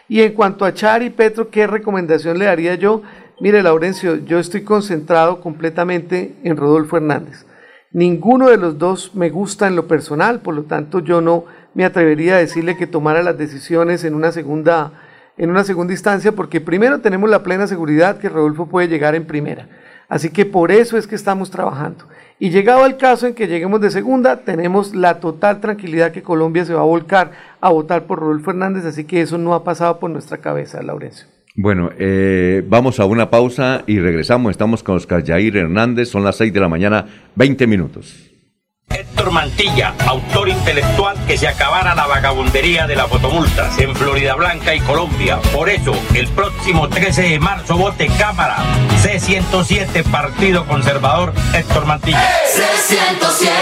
Y en cuanto a Char y Petro, ¿qué recomendación le daría yo? Mire, Laurencio, yo estoy concentrado completamente en Rodolfo Hernández. Ninguno de los dos me gusta en lo personal, por lo tanto yo no me atrevería a decirle que tomara las decisiones en una segunda, en una segunda instancia, porque primero tenemos la plena seguridad que Rodolfo puede llegar en primera. Así que por eso es que estamos trabajando. Y llegado el caso en que lleguemos de segunda, tenemos la total tranquilidad que Colombia se va a volcar a votar por Rodolfo Hernández, así que eso no ha pasado por nuestra cabeza, Laurencio.
Bueno, eh, vamos a una pausa y regresamos. Estamos con Oscar Jair Hernández. Son las 6 de la mañana, 20 minutos.
Mantilla, autor intelectual que se acabara la vagabundería de las fotomultas en Florida Blanca y Colombia. Por eso, el próximo 13 de marzo vote Cámara C107 Partido Conservador Héctor Mantilla.
C107.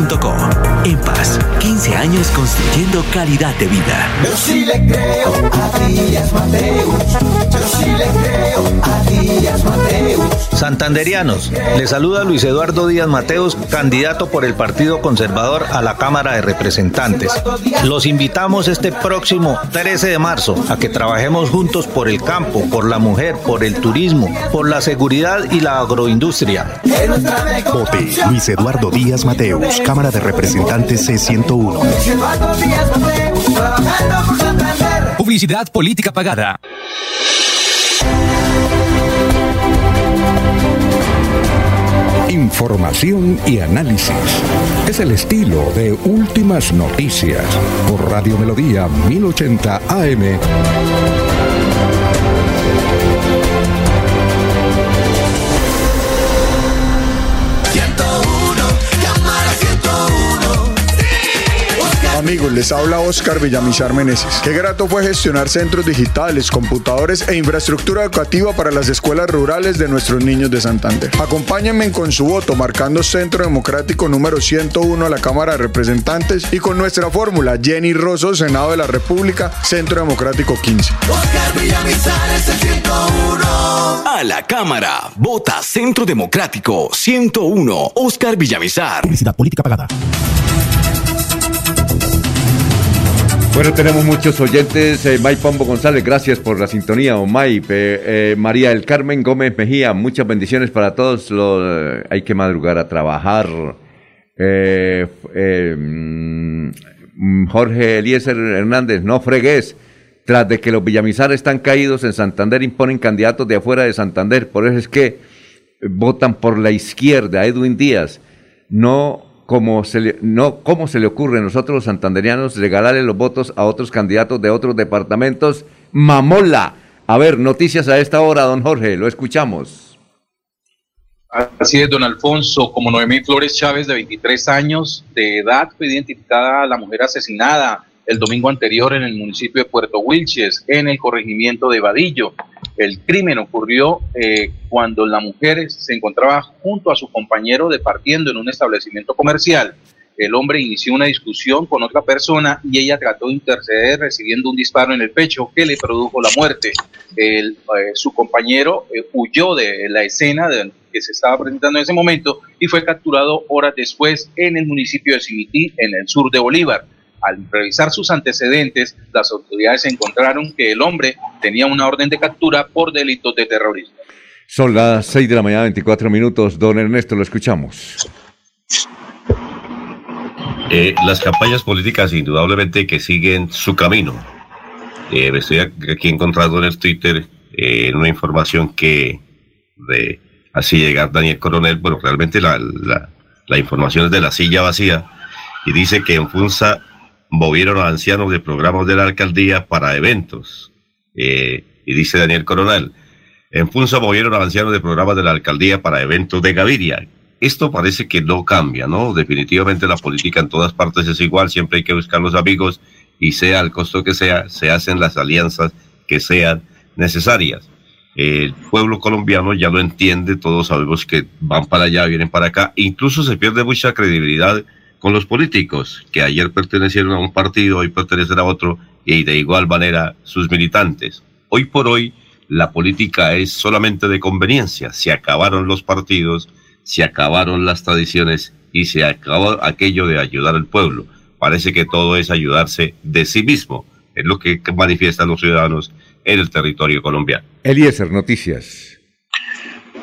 EMPAS, 15 años construyendo calidad de vida.
Yo sí le creo a Díaz Mateus. Yo sí le creo a Díaz Mateus.
Santanderianos, le saluda Luis Eduardo Díaz Mateos, candidato por el Partido Conservador a la Cámara de Representantes. Los invitamos este próximo 13 de marzo a que trabajemos juntos por el campo, por la mujer, por el turismo, por la seguridad y la agroindustria.
Vote Luis Eduardo Díaz Mateus, Cámara de Representantes C101.
Eduardo Díaz Mateus, trabajando por Santander.
Publicidad política pagada.
Información y análisis. Es el estilo de Últimas Noticias por Radio Melodía 1080 AM.
Amigos, les habla Oscar Villamizar Meneses. Qué grato fue gestionar centros digitales, computadores e infraestructura educativa para las escuelas rurales de nuestros niños de Santander. Acompáñenme con su voto marcando Centro Democrático número 101 a la Cámara de Representantes y con nuestra fórmula Jenny Rosso, Senado de la República, Centro Democrático 15.
Oscar Villamizar es el 101.
A la Cámara, vota Centro Democrático 101, Oscar Villamizar.
Publicidad política pagada.
Bueno, tenemos muchos oyentes. Eh, May Pombo González, gracias por la sintonía. O eh, María del Carmen Gómez Mejía, muchas bendiciones para todos. Los, eh, hay que madrugar a trabajar. Eh, mm, Jorge Eliezer Hernández, no fregues. Tras de que los Villamizar están caídos en Santander, imponen candidatos de afuera de Santander. Por eso es que votan por la izquierda, Edwin Díaz. No como se no, ¿cómo se le ocurre a nosotros los santanderianos regalarle los votos a otros candidatos de otros departamentos? Mamola. A ver, noticias a esta hora, don Jorge, lo escuchamos.
Así es, don Alfonso, como Noemí Flores Chávez, de 23 años de edad, fue identificada la mujer asesinada el domingo anterior en el municipio de Puerto Wilches, en el corregimiento de Vadillo. El crimen ocurrió eh, cuando la mujer se encontraba junto a su compañero departiendo en un establecimiento comercial. El hombre inició una discusión con otra persona y ella trató de interceder recibiendo un disparo en el pecho que le produjo la muerte. El, eh, su compañero eh, huyó de la escena que se estaba presentando en ese momento y fue capturado horas después en el municipio de Cimití, en el sur de Bolívar. Al revisar sus antecedentes, las autoridades encontraron que el hombre tenía una orden de captura por delitos de terrorismo.
Son las 6 de la mañana, 24 minutos. Don Ernesto, lo escuchamos.
Eh, las campañas políticas indudablemente que siguen su camino. Eh, me estoy aquí encontrando en el Twitter eh, una información que de así llegar Daniel Coronel, bueno, realmente la, la, la información es de la silla vacía y dice que en Funza movieron a ancianos de programas de la alcaldía para eventos. Eh, y dice Daniel Coronel, en Funza movieron a ancianos de programas de la alcaldía para eventos de Gaviria. Esto parece que no cambia, ¿no? Definitivamente la política en todas partes es igual, siempre hay que buscar los amigos y sea al costo que sea, se hacen las alianzas que sean necesarias. El pueblo colombiano ya lo entiende, todos sabemos que van para allá, vienen para acá, incluso se pierde mucha credibilidad con los políticos, que ayer pertenecieron a un partido, hoy pertenecen a otro, y de igual manera sus militantes. Hoy por hoy, la política es solamente de conveniencia, se acabaron los partidos, se acabaron las tradiciones y se acabó aquello de ayudar al pueblo. Parece que todo es ayudarse de sí mismo, es lo que manifiestan los ciudadanos en el territorio colombiano.
Eliezer, noticias.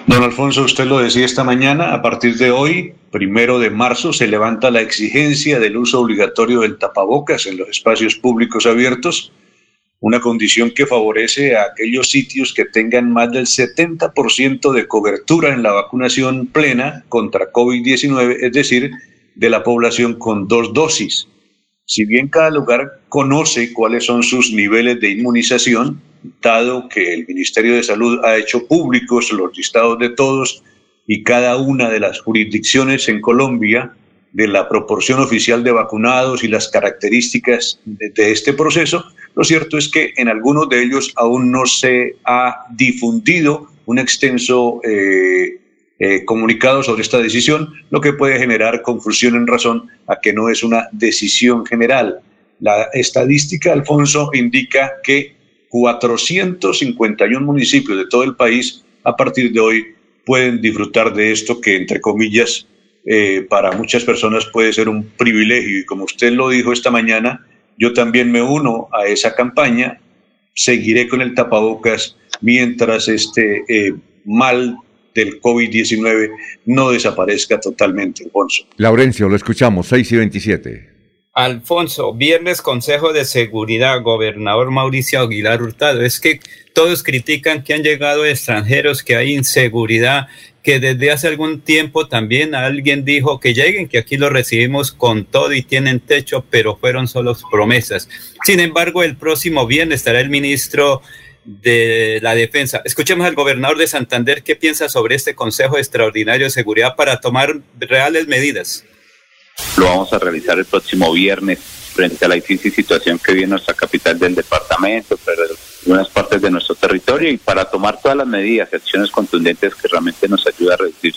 Don Alfonso, usted lo decía esta mañana, a partir de hoy, primero de marzo, se levanta la exigencia del uso obligatorio del tapabocas en los espacios públicos abiertos, una condición que favorece a aquellos sitios que tengan más del 70% de cobertura en la vacunación plena contra COVID-19, es decir, de la población con dos dosis. Si bien cada lugar conoce cuáles son sus niveles de inmunización, dado que el Ministerio de Salud ha hecho públicos los listados de todos y cada una de las jurisdicciones en Colombia de la proporción oficial de vacunados y las características de, este proceso, lo cierto es que en algunos de ellos aún no se ha difundido un extenso eh, eh, comunicado sobre esta decisión, lo que puede generar confusión en razón a que no es una decisión general. La estadística, Alfonso, indica que 451 municipios de todo el país a partir de hoy pueden disfrutar de esto que, entre comillas, eh, para muchas personas puede ser un privilegio. Y como usted lo dijo esta mañana, yo también me uno a esa campaña, seguiré con el tapabocas mientras este eh, mal del COVID-19 no desaparezca totalmente, Alfonso.
Laurencio, lo escuchamos, 6 y 27.
Alfonso, viernes Consejo de Seguridad, gobernador Mauricio Aguilar Hurtado. Es que todos critican que han llegado extranjeros, que hay inseguridad, que desde hace algún tiempo también alguien dijo que lleguen, que aquí los recibimos con todo y tienen techo, pero fueron solo promesas. Sin embargo, el próximo viernes estará el ministro de la Defensa. Escuchemos al gobernador de Santander qué piensa sobre este Consejo Extraordinario de Seguridad para tomar reales medidas.
Lo vamos a realizar el próximo viernes frente a la difícil situación que vive nuestra capital del departamento, partes de nuestro territorio y para tomar todas las medidas acciones contundentes que realmente nos ayuda a reducir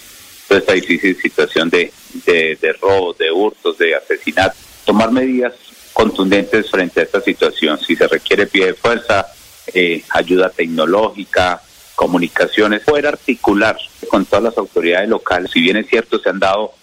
toda esta difícil situación de, de, de robos, de hurtos, de asesinatos. Tomar medidas contundentes frente a esta situación. Si se requiere pie de fuerza, eh, ayuda tecnológica, comunicaciones, poder articular con todas las autoridades locales. Si bien es cierto, se han dado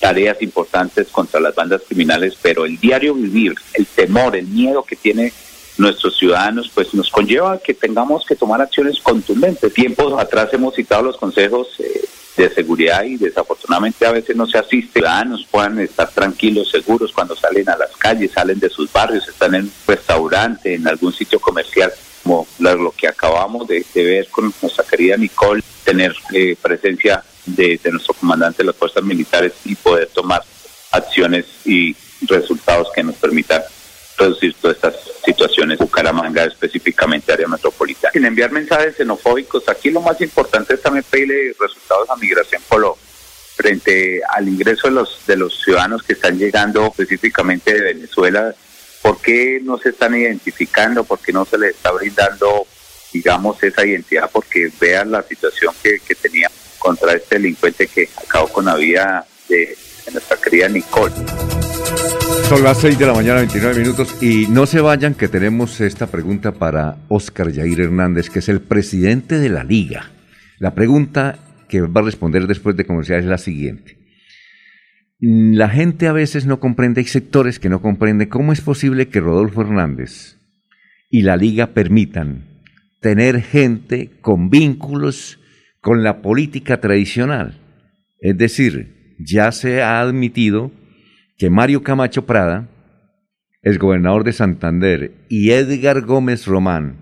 tareas importantes contra las bandas criminales, pero el diario vivir, el temor, el miedo que tiene nuestros ciudadanos, pues nos conlleva a que tengamos que tomar acciones contundentes. Tiempos atrás hemos citado los consejos eh, de seguridad y desafortunadamente a veces no se asiste. Ciudadanos puedan estar tranquilos, seguros cuando salen a las calles, salen de sus barrios, están en un restaurante, en algún sitio comercial como lo que acabamos de, de, ver con nuestra querida Nicole, tener eh, presencia de, de, nuestro comandante de las fuerzas militares y poder tomar acciones y resultados que nos permitan reducir todas estas situaciones, Bucaramanga específicamente área metropolitana. Sin enviar mensajes xenofóbicos, aquí lo más importante es también pedirle resultados a Migración Colo frente al ingreso de los de los ciudadanos que están llegando específicamente de Venezuela ¿Por qué no se están identificando? ¿Por qué no se les está brindando, digamos, esa identidad? Porque vean la situación que, que tenía contra este delincuente que acabó con la vida de, de nuestra querida Nicole.
Son las 6 de la mañana, 29 minutos, y no se vayan que tenemos esta pregunta para Oscar Yair Hernández, que es el presidente de la liga. La pregunta que va a responder después de comercial es la siguiente. La gente a veces no comprende, hay sectores que no comprenden cómo es posible que Rodolfo Hernández y la liga permitan tener gente con vínculos con la política tradicional. Es decir, ya se ha admitido que Mario Camacho Prada, el gobernador de Santander, y Edgar Gómez Román,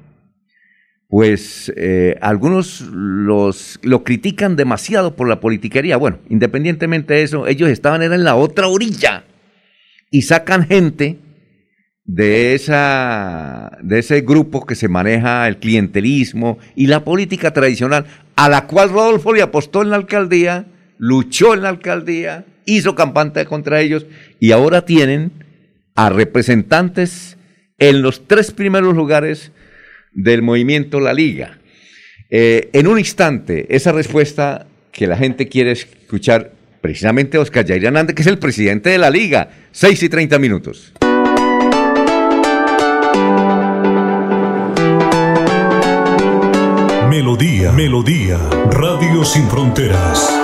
pues eh, algunos los, lo critican demasiado por la politiquería. Bueno, independientemente de eso, ellos estaban en la otra orilla y sacan gente de, esa, de ese grupo que se maneja el clientelismo y la política tradicional, a la cual Rodolfo le apostó en la alcaldía, luchó en la alcaldía, hizo campaña contra ellos y ahora tienen a representantes en los tres primeros lugares del movimiento La Liga. Eh, en un instante, esa respuesta que la gente quiere escuchar precisamente Oscar Jair Hernández, que es el presidente de la Liga. 6 y 30 minutos.
Melodía, Melodía, Radio Sin Fronteras.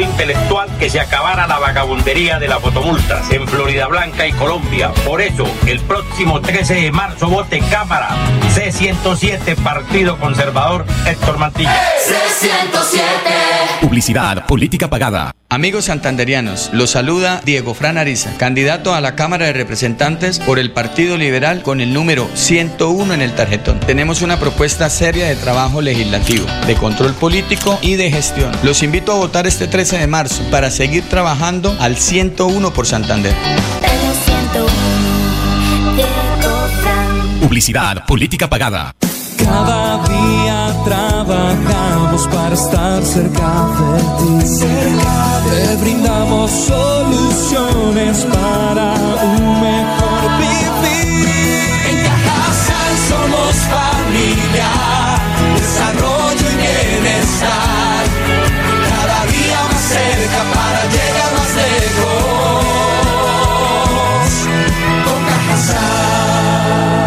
intelectual que se acabara la vagabundería de las fotomultas en Florida Blanca y Colombia. Por eso, el próximo 13 de marzo vote Cámara C107 Partido Conservador Héctor Mantilla.
C107.
Publicidad, política pagada.
Amigos santanderianos, los saluda Diego Fran Ariza, candidato a la Cámara de Representantes por el Partido Liberal con el número 101 en el tarjetón. Tenemos una propuesta seria de trabajo legislativo, de control político y de gestión. Los invito a votar este 13 de marzo para seguir trabajando al 101 por Santander.
Publicidad, política pagada.
Cada día trabajamos para estar cerca de ti. Te brindamos soluciones para un mejor vivir.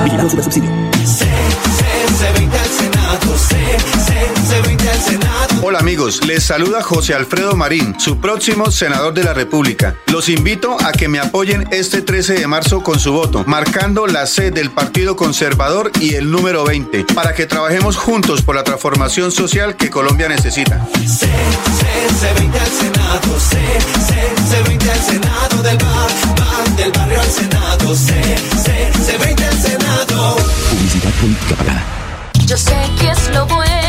Vigilado sobre subsidio.
Se 20 al Senado, se 20 al Senado.
Hola amigos, les saluda José Alfredo Marín, su próximo senador de la República. Los invito a que me apoyen este 13 de marzo con su voto, marcando la C del Partido Conservador y el número 20, para que trabajemos juntos por la transformación social que Colombia necesita.
Se 20 al Senado, se, se, se 20 al Senado del bar, bar, del barrio al Senado, se, se, se 20 al Senado.
Publicidad, política pagada.
Yo sé que es lo bueno.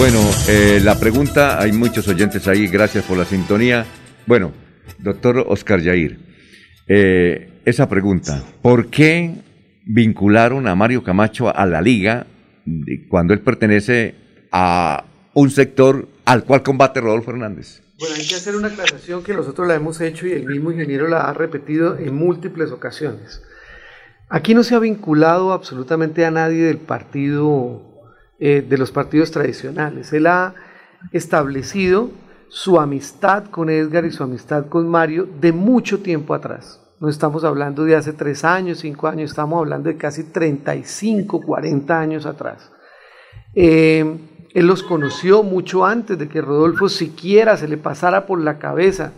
Bueno, eh, la pregunta, hay muchos oyentes ahí, gracias por la sintonía. Bueno, doctor Oscar Yair, eh, esa pregunta, ¿por qué vincularon a Mario Camacho a la liga cuando él pertenece a un sector al cual combate Rodolfo Hernández?
Bueno, hay que hacer una aclaración que nosotros la hemos hecho y el mismo ingeniero la ha repetido en múltiples ocasiones. Aquí no se ha vinculado absolutamente a nadie del partido, eh, de los partidos tradicionales. Él ha establecido su amistad con Edgar y su amistad con Mario de mucho tiempo atrás. No estamos hablando de hace tres años, cinco años, estamos hablando de casi 35, 40 años atrás. Eh, él los conoció mucho antes de que Rodolfo siquiera se le pasara por la cabeza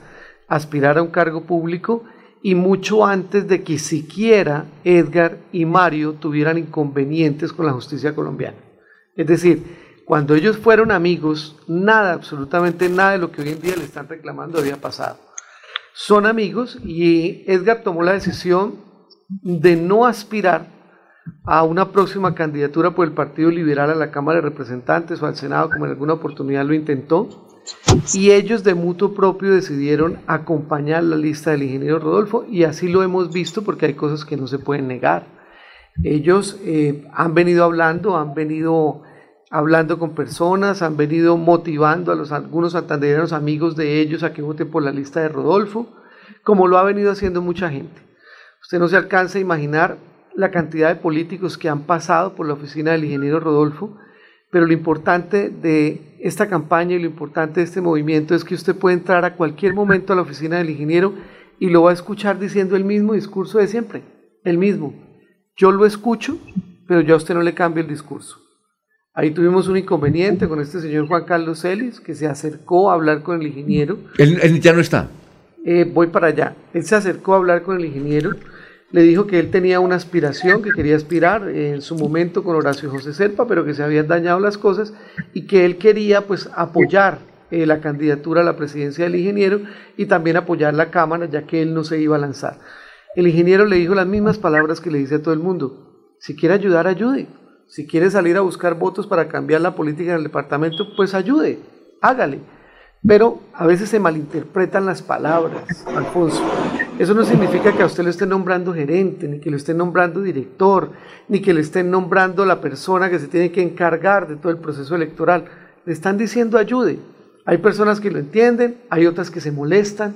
aspirar a un cargo público y mucho antes de que siquiera Edgar y Mario tuvieran inconvenientes con la justicia colombiana. Es decir, cuando ellos fueron amigos, nada, absolutamente nada de lo que hoy en día le están reclamando había pasado. Son amigos y Edgar tomó la decisión de no aspirar a una próxima candidatura por el Partido Liberal a la Cámara de Representantes o al Senado, como en alguna oportunidad lo intentó, y ellos de mutuo propio decidieron acompañar la lista del ingeniero Rodolfo, y así lo hemos visto porque hay cosas que no se pueden negar. Ellos eh, han venido hablando, han venido hablando con personas, han venido motivando a los algunos santandereanos amigos de ellos a que voten por la lista de Rodolfo, como lo ha venido haciendo mucha gente. Usted no se alcanza a imaginar la cantidad de políticos que han pasado por la oficina del ingeniero Rodolfo, pero lo importante de esta campaña y lo importante de este movimiento es que usted puede entrar a cualquier momento a la oficina del ingeniero y lo va a escuchar diciendo el mismo discurso de siempre, el mismo. Yo lo escucho, pero yo a usted no le cambio el discurso. Ahí tuvimos un inconveniente con este señor Juan Carlos Celis, que se acercó a hablar con el ingeniero.
Él, él ya no está.
Eh, voy para allá. Él se acercó a hablar con el ingeniero, le dijo que él tenía una aspiración, que quería aspirar eh, en su momento con Horacio José Serpa, pero que se habían dañado las cosas y que él quería pues apoyar eh, la candidatura a la presidencia del ingeniero y también apoyar la Cámara, ya que él no se iba a lanzar. El ingeniero le dijo las mismas palabras que le dice a todo el mundo. Si quiere ayudar, ayude. Si quiere salir a buscar votos para cambiar la política en el departamento, pues ayude, hágale. Pero a veces se malinterpretan las palabras, Alfonso. Eso no significa que a usted lo estén nombrando gerente, ni que lo estén nombrando director, ni que le estén nombrando la persona que se tiene que encargar de todo el proceso electoral. Le están diciendo ayude. Hay personas que lo entienden, hay otras que se molestan.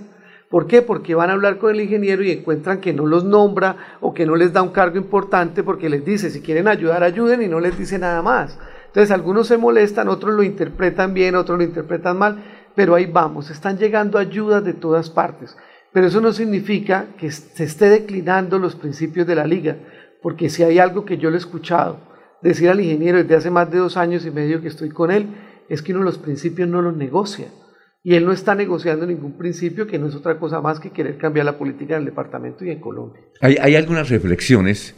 ¿Por qué? Porque van a hablar con el ingeniero y encuentran que no los nombra o que no les da un cargo importante porque les dice, si quieren ayudar, ayuden y no les dice nada más. Entonces algunos se molestan, otros lo interpretan bien, otros lo interpretan mal, pero ahí vamos, están llegando ayudas de todas partes. Pero eso no significa que se esté declinando los principios de la liga, porque si hay algo que yo le he escuchado decir al ingeniero desde hace más de dos años y medio que estoy con él, es que uno los principios no los negocia. Y él no está negociando ningún principio que no es otra cosa más que querer cambiar la política del departamento y en Colombia.
Hay, hay algunas reflexiones.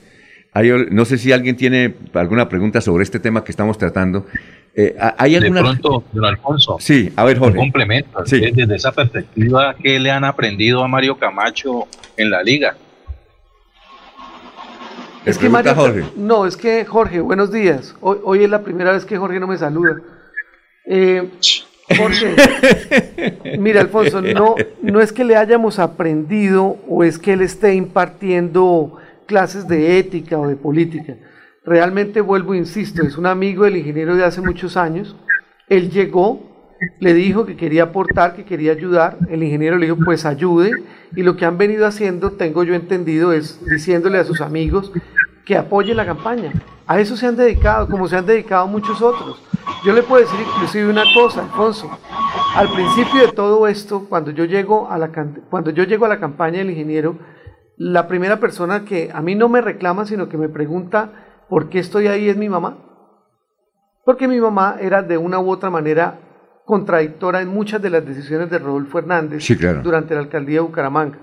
Hay, no sé si alguien tiene alguna pregunta sobre este tema que estamos tratando. Eh, ¿Hay alguna...
De pronto, don Alfonso.
Sí, a ver, Jorge.
Un complemento.
Sí.
Desde esa perspectiva, ¿qué le han aprendido a Mario Camacho en la liga?
Es que Mario, no, es que Jorge, buenos días. Hoy, hoy, es la primera vez que Jorge no me saluda. Eh, Jorge, mira Alfonso, no, no es que le hayamos aprendido o es que él esté impartiendo clases de ética o de política. Realmente vuelvo, insisto, es un amigo del ingeniero de hace muchos años. Él llegó, le dijo que quería aportar, que quería ayudar. El ingeniero le dijo, pues ayude. Y lo que han venido haciendo, tengo yo entendido, es diciéndole a sus amigos que apoyen la campaña. A eso se han dedicado, como se han dedicado muchos otros. Yo le puedo decir inclusive una cosa, Alfonso. Al principio de todo esto, cuando yo llego a la, cuando yo llego a la campaña del ingeniero, la primera persona que a mí no me reclama, sino que me pregunta por qué estoy ahí es mi mamá. Porque mi mamá era de una u otra manera contradictora en muchas de las decisiones de Rodolfo Hernández
sí, claro.
durante la alcaldía de Bucaramanga.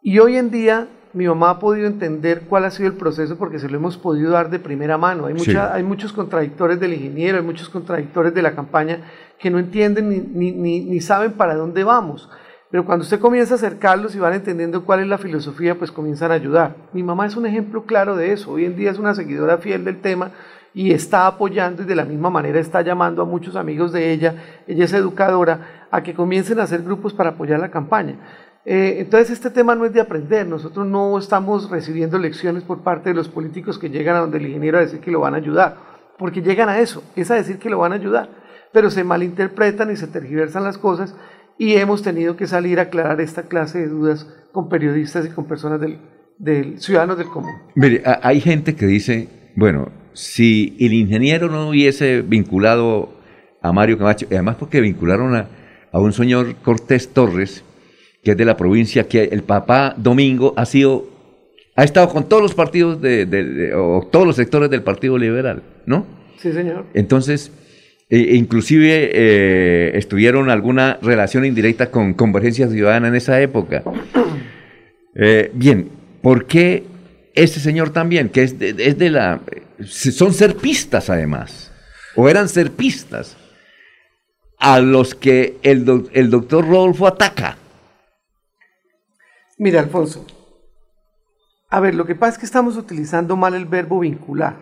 Y hoy en día mi mamá ha podido entender cuál ha sido el proceso porque se lo hemos podido dar de primera mano. Hay, mucha, sí. hay muchos contradictores del ingeniero, hay muchos contradictores de la campaña que no entienden ni, ni, ni, ni, saben para dónde vamos. Pero cuando usted comienza a acercarlos y van entendiendo cuál es la filosofía, pues comienzan a ayudar. Mi mamá es un ejemplo claro de eso. Hoy en día es una seguidora fiel del tema y está apoyando y de la misma manera está llamando a muchos amigos de ella, ella es educadora, a que comiencen a hacer grupos para apoyar la campaña. Eh, entonces este tema no es de aprender, nosotros no estamos recibiendo lecciones por parte de los políticos que llegan a donde el ingeniero a decir que lo van a ayudar, porque llegan a eso, es a decir que lo van a ayudar, pero se malinterpretan y se tergiversan las cosas y hemos tenido que salir a aclarar esta clase de dudas con periodistas y con personas del, del ciudadanos del común.
Mire, hay gente que dice, bueno, si el ingeniero no hubiese vinculado a Mario Camacho, y además porque vincularon a, a un señor Cortés Torres, que es de la provincia, que el papá Domingo ha sido, ha estado con todos los partidos de, de, de o todos los sectores del Partido Liberal, ¿no?
Sí, señor.
Entonces, e inclusive eh, estuvieron alguna relación indirecta con Convergencia Ciudadana en esa época. Eh, bien, ¿por qué este señor también, que es de, es de la... Son serpistas además, o eran serpistas, a los que el, do, el doctor Rodolfo ataca?
Mira, Alfonso, a ver, lo que pasa es que estamos utilizando mal el verbo vincular.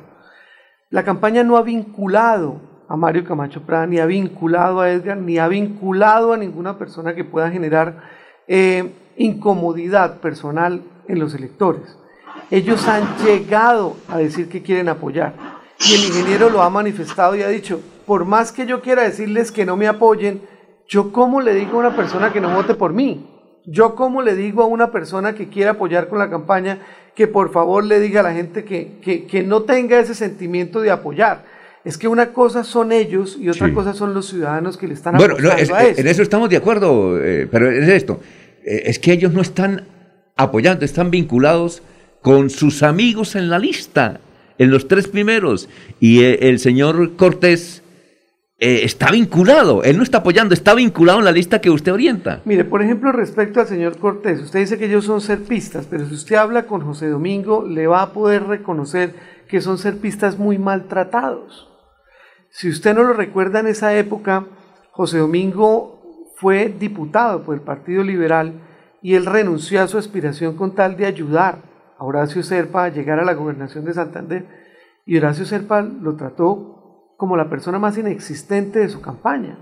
La campaña no ha vinculado a Mario Camacho Prada, ni ha vinculado a Edgar, ni ha vinculado a ninguna persona que pueda generar eh, incomodidad personal en los electores. Ellos han llegado a decir que quieren apoyar y el ingeniero lo ha manifestado y ha dicho, por más que yo quiera decirles que no me apoyen, yo cómo le digo a una persona que no vote por mí, yo cómo le digo a una persona que quiere apoyar con la campaña que por favor le diga a la gente que, que, que no tenga ese sentimiento de apoyar es que una cosa son ellos y otra sí. cosa son los ciudadanos que le están
bueno, no, es, a eso. En eso estamos de acuerdo, eh, pero es esto, eh, es que ellos no están apoyando, están vinculados con sus amigos en la lista, en los tres primeros, y eh, el señor Cortés está vinculado, él no está apoyando, está vinculado en la lista que usted orienta.
Mire, por ejemplo, respecto al señor Cortés, usted dice que ellos son serpistas, pero si usted habla con José Domingo, le va a poder reconocer que son serpistas muy maltratados. Si usted no lo recuerda en esa época, José Domingo fue diputado por el Partido Liberal y él renunció a su aspiración con tal de ayudar a Horacio Serpa a llegar a la gobernación de Santander. Y Horacio Serpa lo trató como la persona más inexistente de su campaña.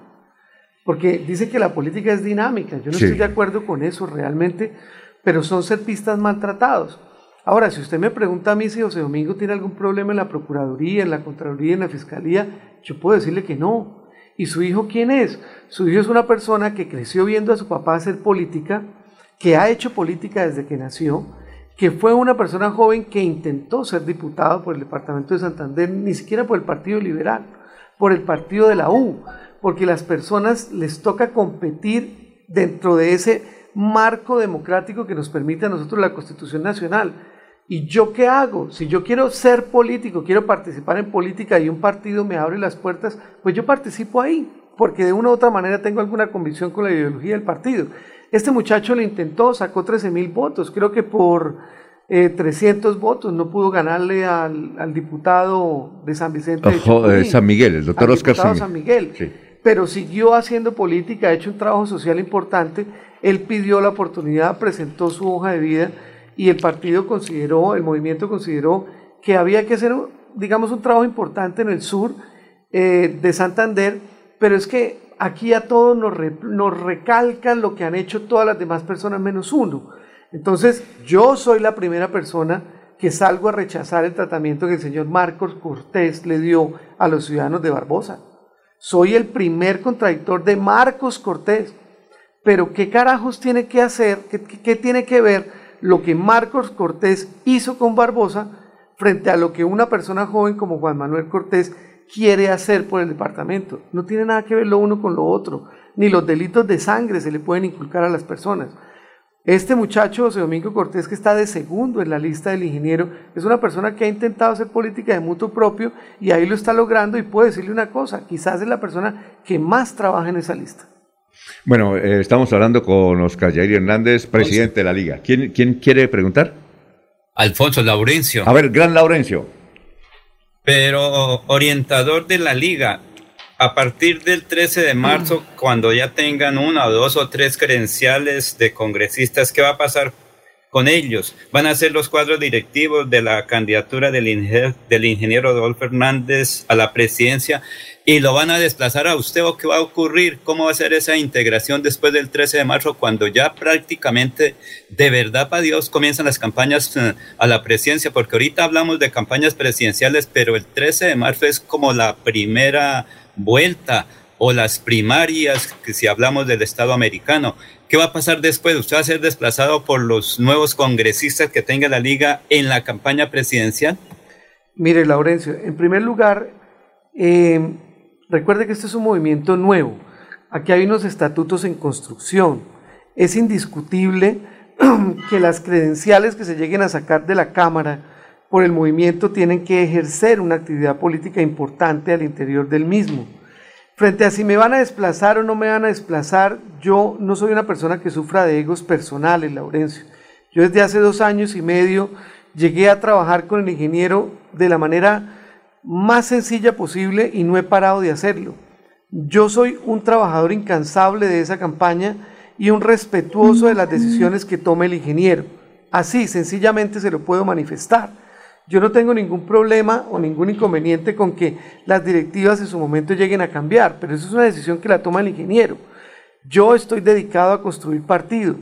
Porque dice que la política es dinámica. Yo no
Sí.
estoy de acuerdo con eso realmente, pero son serpistas maltratados. Ahora, si usted me pregunta a mí si José Domingo tiene algún problema en la Procuraduría, en la Contraloría, en la Fiscalía, yo puedo decirle que no. ¿Y su hijo quién es? Su hijo es una persona que creció viendo a su papá hacer política, que ha hecho política desde que nació, que fue una persona joven que intentó ser diputado por el departamento de Santander, ni siquiera por el Partido Liberal, por el partido de la U, porque las personas les toca competir dentro de ese marco democrático que nos permite a nosotros la Constitución Nacional. ¿Y yo qué hago? Si yo quiero ser político, quiero participar en política y un partido me abre las puertas, pues yo participo ahí, porque de una u otra manera tengo alguna convicción con la ideología del partido. Este muchacho lo intentó, sacó 13 mil votos, creo que por eh, 300 votos no pudo ganarle al, al diputado de San Vicente de
San Miguel, el doctor
al
Oscar San
Miguel.
Sí.
Pero siguió haciendo política, ha hecho un trabajo social importante. Él pidió la oportunidad, presentó su hoja de vida y el partido consideró, el movimiento consideró que había que hacer, digamos, un trabajo importante en el sur eh, de Santander, pero es que aquí a todos nos, re- nos recalcan lo que han hecho todas las demás personas menos uno. Entonces, yo soy la primera persona que salgo a rechazar el tratamiento que el señor Marcos Cortés le dio a los ciudadanos de Barbosa. Soy el primer contradictor de Marcos Cortés. Pero ¿qué carajos tiene que hacer? ¿Qué, qué- qué tiene que ver lo que Marcos Cortés hizo con Barbosa frente a lo que una persona joven como Juan Manuel Cortés quiere hacer por el departamento? No tiene nada que ver lo uno con lo otro. Ni los delitos de sangre se le pueden inculcar a las personas. Este muchacho, José Domingo Cortés, que está de segundo en la lista del ingeniero, es una persona que ha intentado hacer política de mutuo propio y ahí lo está logrando y puedo decirle una cosa, quizás es la persona que más trabaja en esa lista.
Bueno, eh, estamos hablando con Oscar Jair Hernández, presidente de la liga. ¿Quién, quién quiere preguntar?
Alfonso Laurencio.
A ver, Gran Laurencio.
Pero orientador de la liga, a partir del 13 de marzo, cuando ya tengan una o dos o tres credenciales de congresistas, ¿qué va a pasar con ellos? ¿Van a ser los cuadros directivos de la candidatura del, inge- del ingeniero Rodolfo Hernández a la presidencia y lo van a desplazar a usted o qué va a ocurrir? ¿Cómo va a ser esa integración después del 13 de marzo cuando ya prácticamente de verdad para Dios comienzan las campañas eh, a la presidencia? Porque ahorita hablamos de campañas presidenciales, pero el 13 de marzo es como la primera vuelta o las primarias, que si hablamos del Estado americano. ¿Qué va a pasar después? ¿Usted va a ser desplazado por los nuevos congresistas que tenga la liga en la campaña presidencial?
Mire, Laurencio, en primer lugar, eh, recuerde que este es un movimiento nuevo. Aquí hay unos estatutos en construcción. Es indiscutible que las credenciales que se lleguen a sacar de la Cámara por el movimiento tienen que ejercer una actividad política importante al interior del mismo. Frente a si me van a desplazar o no me van a desplazar, yo no soy una persona que sufra de egos personales, Laurencio. Yo desde hace dos años y medio llegué a trabajar con el ingeniero de la manera más sencilla posible y no he parado de hacerlo. Yo soy un trabajador incansable de esa campaña y un respetuoso de las decisiones que tome el ingeniero. Así, sencillamente se lo puedo manifestar. Yo no tengo ningún problema o ningún inconveniente con que las directivas en su momento lleguen a cambiar, pero eso es una decisión que la toma el ingeniero. Yo estoy dedicado a construir partido.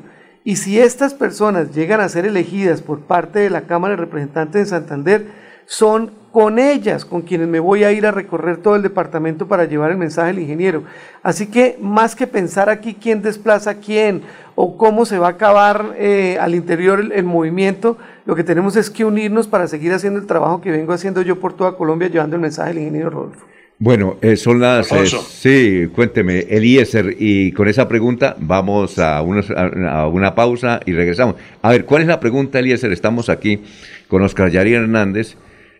Y si estas personas llegan a ser elegidas por parte de la Cámara de Representantes de Santander, son con ellas con quienes me voy a ir a recorrer todo el departamento para llevar el mensaje del ingeniero. Así que más que pensar aquí quién desplaza a quién o cómo se va a acabar eh, al interior el, el movimiento, lo que tenemos es que unirnos para seguir haciendo el trabajo que vengo haciendo yo por toda Colombia llevando el mensaje del ingeniero Rodolfo.
Bueno, eh, son las... eh, sí, cuénteme, Eliezer, y con esa pregunta vamos a, unos- a- a una pausa y regresamos. A ver, ¿cuál es la pregunta, Eliezer? Estamos aquí con Oscar Yari Hernández,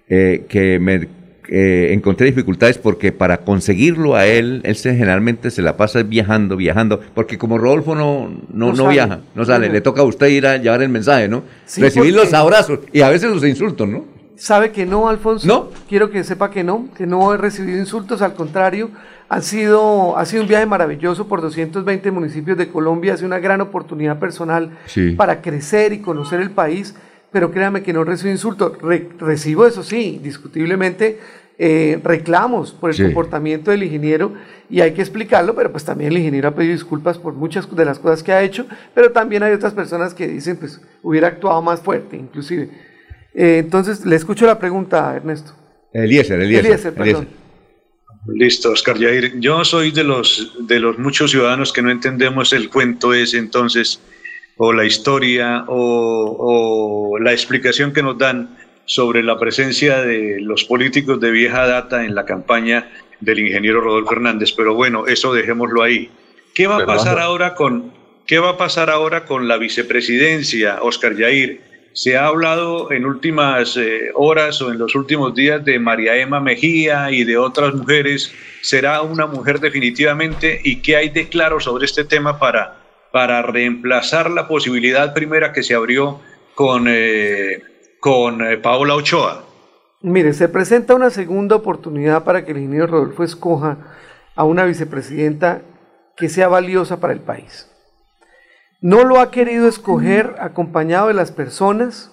eh, que me eh, encontré dificultades porque para conseguirlo a él, él se, generalmente se la pasa viajando, viajando, porque como Rodolfo no, no,
No
viaja, no sale, le toca a usted ir a llevar el mensaje, ¿no?
Sí,
Recibir los abrazos y a veces los insultos, ¿no?
¿Sabe que no, Alfonso?
¿No?
Quiero que sepa que no, que no he recibido insultos, al contrario, Han sido, ha sido un viaje maravilloso por 220 municipios de Colombia, ha sido una gran oportunidad personal
Sí.
para crecer y conocer el país, pero créame que no recibo insultos. Re- recibo, eso sí, discutiblemente, eh, reclamos por el
Sí.
comportamiento del ingeniero y hay que explicarlo, pero pues también el ingeniero ha pedido disculpas por muchas de las cosas que ha hecho, pero también hay otras personas que dicen, pues hubiera actuado más fuerte, inclusive. Eh, entonces, le escucho la pregunta, Ernesto.
Eliezer, Eliezer.
Eliezer, perdón.
Listo, Oscar Jair. Yo soy de los, de los muchos ciudadanos que no entendemos el cuento ese entonces, o la historia, o, o la explicación que nos dan sobre la presencia de los políticos de vieja data en la campaña del ingeniero Rodolfo Hernández. Pero bueno, eso dejémoslo ahí. ¿Qué va a pasar ahora con, qué va a pasar ahora con la vicepresidencia, Oscar Jair? Se ha hablado en últimas eh, horas o en los últimos días de María Emma Mejía y de otras mujeres. ¿Será una mujer definitivamente? ¿Y qué hay de claro sobre este tema para, para reemplazar la posibilidad primera que se abrió con, eh, con eh, Paola Ochoa?
Mire, se presenta una segunda oportunidad para que el ingeniero Rodolfo escoja a una vicepresidenta que sea valiosa para el país. No lo ha querido escoger acompañado de las personas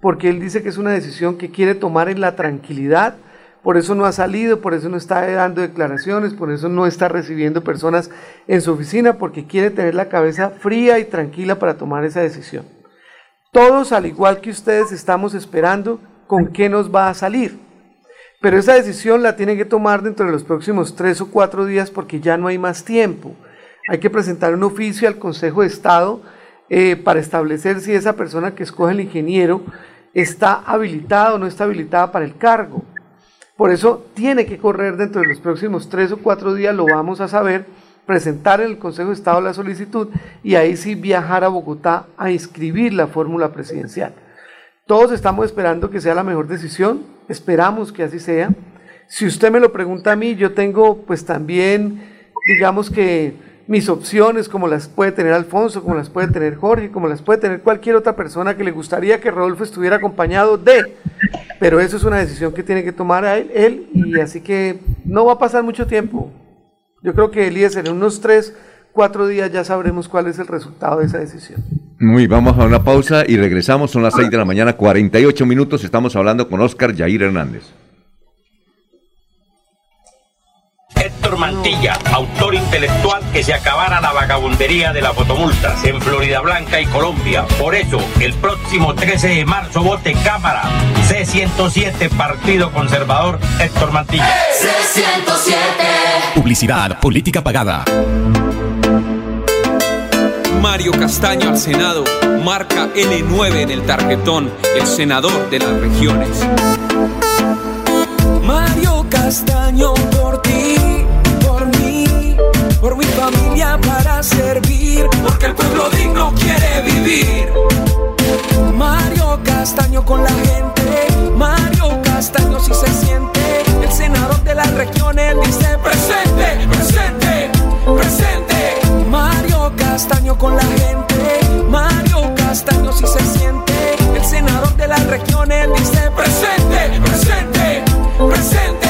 porque él dice que es una decisión que quiere tomar en la tranquilidad, por eso no ha salido, por eso no está dando declaraciones, por eso no está recibiendo personas en su oficina, porque quiere tener la cabeza fría y tranquila para tomar esa decisión. Todos, al igual que ustedes, estamos esperando con qué nos va a salir. Pero esa decisión la tienen que tomar dentro de los próximos tres o cuatro días porque ya no hay más tiempo. Hay que presentar un oficio al Consejo de Estado eh, para establecer si esa persona que escoge el ingeniero está habilitada o no está habilitada para el cargo. Por eso tiene que correr dentro de los próximos tres o cuatro días, lo vamos a saber, presentar en el Consejo de Estado la solicitud y ahí sí viajar a Bogotá a inscribir la fórmula presidencial. Todos estamos esperando que sea la mejor decisión, esperamos que así sea. Si usted me lo pregunta a mí, yo tengo pues también, digamos que mis opciones, como las puede tener Alfonso, como las puede tener Jorge, como las puede tener cualquier otra persona que le gustaría que Rodolfo estuviera acompañado de. Pero eso es una decisión que tiene que tomar él, él y así que no va a pasar mucho tiempo. Yo creo que Elías en unos tres, cuatro días ya sabremos cuál es el resultado de esa decisión.
Muy, vamos a una pausa y regresamos. Son las 6 de la mañana, 48 minutos. Estamos hablando con Oscar Yair Hernández.
Héctor Mantilla, autor intelectual que se acabara la vagabundería de las fotomultas en Florida Blanca y Colombia. Por eso, el próximo 13 de marzo vote Cámara C107 Partido Conservador Héctor Mantilla.
Publicidad, política pagada.
Mario Castaño al Senado, marca L9 en el tarjetón, el senador de las regiones.
Mario Castaño por ti, por mi familia para servir, porque el pueblo digno quiere vivir. Mario Castaño con la gente, Mario Castaño si se siente, el senador de las regiones dice presente, presente, presente. Mario Castaño con la gente, Mario Castaño si se siente, el senador de las regiones dice presente, presente, presente.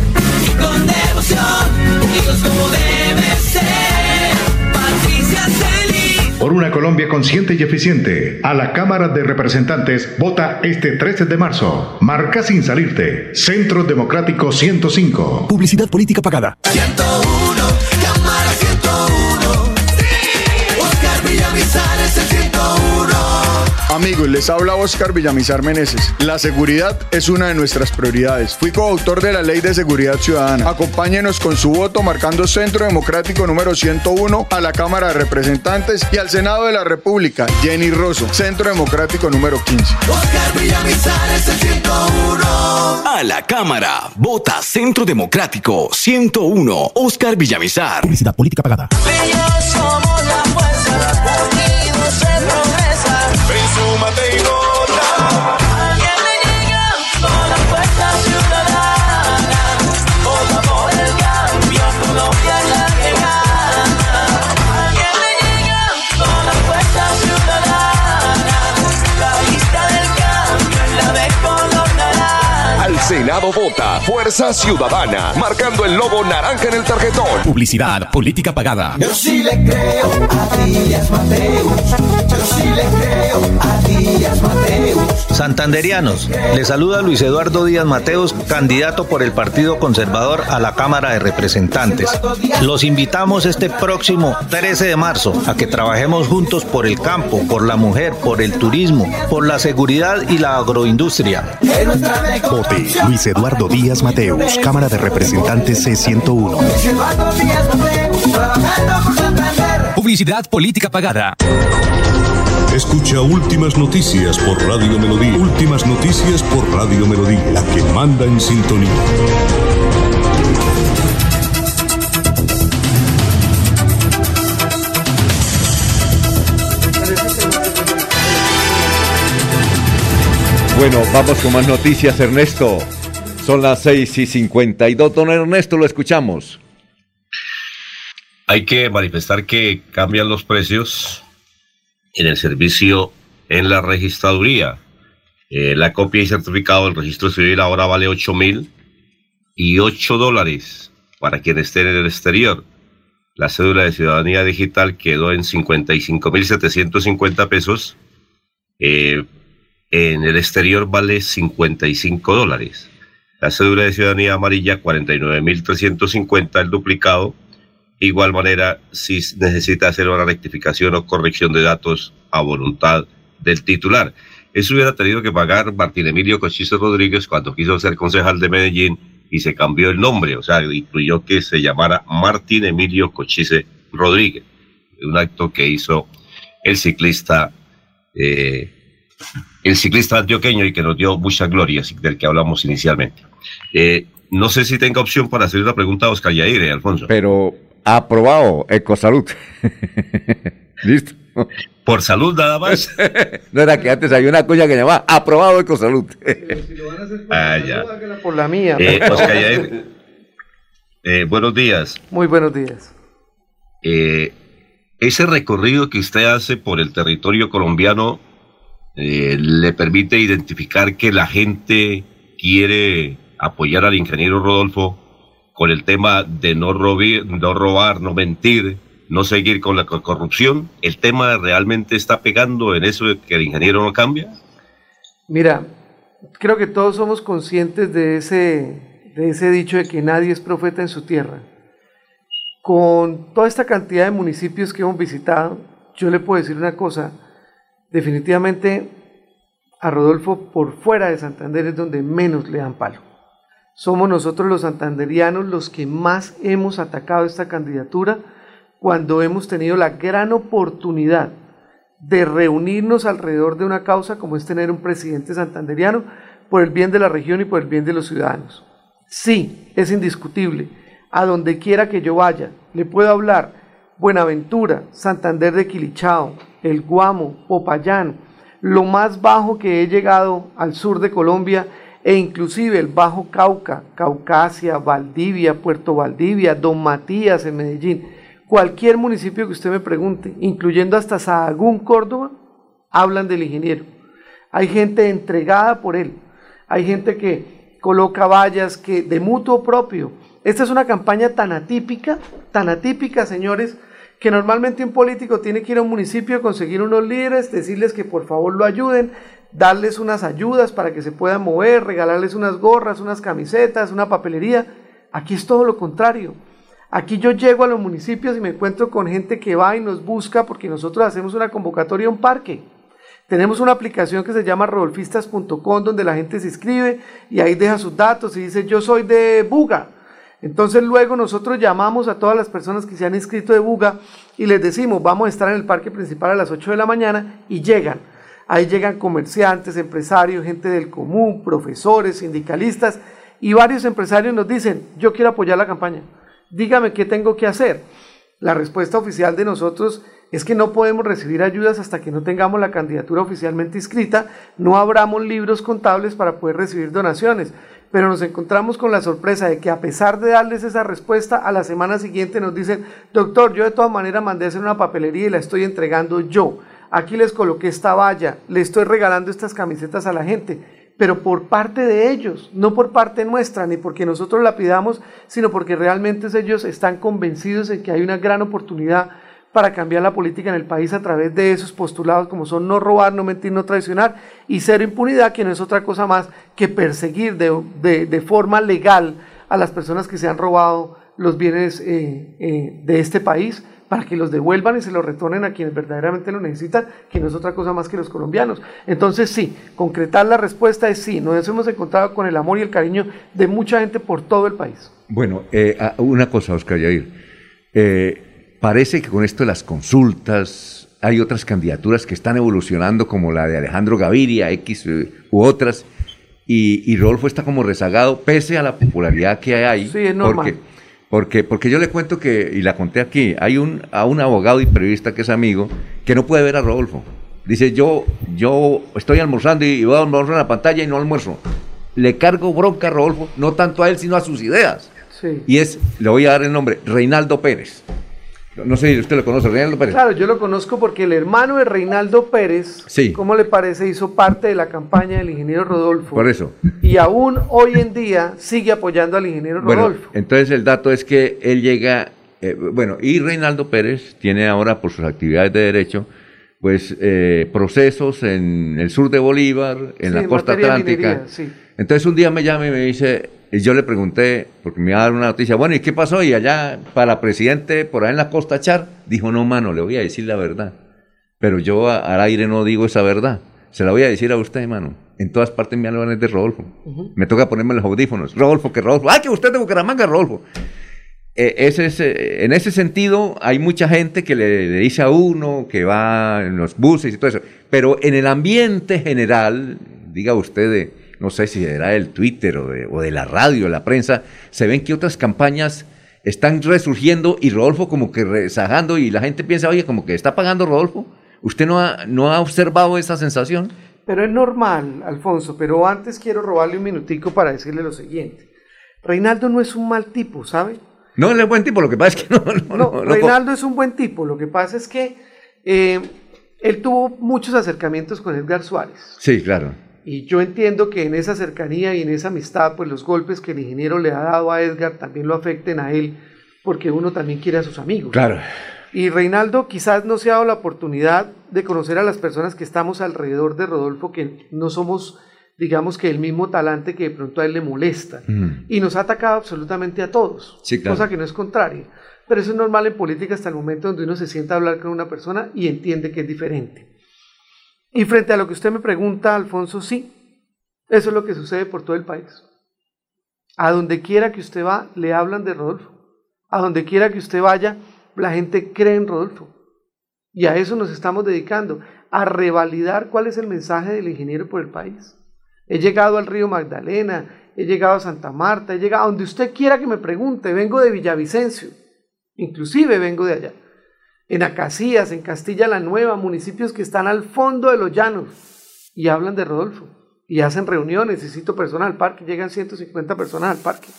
Por una Colombia consciente y eficiente, a la Cámara de Representantes vota este 13 de marzo. Marca sin salirte. Centro Democrático 105.
Publicidad política pagada.
101,
Amigos, les habla Oscar Villamizar Meneses. La seguridad es una de nuestras prioridades. Fui coautor de la Ley de Seguridad Ciudadana. Acompáñenos con su voto marcando Centro Democrático número 101 a la Cámara de Representantes y al Senado de la República. Jenny Rosso, Centro Democrático número 15.
Oscar Villamizar es el 101.
A la Cámara. Vota Centro Democrático 101. Oscar Villamizar.
Publicidad política pagada.
Ellos somos la fuerza. promesa. Ven, súmate
Senado vota Fuerza Ciudadana, marcando el logo naranja en el tarjetón.
Publicidad, política pagada.
Yo sí le creo a Díaz Mateus. Yo sí le creo a Díaz Mateus.
Santanderianos, le saluda Luis Eduardo Díaz Mateos, candidato por el Partido Conservador a la Cámara de Representantes. Los invitamos este próximo 13 de marzo a que trabajemos juntos por el campo, por la mujer, por el turismo, por la seguridad y la agroindustria.
Vote Luis Eduardo Díaz Mateus, Cámara de Representantes C101.
Luis Eduardo Díaz Mateus, trabajando por Santander.
Publicidad, política pagada.
Escucha Últimas Noticias por Radio Melodía. Últimas Noticias por Radio Melodía, la que manda en sintonía.
Bueno, vamos con más noticias, Ernesto. Son las 6 y 52. Don Ernesto, lo escuchamos.
Hay que manifestar que cambian los precios en el servicio en la registraduría. Eh, la copia y certificado del registro civil ahora vale 8 mil y 8 dólares para quien esté en el exterior. La cédula de ciudadanía digital quedó en 55 mil 750 pesos. Eh, en el exterior vale 55 dólares. La cédula de ciudadanía amarilla 49.350 el duplicado. Igual manera, si necesita hacer una rectificación o corrección de datos a voluntad del titular. Eso hubiera tenido que pagar Martín Emilio Cochise Rodríguez cuando quiso ser concejal de Medellín y se cambió el nombre, o sea, incluyó que se llamara Martín Emilio Cochise Rodríguez. Un acto que hizo el ciclista eh, el ciclista antioqueño y que nos dio mucha gloria, del que hablamos inicialmente. Eh, no sé si tenga opción para hacer una pregunta a Oscar Yair, eh, Alfonso.
Pero aprobado, Ecosalud. ¿Listo?
Por salud nada más.
no era que antes había una cosa que llamaba aprobado Ecosalud.
ah, ya.
Por la mía.
Eh, Oscar Yair, eh, buenos días.
Muy buenos días.
Eh, ese recorrido que usted hace por el territorio colombiano eh, le permite identificar que la gente quiere apoyar al ingeniero Rodolfo con el tema de no, robi- no robar, no mentir, no seguir con la co- corrupción. ¿El tema realmente está pegando en eso de que el ingeniero no cambia?
Mira, creo que todos somos conscientes de ese, de ese dicho de que nadie es profeta en su tierra. Con toda esta cantidad de municipios que hemos visitado, yo le puedo decir una cosa, definitivamente a Rodolfo por fuera de Santander es donde menos le dan palo. Somos nosotros los santanderianos los que más hemos atacado esta candidatura cuando hemos tenido la gran oportunidad de reunirnos alrededor de una causa como es tener un presidente santanderiano por el bien de la región y por el bien de los ciudadanos. Sí, es indiscutible. A donde quiera que yo vaya, le puedo hablar Buenaventura, Santander de Quilichao, El Guamo, Popayán, lo más bajo que he llegado al sur de Colombia e inclusive el Bajo Cauca, Caucasia, Valdivia, Puerto Valdivia, Don Matías en Medellín, cualquier municipio que usted me pregunte, incluyendo hasta Sahagún, Córdoba, hablan del ingeniero. Hay gente entregada por él, hay gente que coloca vallas que de mutuo propio. Esta es una campaña tan atípica, tan atípica, señores, que normalmente un político tiene que ir a un municipio conseguir unos líderes, decirles que por favor lo ayuden, darles unas ayudas para que se puedan mover, regalarles unas gorras, unas camisetas, una papelería. Aquí es todo lo contrario. Aquí yo llego a los municipios y me encuentro con gente que va y nos busca porque nosotros hacemos una convocatoria a un parque. Tenemos una aplicación que se llama rodolfistas.com donde la gente se inscribe y ahí deja sus datos y dice yo soy de Buga. Entonces luego nosotros llamamos a todas las personas que se han inscrito de Buga y les decimos vamos a estar en el parque principal a las 8 de la mañana y llegan. Ahí llegan comerciantes, empresarios, gente del común, profesores, sindicalistas y varios empresarios nos dicen yo quiero apoyar la campaña dígame qué tengo que hacer. La respuesta oficial de nosotros es que no podemos recibir ayudas hasta que no tengamos la candidatura oficialmente inscrita, no abramos libros contables para poder recibir donaciones. Pero nos encontramos con la sorpresa de que a pesar de darles esa respuesta, a la semana siguiente nos dicen, doctor, yo de todas maneras mandé a hacer una papelería y la estoy entregando yo. Aquí les coloqué esta valla, le estoy regalando estas camisetas a la gente pero por parte de ellos, no por parte nuestra, ni porque nosotros la pidamos, sino porque realmente ellos están convencidos de que hay una gran oportunidad para cambiar la política en el país a través de esos postulados como son no robar, no mentir, no traicionar y cero impunidad, que no es otra cosa más que perseguir de, de- forma legal a las personas que se han robado los bienes eh, eh, de este país para que los devuelvan y se los retornen a quienes verdaderamente lo necesitan, que no es otra cosa más que los colombianos. Entonces sí, concretar la respuesta es sí, nos hemos encontrado con el amor y el cariño de mucha gente por todo el país.
Bueno, eh, ah, una cosa, Oscar Yair. Eh, parece que con esto de las consultas hay otras candidaturas que están evolucionando, como la de Alejandro Gaviria, X eh, u otras, y, y Rodolfo está como rezagado, pese a la popularidad que hay.
Sí, es normal.
Porque, porque, porque yo le cuento que, y la conté aquí, hay un, a un abogado y periodista que es amigo que no puede ver a Rodolfo. Dice, yo, yo estoy almorzando y voy a almorzar en la pantalla y no almuerzo. Le cargo bronca a Rodolfo, no tanto a él, sino a sus ideas.
Sí.
Y es, le voy a dar el nombre, Reinaldo Pérez. No sé si usted lo conoce, Reinaldo Pérez.
Claro, yo lo conozco porque el hermano de Reinaldo Pérez,
Sí.
¿cómo le parece? Hizo parte de la campaña del ingeniero Rodolfo.
Por eso.
Y aún hoy en día sigue apoyando al ingeniero
Bueno,
Rodolfo.
entonces el dato es que él llega, eh, bueno, y Reinaldo Pérez tiene ahora por sus actividades de derecho, pues eh, procesos en el sur de Bolívar, en
Sí,
la costa atlántica.
minería, sí.
Entonces un día me llama y me dice, y yo le pregunté, porque me iba a dar una noticia, bueno, ¿y qué pasó? Y allá, para presidente, por ahí en la costa Char, dijo, no, mano, le voy a decir la verdad. Pero yo a- al aire no digo esa verdad. Se la voy a decir a usted, mano. En todas partes me hablan de Rodolfo. Me toca ponerme los audífonos. Rodolfo, que Rodolfo. ¡Ay, que usted es de Bucaramanga, Rodolfo! Eh, ese es, eh, en ese sentido, hay mucha gente que le, le dice a uno que va en los buses y todo eso. Pero en el ambiente general, diga usted, de, no sé si era del Twitter o de, o de la radio, la prensa, se ven que otras campañas están resurgiendo y Rodolfo como que rezagando y la gente piensa, oye, como que está pagando Rodolfo. ¿Usted no ha, no ha observado esa sensación?
Pero es normal, Alfonso, pero antes quiero robarle un minutico para decirle lo siguiente. Reinaldo no es un mal tipo, ¿sabe?
No, él es buen tipo, lo que pasa es que no... no,
No,
no- no-
Reinaldo es un buen tipo, lo que pasa es que eh, él tuvo muchos acercamientos con Edgar Suárez.
Sí, claro.
Y yo entiendo que en esa cercanía y en esa amistad, pues los golpes que el ingeniero le ha dado a Edgar también lo afecten a él, porque uno también quiere a sus amigos.
Claro.
Y Reinaldo quizás no se ha dado la oportunidad de conocer a las personas que estamos alrededor de Rodolfo, que no somos, digamos que el mismo talante que de pronto a él le molesta.
Mm.
Y nos ha atacado absolutamente a todos,
Sí, claro.
cosa que no es contraria. Pero eso es normal en política hasta el momento donde uno se sienta a hablar con una persona y entiende que es diferente. Y frente a lo que usted me pregunta, Alfonso, sí, eso es lo que sucede por todo el país. A donde quiera que usted va, le hablan de Rodolfo. A donde quiera que usted vaya, la gente cree en Rodolfo. Y a eso nos estamos dedicando, a revalidar cuál es el mensaje del ingeniero por el país. He llegado al río Magdalena, he llegado a Santa Marta, he llegado a donde usted quiera que me pregunte, vengo de Villavicencio, inclusive vengo de allá. En Acacías, en Castilla la Nueva, municipios que están al fondo de los llanos y hablan de Rodolfo y hacen reuniones y cito personas al parque, llegan 150 personas al parque.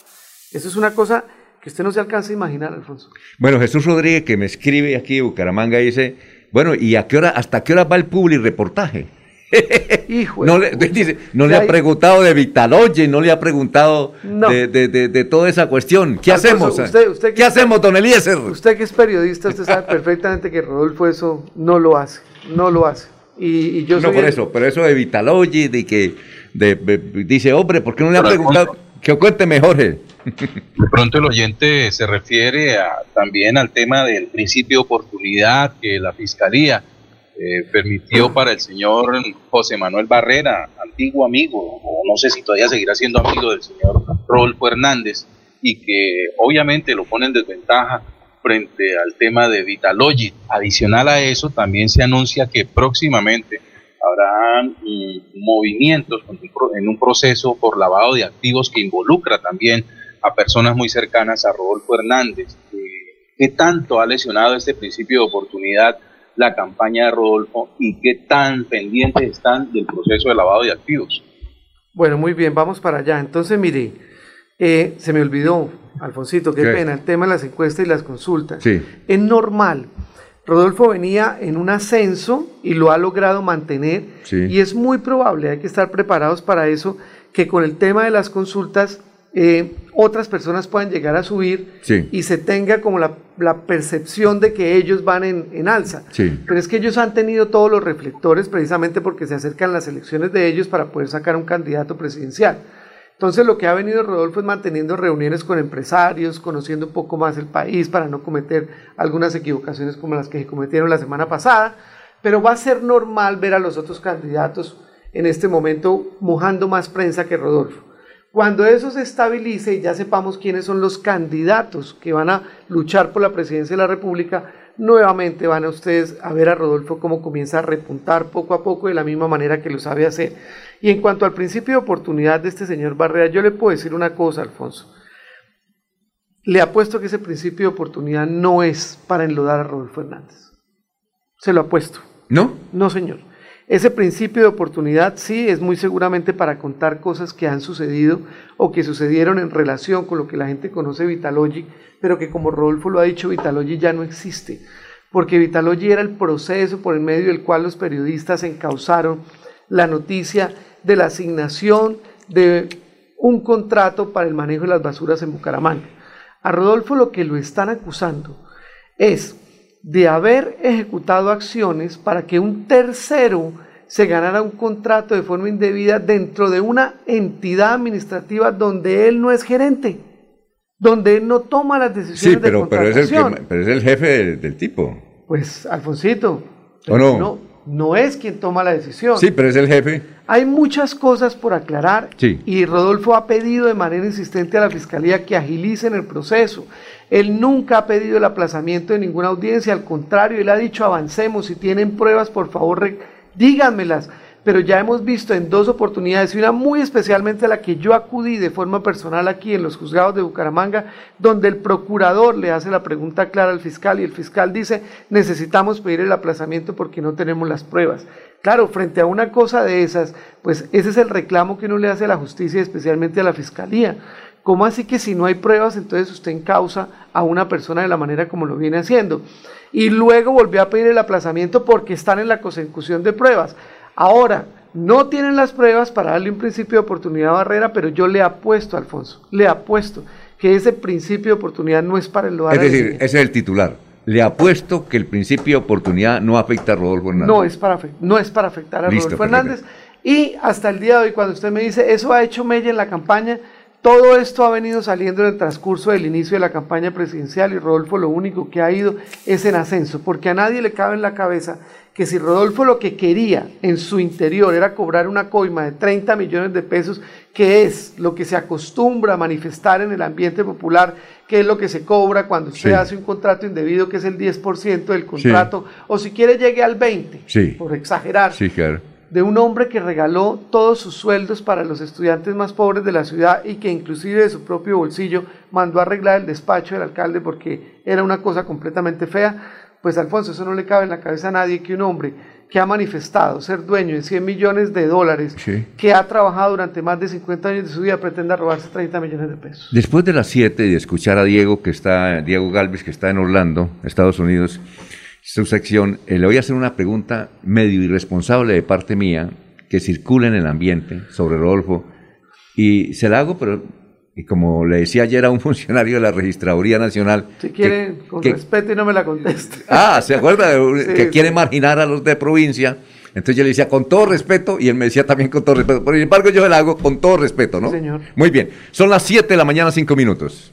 Eso es una cosa que usted no se alcanza a imaginar, Alfonso.
Bueno, Jesús Rodríguez que me escribe aquí de Bucaramanga dice, bueno, ¿y a qué hora, hasta qué hora va el public reportaje?
Hijo
No le, dice, no le ha preguntado de Vitaloye, no le ha preguntado
No.
de, de- de- de toda esa cuestión. ¿Qué
Alfonso,
hacemos?
usted- usted que
¿Qué hacemos, don Eliezer?
Usted que es periodista, usted sabe perfectamente que Rodolfo eso no lo hace, no lo hace. Y, y yo
no
soy
por
el-
eso, pero eso de Vitaloye, de que de- de- dice, hombre, ¿por qué no le ha preguntado? Que cuénteme, Jorge.
De pronto el oyente se refiere a- también al tema del principio de oportunidad que la Fiscalía eh, permitió para el señor José Manuel Barrera, antiguo amigo, o no sé si todavía seguirá siendo amigo del señor Rodolfo Hernández, y que obviamente lo pone en desventaja frente al tema de Vitalogy. Adicional a eso, también se anuncia que próximamente habrá mm, movimientos en un pro- en un proceso por lavado de activos que involucra también a personas muy cercanas a Rodolfo Hernández. Eh, ¿Qué tanto ha lesionado este principio de oportunidad la campaña de Rodolfo y qué tan pendientes están del proceso de lavado de activos.
Bueno, muy bien, vamos para allá. Entonces, mire, eh, se me olvidó, Alfonsito, qué
¿Qué?
pena, el tema de las encuestas y las consultas.
Sí.
Es normal. Rodolfo venía en un ascenso y lo ha logrado mantener
Sí.
y es muy probable, hay que estar preparados para eso, que con el tema de las consultas eh, otras personas puedan llegar a subir
Sí.
y se tenga como la, la percepción de que ellos van en, en alza.
Sí.
Pero es que ellos han tenido todos los reflectores precisamente porque se acercan las elecciones de ellos para poder sacar un candidato presidencial. Entonces lo que ha venido Rodolfo es manteniendo reuniones con empresarios, conociendo un poco más el país para no cometer algunas equivocaciones como las que se cometieron la semana pasada, pero va a ser normal ver a los otros candidatos en este momento mojando más prensa que Rodolfo. Cuando eso se estabilice y ya sepamos quiénes son los candidatos que van a luchar por la presidencia de la República, nuevamente van a ustedes a ver a Rodolfo cómo comienza a repuntar poco a poco de la misma manera que lo sabe hacer. Y en cuanto al principio de oportunidad de este señor Barrera, yo le puedo decir una cosa, Alfonso. Le apuesto que ese principio de oportunidad no es para enlodar a Rodolfo Hernández. Se lo apuesto.
¿No?
No, señor. Ese principio de oportunidad sí es muy seguramente para contar cosas que han sucedido o que sucedieron en relación con lo que la gente conoce Vitalogy, pero que como Rodolfo lo ha dicho, Vitalogy ya no existe. Porque Vitalogy era el proceso por el medio del cual los periodistas encauzaron la noticia de la asignación de un contrato para el manejo de las basuras en Bucaramanga. A Rodolfo lo que lo están acusando es de haber ejecutado acciones para que un tercero se ganara un contrato de forma indebida dentro de una entidad administrativa donde él no es gerente, donde él no toma las decisiones
Sí, pero,
de
pero, es el que-
contratación.
pero es el jefe del, del tipo.
Pues, Alfonsito,
¿O no?
no, no es quien toma la decisión.
Sí, pero es el jefe.
Hay muchas cosas por aclarar
Sí.
y Rodolfo ha pedido de manera insistente a la Fiscalía que agilicen el proceso. Él nunca ha pedido el aplazamiento de ninguna audiencia, al contrario, él ha dicho avancemos, si tienen pruebas, por favor, díganmelas. Pero ya hemos visto en dos oportunidades, y una muy especialmente a la que yo acudí de forma personal aquí en los juzgados de Bucaramanga, donde el procurador le hace la pregunta clara al fiscal y el fiscal dice, necesitamos pedir el aplazamiento porque no tenemos las pruebas. Claro, frente a una cosa de esas, pues ese es el reclamo que uno le hace a la justicia, especialmente a la fiscalía. ¿Cómo así que si no hay pruebas, entonces usted encausa a una persona de la manera como lo viene haciendo? Y luego volvió a pedir el aplazamiento porque están en la consecución de pruebas. Ahora, no tienen las pruebas para darle un principio de oportunidad a Barrera, pero yo le apuesto, Alfonso, le apuesto que ese principio de oportunidad no es para el
Es decir, ese es el titular. Le apuesto que el principio de oportunidad no afecta a Rodolfo Hernández.
No es para, no es para afectar a
Listo,
Rodolfo
perfecto.
Hernández. Y hasta el día de hoy, cuando usted me dice, eso ha hecho Mella en la campaña, todo esto ha venido saliendo en el transcurso del inicio de la campaña presidencial y Rodolfo lo único que ha ido es en ascenso, porque a nadie le cabe en la cabeza que si Rodolfo lo que quería en su interior era cobrar una coima de 30 millones de pesos, que es lo que se acostumbra a manifestar en el ambiente popular, que es lo que se cobra cuando usted
Sí.
hace un contrato indebido, que es el 10% del contrato, o si quiere llegue al 20%,
Sí.
por exagerar,
Sí, claro.
De un hombre que regaló todos sus sueldos para los estudiantes más pobres de la ciudad y que inclusive de su propio bolsillo mandó a arreglar el despacho del alcalde porque era una cosa completamente fea, pues Alfonso, eso no le cabe en la cabeza a nadie que un hombre que ha manifestado ser dueño de 100 millones de dólares,
Sí.
que ha trabajado durante más de 50 años de su vida, pretenda robarse 30 millones de pesos.
Después de las 7 y de escuchar a Diego, que está, Diego Galvez, que está en Orlando, Estados Unidos, su sección, eh, le voy a hacer una pregunta medio irresponsable de parte mía, que circula en el ambiente sobre Rodolfo, y se la hago, pero y como le decía ayer a un funcionario de la Registraduría Nacional,
Si quiere, con
que-
respeto y no me la conteste.
Ah, ¿se acuerda?
Sí,
que
sí.
quiere marginar a los de provincia. Entonces yo le decía con todo respeto y él me decía también con todo respeto. Pero sin embargo yo le hago con todo respeto, ¿no?
señor.
Muy bien. Son las 7 de la mañana, 5 minutos.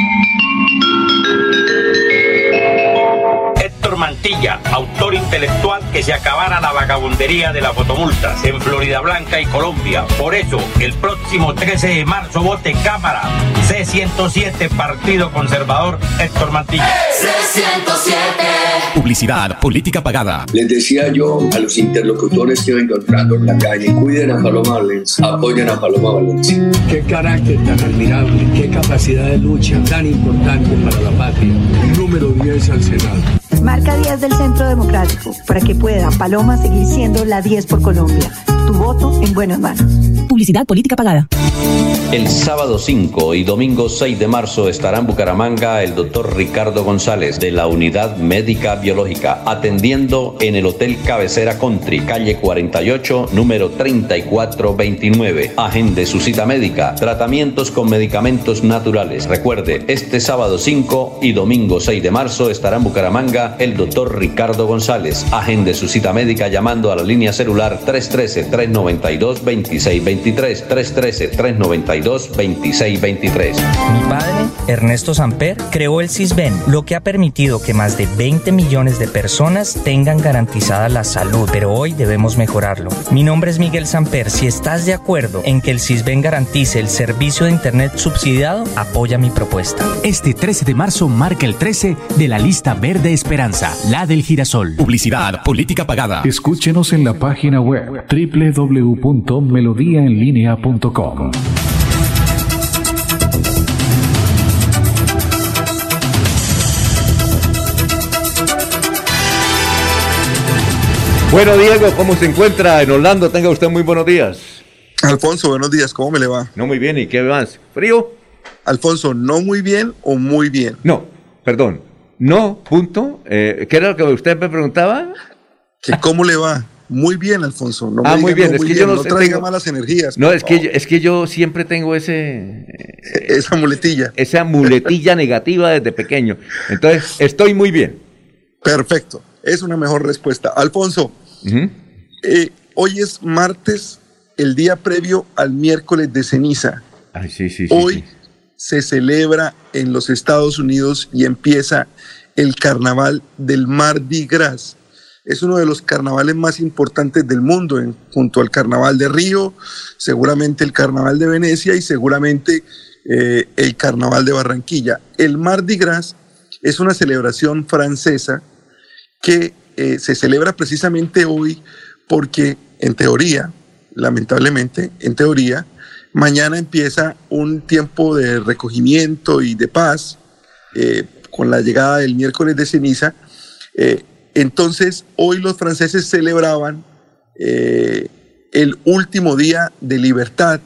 Héctor Mantilla, autor intelectual que se acabara la vagabundería de las fotomultas en Florida Blanca y Colombia. Por eso, el próximo 13 de marzo vote Cámara C107 Partido Conservador Héctor Mantilla.
C107. Publicidad, política pagada.
Les decía yo a los interlocutores que iba encontrando en la calle, cuiden a Paloma Valencia, apoyen a Paloma Valencia.
Qué carácter tan admirable, qué capacidad de lucha tan importante para la patria. Número 10 al Senado.
Marca 10 del Centro Democrático para que pueda Paloma seguir siendo la 10 por Colombia. Tu voto en buenas manos.
Publicidad política pagada.
El sábado 5 y domingo 6 de marzo estará en Bucaramanga el doctor Ricardo González de la Unidad Médica Biológica atendiendo en el Hotel Cabecera Country, calle 48, número 3429. Agende su cita médica, tratamientos con medicamentos naturales. Recuerde, este sábado 5 y domingo 6 de marzo estará en Bucaramanga el doctor Ricardo González. Agende su cita médica llamando a la línea celular 313-392-2623. 313-392-2623.
Mi padre, Ernesto Samper, creó el CISBEN, lo que ha permitido que más de 20 millones de personas tengan garantizada la salud, pero hoy debemos mejorarlo. Mi nombre es Miguel Samper. Si estás de acuerdo en que el CISBEN garantice el servicio de Internet subsidiado, apoya mi propuesta.
Este 13 de marzo marca el 13 de la lista verde Esperanza, la del girasol. Publicidad, política pagada.
Escúchenos en la página web www.melodiaenlinea.com.
Bueno, Diego, ¿cómo se encuentra en Orlando? Tenga usted muy buenos días.
Alfonso, buenos días, ¿cómo me le va?
No muy bien, ¿y qué más? ¿Frío?
Alfonso, ¿no muy bien o muy bien?
No, perdón. No, punto. Eh, ¿Qué era lo que usted me preguntaba?
Que cómo le va. Muy bien, Alfonso. No me
ah,
diga
muy bien.
no
es que
bien,
yo no,
traiga
tengo-
malas energías.
No, es que, yo, es que yo siempre tengo ese...
Esa muletilla.
Esa muletilla negativa desde pequeño. Entonces, estoy muy bien.
Perfecto. Es una mejor respuesta. Alfonso, eh, hoy es martes, el día previo al miércoles de ceniza.
Ay, sí, sí, sí.
Hoy se celebra en los Estados Unidos y empieza el carnaval del Mardi Gras. Es uno de los carnavales más importantes del mundo, junto al carnaval de Río, seguramente el carnaval de Venecia y seguramente eh, el carnaval de Barranquilla. El Mardi Gras es una celebración francesa que eh, se celebra precisamente hoy porque, en teoría, lamentablemente, en teoría, mañana empieza un tiempo de recogimiento y de paz eh, con la llegada del miércoles de ceniza. Entonces, hoy los franceses celebraban eh, el último día de libertad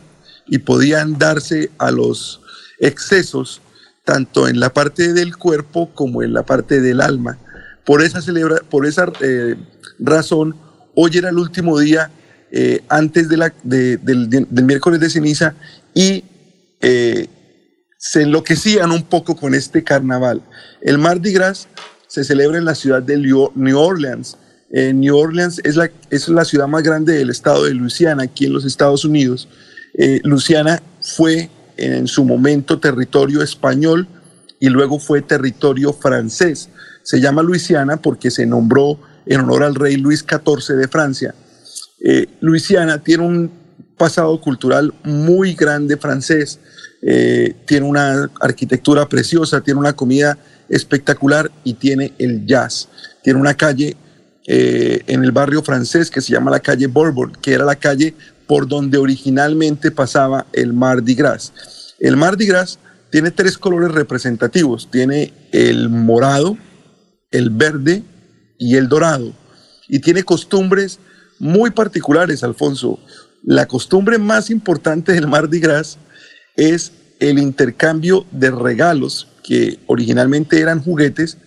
y podían darse a los excesos tanto en la parte del cuerpo como en la parte del alma. Por esa, celebra por esa eh, razón, hoy era el último día eh, antes de la, de- del, del miércoles de ceniza y se enloquecían un poco con este carnaval. El Mardi Gras se celebra en la ciudad de New Orleans. Eh, New Orleans es la, es la ciudad más grande del estado de Luisiana, aquí en los Estados Unidos. Eh, Luisiana fue en su momento territorio español y luego fue territorio francés. Se llama Luisiana porque se nombró en honor al rey Luis XIV de Francia. Eh, Luisiana tiene un pasado cultural muy grande francés, tiene una arquitectura preciosa, tiene una comida espectacular y tiene el jazz. Tiene una calle eh, en el barrio francés que se llama la calle Bourbon, que era la calle por donde originalmente pasaba el Mardi Gras. El Mardi Gras tiene tres colores representativos, tiene el morado, el verde y el dorado. Y tiene costumbres muy particulares, Alfonso. La costumbre más importante del Mardi Gras es el intercambio de regalos que originalmente eran juguetes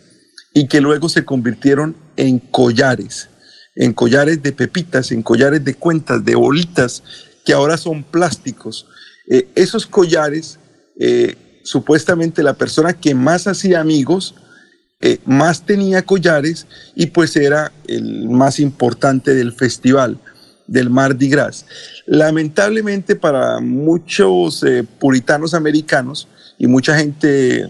y que luego se convirtieron en collares, en collares de pepitas, en collares de cuentas, de bolitas, que ahora son plásticos. Eh, esos collares, eh, supuestamente la persona que más hacía amigos, eh, más tenía collares y pues era el más importante del festival del Mardi Gras. Lamentablemente para muchos puritanos americanos y mucha gente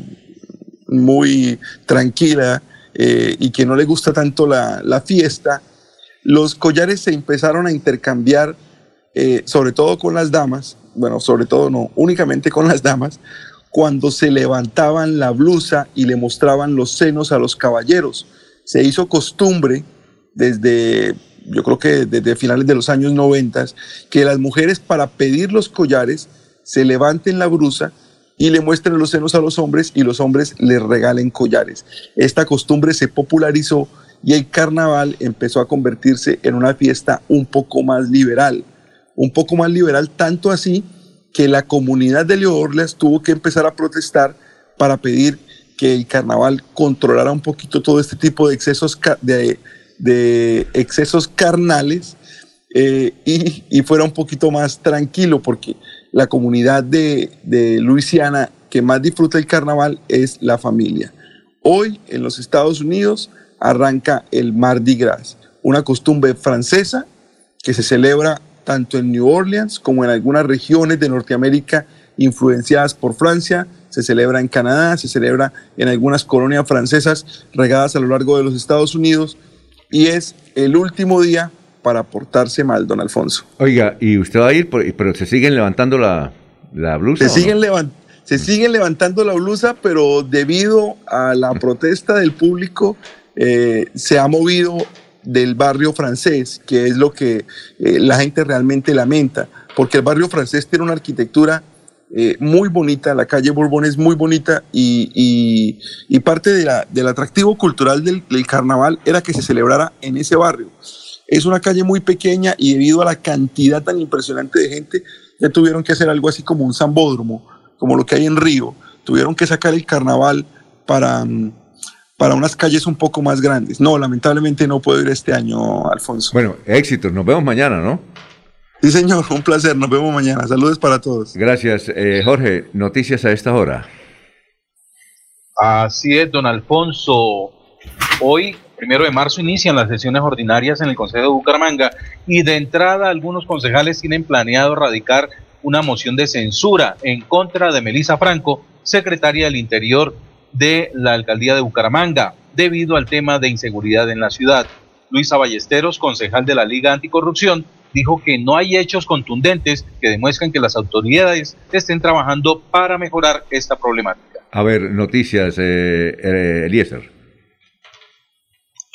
muy tranquila eh, y que no le gusta tanto la, la fiesta, los collares se empezaron a intercambiar, eh, sobre todo con las damas, bueno, sobre todo no, únicamente con las damas, cuando se levantaban la blusa y le mostraban los senos a los caballeros. Se hizo costumbre desde, yo creo que desde finales de los años 90, que las mujeres para pedir los collares se levanten la blusa y le muestren los senos a los hombres y los hombres les regalen collares. Esta costumbre se popularizó y el carnaval empezó a convertirse en una fiesta un poco más liberal. Un poco más liberal, tanto así que la comunidad de New Orleans tuvo que empezar a protestar para pedir que el carnaval controlara un poquito todo este tipo de excesos, de, excesos carnales eh, y fuera un poquito más tranquilo, porque la comunidad de, Luisiana que más disfruta el carnaval es la familia. Hoy en los Estados Unidos arranca el Mardi Gras, una costumbre francesa que se celebra tanto en New Orleans como en algunas regiones de Norteamérica influenciadas por Francia. Se celebra en Canadá, se celebra en algunas colonias francesas regadas a lo largo de los Estados Unidos y es el último día para portarse mal, don Alfonso.
Oiga, ¿y usted va a ir, por- pero se siguen levantando la, la blusa?
Se
no?
siguen, levan- se siguen levantando la blusa, pero debido a la protesta del público, eh, se ha movido del barrio francés, que es lo que eh, la gente realmente lamenta, porque el barrio francés tiene una arquitectura eh, muy bonita, la calle Borbón es muy bonita y, y- y parte de la- del atractivo cultural del, del carnaval era que se celebrara en ese barrio. Es una calle muy pequeña y debido a la cantidad tan impresionante de gente, ya tuvieron que hacer algo así como un zambódromo, como lo que hay en Río. Tuvieron que sacar el carnaval para, mm, para unas calles un poco más grandes. No, lamentablemente no puedo ir este año, Alfonso.
Bueno, éxitos. Nos vemos mañana, ¿no?
Sí, señor, un placer. Nos vemos mañana. Saludos para todos.
Gracias. Eh, Jorge, noticias a esta hora.
Así es, don Alfonso. Hoy, primero de marzo, inician las sesiones ordinarias en el Consejo de Bucaramanga y de entrada algunos concejales tienen planeado radicar una moción de censura en contra de Melisa Franco, secretaria del Interior de la Alcaldía de Bucaramanga, debido al tema de inseguridad en la ciudad. Luisa Ballesteros, concejal de la Liga Anticorrupción, dijo que no hay hechos contundentes que demuestren que las autoridades estén trabajando para mejorar esta problemática.
A ver, noticias, eh, eh, Eliezer.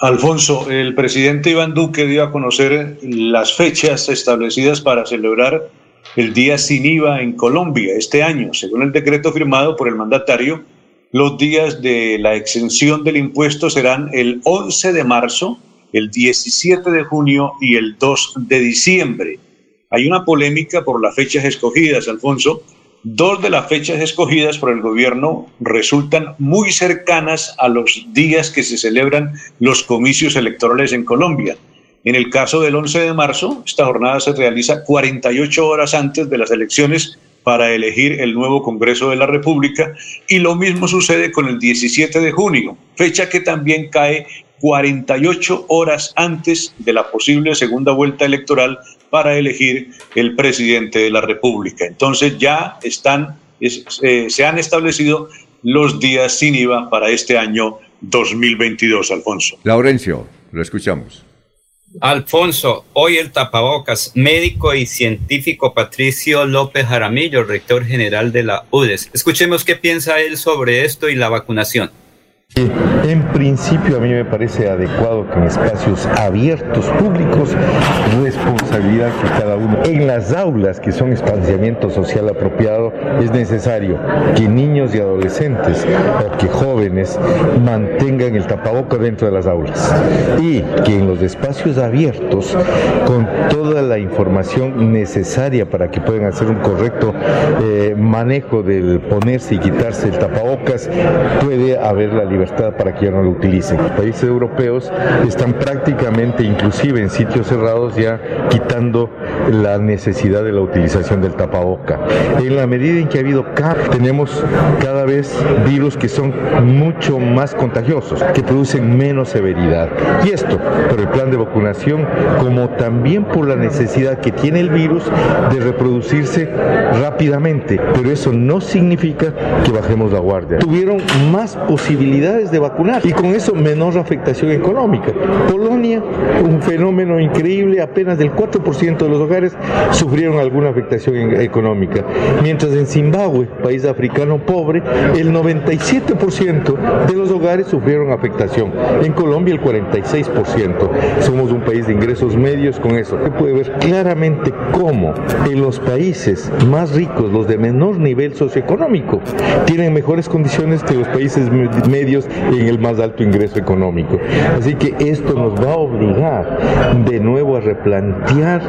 Alfonso, el presidente Iván Duque dio a conocer las fechas establecidas para celebrar el Día Sin IVA en Colombia este año. Según el decreto firmado por el mandatario, los días de la exención del impuesto serán el 11 de marzo, el 17 de junio y el 2 de diciembre. Hay una polémica por las fechas escogidas, Alfonso. Dos de las fechas escogidas por el gobierno resultan muy cercanas a los días que se celebran los comicios electorales en Colombia. En el caso del 11 de marzo, esta jornada se realiza 48 horas antes de las elecciones para elegir el nuevo Congreso de la República y lo mismo sucede con el 17 de junio, fecha que también cae 48 horas antes de la posible segunda vuelta electoral para elegir el presidente de la República. Entonces ya están, es- eh, se han establecido los días sin IVA para este año 2022, Alfonso.
Laurencio, lo escuchamos.
Alfonso, hoy el tapabocas, médico y científico Patricio López Jaramillo, rector general de la UDES. Escuchemos qué piensa él sobre esto y la vacunación.
En principio a mí me parece adecuado que en espacios abiertos públicos, responsabilidad que cada uno. En las aulas, que son espaciamiento social apropiado, es necesario que niños y adolescentes o que jóvenes mantengan el tapaboca dentro de las aulas y que en los espacios abiertos, con toda la información necesaria para que puedan hacer un correcto eh, manejo del ponerse y quitarse el tapabocas, puede haber la libertad para que ya no lo utilicen. Países europeos están prácticamente, inclusive en sitios cerrados, ya quitando la necesidad de la utilización del tapaboca. En la medida en que ha habido CAR, tenemos cada vez virus que son mucho más contagiosos, que producen menos severidad. Y esto por el plan de vacunación, como también por la necesidad que tiene el virus de reproducirse rápidamente. Pero eso no significa que bajemos la guardia. Tuvieron más posibilidad de vacunar y con eso menor afectación económica. Polonia, un fenómeno increíble, apenas del 4% de los hogares sufrieron alguna afectación económica, mientras en Zimbabue, país africano pobre, el 97% de los hogares sufrieron afectación. En Colombia el 46%. Somos un país de ingresos medios con eso. Se puede ver claramente cómo en los países más ricos, los de menor nivel socioeconómico, tienen mejores condiciones que los países en el más alto ingreso económico. Así que esto nos va a obligar de nuevo a replantear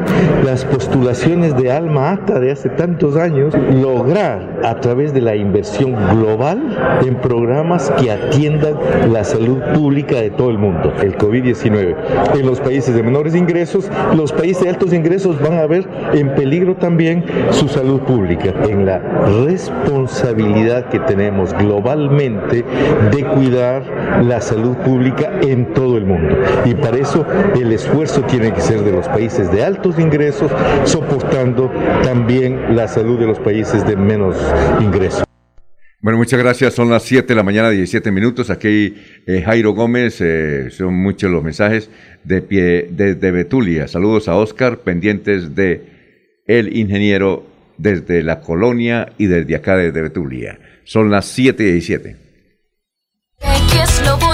las postulaciones de Alma Ata de hace tantos años, lograr a través de la inversión global en programas que atiendan la salud pública de todo el mundo, el COVID-19. En los países de menores ingresos, los países de altos ingresos van a ver en peligro también su salud pública, en la responsabilidad que tenemos globalmente de cuidar la salud pública en todo el mundo. Y para eso el esfuerzo tiene que ser de los países de altos ingresos, soportando también la salud de los países de menos ingresos.
Bueno, muchas gracias. Son las 7 de la mañana, 17 minutos. Aquí eh, Jairo Gómez, eh, son muchos los mensajes de pie desde Betulia. Saludos a Oscar, pendientes de el ingeniero desde la colonia y desde acá desde Betulia. Son las 7 y 17.
¿Qué es lo?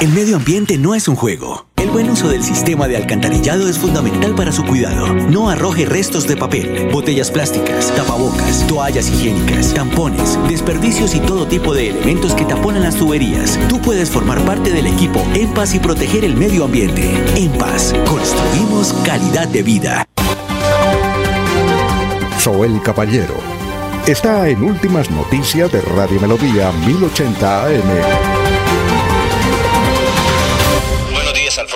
El medio ambiente no es un juego. El buen uso del sistema de alcantarillado es fundamental para su cuidado. No arroje restos de papel, botellas plásticas, tapabocas, toallas higiénicas, tampones, desperdicios y todo tipo de elementos que taponan las tuberías. Tú puedes formar parte del equipo En Paz y proteger el medio ambiente. En Paz, construimos calidad de vida.
Soel Caballero está en Últimas Noticias de Radio Melodía 1080 AM.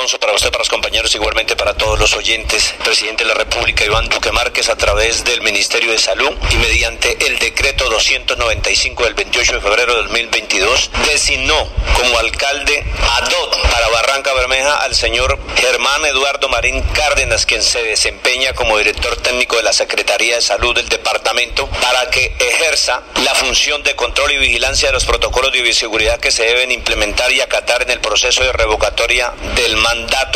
Alfonso, para para los compañeros, igualmente para todos los oyentes. Presidente de la República, Iván Duque Márquez, a través del Ministerio de Salud y mediante el decreto 295 del 28 de febrero de 2022, designó como alcalde ad hoc para Barranca Bermeja al señor Germán Eduardo Marín Cárdenas, quien se desempeña como director técnico de la Secretaría de Salud del departamento, para que ejerza la función de control y vigilancia de los protocolos de bioseguridad que se deben implementar y acatar en el proceso de revocatoria del mandato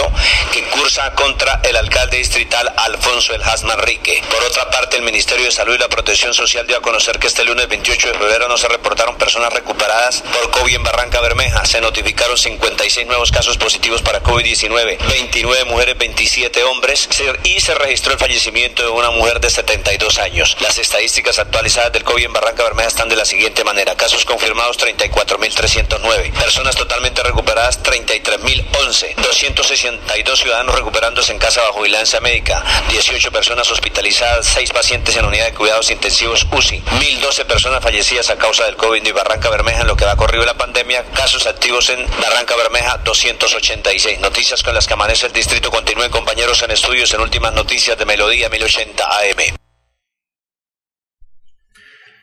que cursa contra el alcalde distrital Alfonso El Has Manrique. Por otra parte, el Ministerio de Salud y la Protección Social dio a conocer que este lunes 28 de febrero no se reportaron personas recuperadas por COVID en Barranca Bermeja. Se notificaron 56 nuevos casos positivos para COVID-19, 29 mujeres, 27 hombres y se registró el fallecimiento de una mujer de 72 años. Las estadísticas actualizadas del COVID en Barranca Bermeja están de la siguiente manera. Casos confirmados 34.309. Personas totalmente recuperadas 33.011. 262 ciudadanos recuperándose en casa bajo vigilancia médica. 18 personas hospitalizadas. 6 pacientes en unidad de cuidados intensivos UCI. 1.012 personas fallecidas a causa del COVID y Barranca Bermeja en lo que va corrido la pandemia. Casos activos en Barranca Bermeja 286. Noticias con las que amanece el distrito. Continúen compañeros en estudios en últimas noticias de Melodía 1080 AM.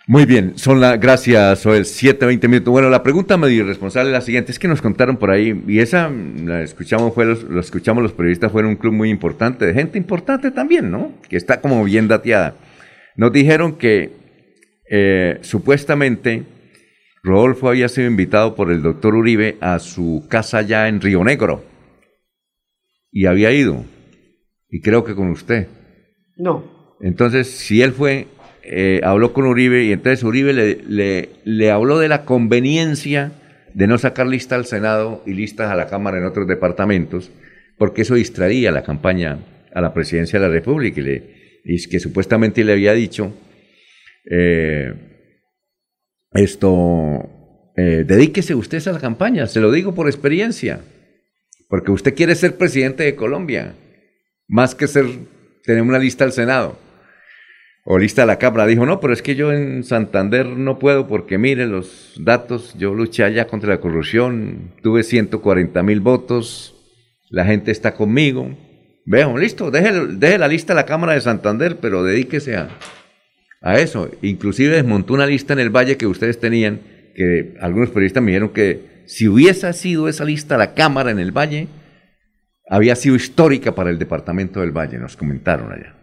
Muy bien, son las, gracias, Soel, 7, 20 minutos. Bueno, la pregunta medio irresponsable es la siguiente, es que nos contaron por ahí, y esa mm, la escuchamos, fue los, lo escuchamos los periodistas, fueron un club muy importante, de gente importante también, ¿no? Que está como bien dateada. Nos dijeron que eh, supuestamente Rodolfo había sido invitado por el doctor Uribe a su casa allá en Río Negro, y había ido, y creo que con usted.
No.
Entonces, si él fue, eh, habló con Uribe y entonces Uribe le, le, habló de la conveniencia de no sacar lista al Senado y listas a la Cámara en otros departamentos, porque eso distraía la campaña a la presidencia de la República y, le, que supuestamente le había dicho eh, esto, eh, dedíquese usted a la campaña, se lo digo por experiencia, porque usted quiere ser presidente de Colombia. más que ser, tener una lista al Senado o lista a la Cámara. Dijo, no, pero es que yo en Santander no puedo porque mire los datos, yo luché allá contra la corrupción, tuve 140 mil votos, la gente está conmigo. Veamos, listo, deje, la lista a la Cámara de Santander, pero dedíquese a, a eso. Inclusive desmontó una lista en el Valle que ustedes tenían, que algunos periodistas me dijeron que si hubiese sido esa lista la Cámara en el Valle, había sido histórica para el departamento del Valle, nos comentaron allá.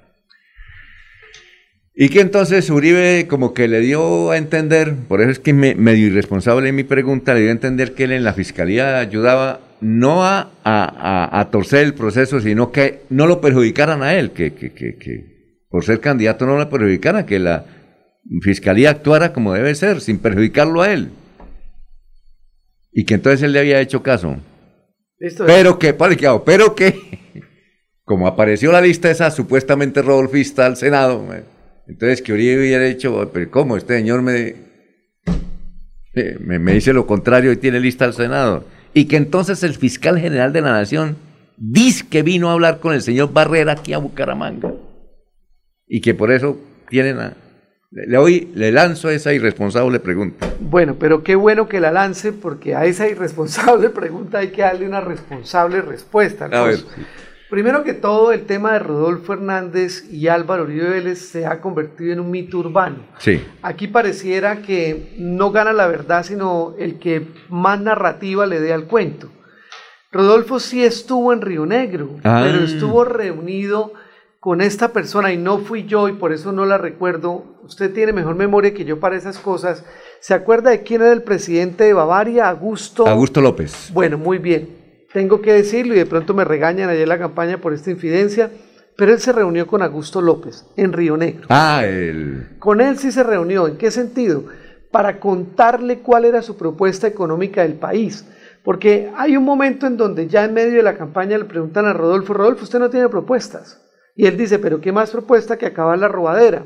Y que entonces Uribe como que le dio a entender, por eso es que me, medio irresponsable en mi pregunta, le dio a entender que él en la fiscalía ayudaba no a, a- a- a torcer el proceso, sino que no lo perjudicaran a él, que, que- que- que por ser candidato no lo perjudicaran, que la fiscalía actuara como debe ser, sin perjudicarlo a él. Y que entonces él le había hecho caso.
Listo.
Pero que, vale, que hago, pero que, como apareció la lista esa supuestamente rodolfista al Senado, entonces que Uribe hubiera dicho, pero ¿cómo? Este señor me, eh, me, me dice lo contrario y tiene lista al Senado. Y que entonces el fiscal general de la Nación dice que vino a hablar con el señor Barrera aquí a Bucaramanga. Y que por eso tienen a... Le, le hoy le lanzo esa irresponsable pregunta.
Bueno, pero qué bueno que la lance porque a esa irresponsable pregunta hay que darle una responsable respuesta.
A ver.
Primero que todo, el tema de Rodolfo Hernández y Álvaro Uribe Vélez se ha convertido en un mito urbano.
Sí.
Aquí pareciera que no gana la verdad, sino el que más narrativa le dé al cuento. Rodolfo sí estuvo en Río Negro,
Ah.
pero estuvo reunido con esta persona y no fui yo y por eso no la recuerdo. Usted tiene mejor memoria que yo para esas cosas. ¿Se acuerda de quién era el presidente de Bavaria? Augusto.
Augusto López.
Bueno, muy bien. Tengo que decirlo y de pronto me regañan ayer en la campaña por esta infidencia, pero él se reunió con Augusto López en Río Negro.
Ah, el...
Con él sí se reunió. ¿En qué sentido? Para contarle cuál era su propuesta económica del país. Porque hay un momento en donde ya en medio de la campaña le preguntan a Rodolfo, Rodolfo, usted no tiene propuestas. Y él dice, pero ¿qué más propuesta que acabar la robadera?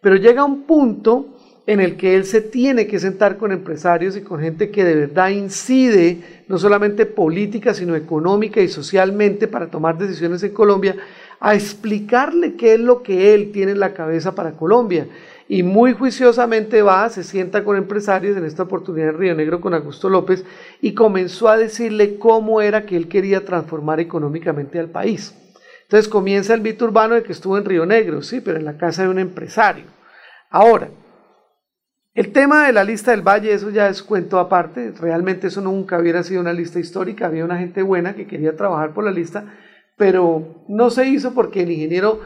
Pero llega un punto en el que él se tiene que sentar con empresarios y con gente que de verdad incide, no solamente política, sino económica y socialmente para tomar decisiones en Colombia, a explicarle qué es lo que él tiene en la cabeza para Colombia. Y muy juiciosamente va, se sienta con empresarios, en esta oportunidad en Río Negro con Augusto López, y comenzó a decirle cómo era que él quería transformar económicamente al país. Entonces comienza el mito urbano de que estuvo en Río Negro, sí, pero en la casa de un empresario. Ahora, el tema de la lista del Valle, eso ya es cuento aparte, realmente eso nunca hubiera sido una lista histórica, había una gente buena que quería trabajar por la lista, pero no se hizo porque el ingeniero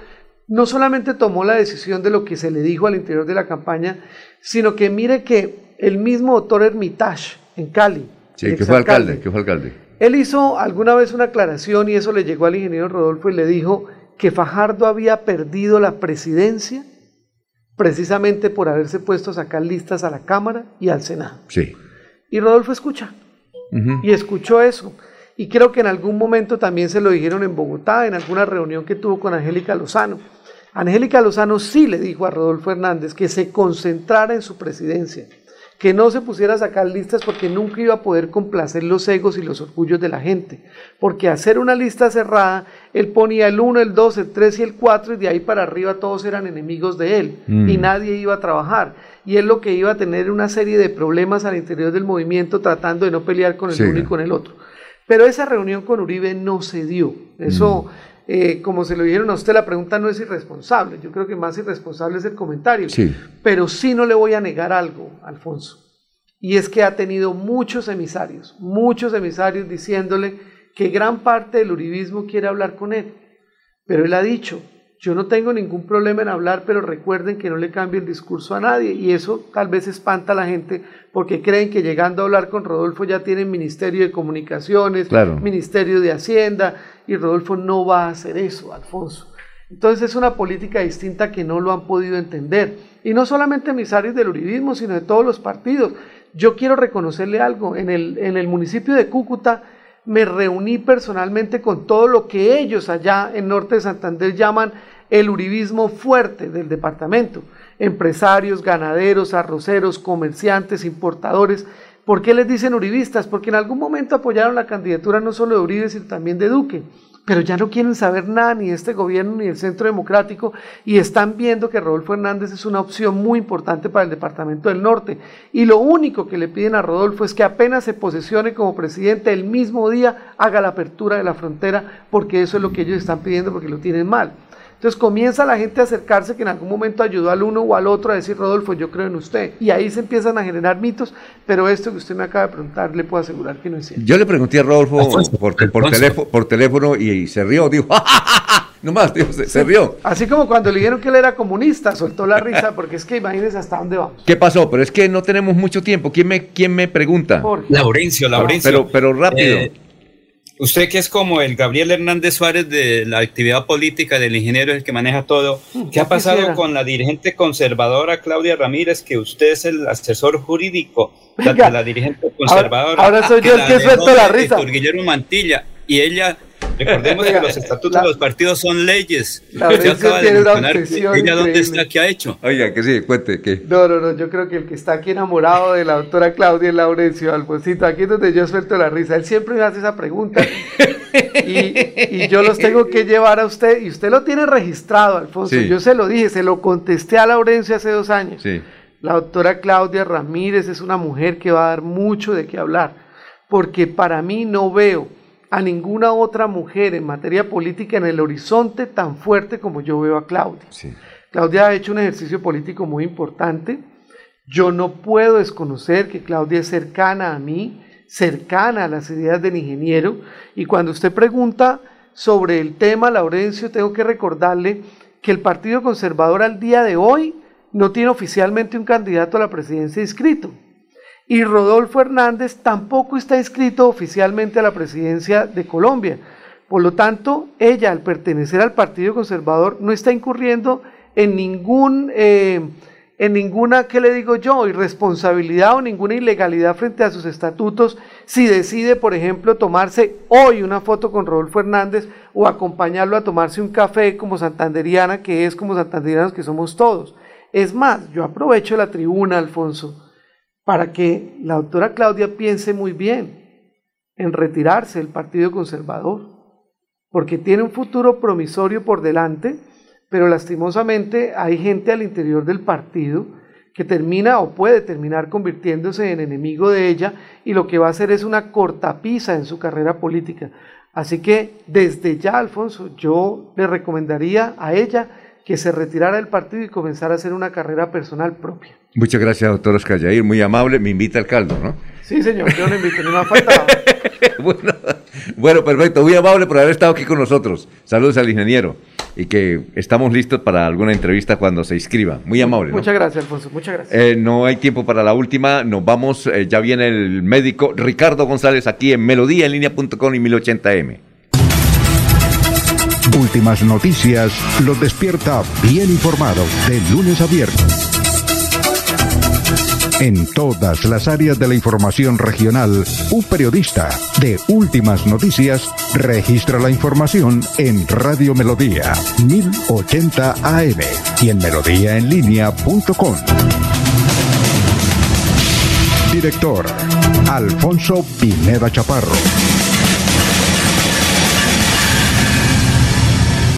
no solamente tomó la decisión de lo que se le dijo al interior de la campaña, sino que mire que el mismo doctor Hermitage en Cali,
Sí, que fue alcalde, que fue alcalde.
él hizo alguna vez una aclaración y eso le llegó al ingeniero Rodolfo y le dijo que Fajardo había perdido la presidencia precisamente por haberse puesto a sacar listas a la Cámara y al Senado.
Sí.
Y Rodolfo escucha, y escuchó eso. Y creo que en algún momento también se lo dijeron en Bogotá, en alguna reunión que tuvo con Angélica Lozano. Angélica Lozano sí le dijo a Rodolfo Hernández que se concentrara en su presidencia, que no se pusiera a sacar listas porque nunca iba a poder complacer los egos y los orgullos de la gente, porque hacer una lista cerrada, él ponía el 1, el 2, el 3 y el 4 y de ahí para arriba todos eran enemigos de él
Mm.
y nadie iba a trabajar. Y él lo que iba a tener una serie de problemas al interior del movimiento tratando de no pelear con el
Sí.
uno y con el otro. Pero esa reunión con Uribe no se dio. Eso, eh, como se lo dijeron a usted, la pregunta no es irresponsable. Yo creo que más irresponsable es el comentario.
Sí.
Pero sí no le voy a negar algo, Alfonso. Y es que ha tenido muchos emisarios, muchos emisarios diciéndole que gran parte del uribismo quiere hablar con él. Pero él ha dicho, yo no tengo ningún problema en hablar, pero recuerden que no le cambio el discurso a nadie. Y eso tal vez espanta a la gente porque creen que llegando a hablar con Rodolfo ya tienen Ministerio de Comunicaciones,
Claro.
Ministerio de Hacienda, y Rodolfo no va a hacer eso, Alfonso. Entonces es una política distinta que no lo han podido entender. Y no solamente emisarios del uribismo, sino de todos los partidos. Yo quiero reconocerle algo. En el, en el municipio de Cúcuta me reuní personalmente con todo lo que ellos allá en Norte de Santander llaman el uribismo fuerte del departamento. Empresarios, ganaderos, arroceros, comerciantes, importadores. ¿Por qué les dicen uribistas? Porque en algún momento apoyaron la candidatura no solo de Uribe, sino también de Duque. pero ya no quieren saber nada ni de este gobierno ni del Centro Democrático y están viendo que Rodolfo Hernández es una opción muy importante para el Departamento del Norte. Y lo único que le piden a Rodolfo es que apenas se posesione como presidente el mismo día haga la apertura de la frontera, porque eso es lo que ellos están pidiendo porque lo tienen mal. Entonces comienza la gente a acercarse que en algún momento ayudó al uno o al otro a decir, Rodolfo, yo creo en usted. Y ahí se empiezan a generar mitos, pero esto que usted me acaba de preguntar, le puedo asegurar que no es cierto.
Yo le pregunté a Rodolfo por, por teléfono, por teléfono y, y se rió, dijo, ¡Ja, ja, ja, ja! nomás, dijo, se, se rió.
Así como cuando le dijeron que él era comunista, soltó la risa, porque es que imagínense hasta dónde vamos.
¿Qué pasó? Pero es que no tenemos mucho tiempo. ¿Quién me, quién me pregunta?
Laurencio, Laurencio.
Pero, pero rápido.
Eh, usted que es como el Gabriel Hernández Suárez de la actividad política del ingeniero, el que maneja todo. ¿Qué ha pasado
quisiera.
con la dirigente conservadora Claudia Ramírez, que usted es el asesor jurídico la- de la dirigente conservadora?
ahora soy yo el que
la
suelto la risa.
Héctor Guillermo Mantilla, y ella... Recordemos que los estatutos de los partidos son leyes.
Laurencio
Usted acaba de
tiene una
mencionar que dónde está, qué ha hecho.
Oiga, que sí, cuente que.
No, no, no, yo creo que el que está aquí enamorado de la doctora Claudia es Laurencio Alfonsito. Aquí es donde yo suelto la risa. Él siempre me hace esa pregunta. Y, y yo los tengo que llevar a usted. Y usted lo tiene registrado, Alfonso.
Sí.
Yo se lo dije, se lo contesté a Laurencio hace dos años.
Sí.
La doctora Claudia Ramírez es una mujer que va a dar mucho de qué hablar, porque para mí no veo a ninguna otra mujer en materia política en el horizonte tan fuerte como yo veo a Claudia. Claudia ha hecho un ejercicio político muy importante. Yo no puedo desconocer que Claudia es cercana a mí, cercana a las ideas del ingeniero. Y cuando usted pregunta sobre el tema, Laurencio, tengo que recordarle que el Partido Conservador al día de hoy no tiene oficialmente un candidato a la presidencia inscrito. Y Rodolfo Hernández tampoco está inscrito oficialmente a la presidencia de Colombia. Por lo tanto, ella, al pertenecer al Partido Conservador, no está incurriendo en ningún, eh, en ninguna, ¿qué le digo yo?, irresponsabilidad o ninguna ilegalidad frente a sus estatutos si decide, por ejemplo, tomarse hoy una foto con Rodolfo Hernández o acompañarlo a tomarse un café como santanderiana, que es como santanderianos que somos todos. Es más, yo aprovecho la tribuna, Alfonso, para que la doctora Claudia piense muy bien en retirarse del Partido Conservador, porque tiene un futuro promisorio por delante, pero lastimosamente hay gente al interior del partido que termina o puede terminar convirtiéndose en enemigo de ella y lo que va a hacer es una cortapisa en su carrera política. Así que desde ya, Alfonso, yo le recomendaría a ella que se retirara del partido y comenzara a hacer una carrera personal propia.
Muchas gracias, doctor Oscar Yair. Muy amable. Me invita al caldo, ¿no?
Sí, señor, yo le invito, no me ha faltado.
bueno, bueno, perfecto. Muy amable por haber estado aquí con nosotros. Saludos al ingeniero. Y que estamos listos para alguna entrevista cuando se inscriba. Muy amable. ¿no?
Muchas gracias, Alfonso, muchas gracias.
Eh, no hay tiempo para la última. Nos vamos. eh, ya viene el médico Ricardo González aquí en melodíaenlínea.com y 1080m.
Últimas noticias los despierta bien informados de lunes a viernes. En todas las áreas de la información regional, un periodista de Últimas Noticias registra la información en Radio Melodía 1080 AM y en melodíaenlínea.com. Director Alfonso Pineda Chaparro.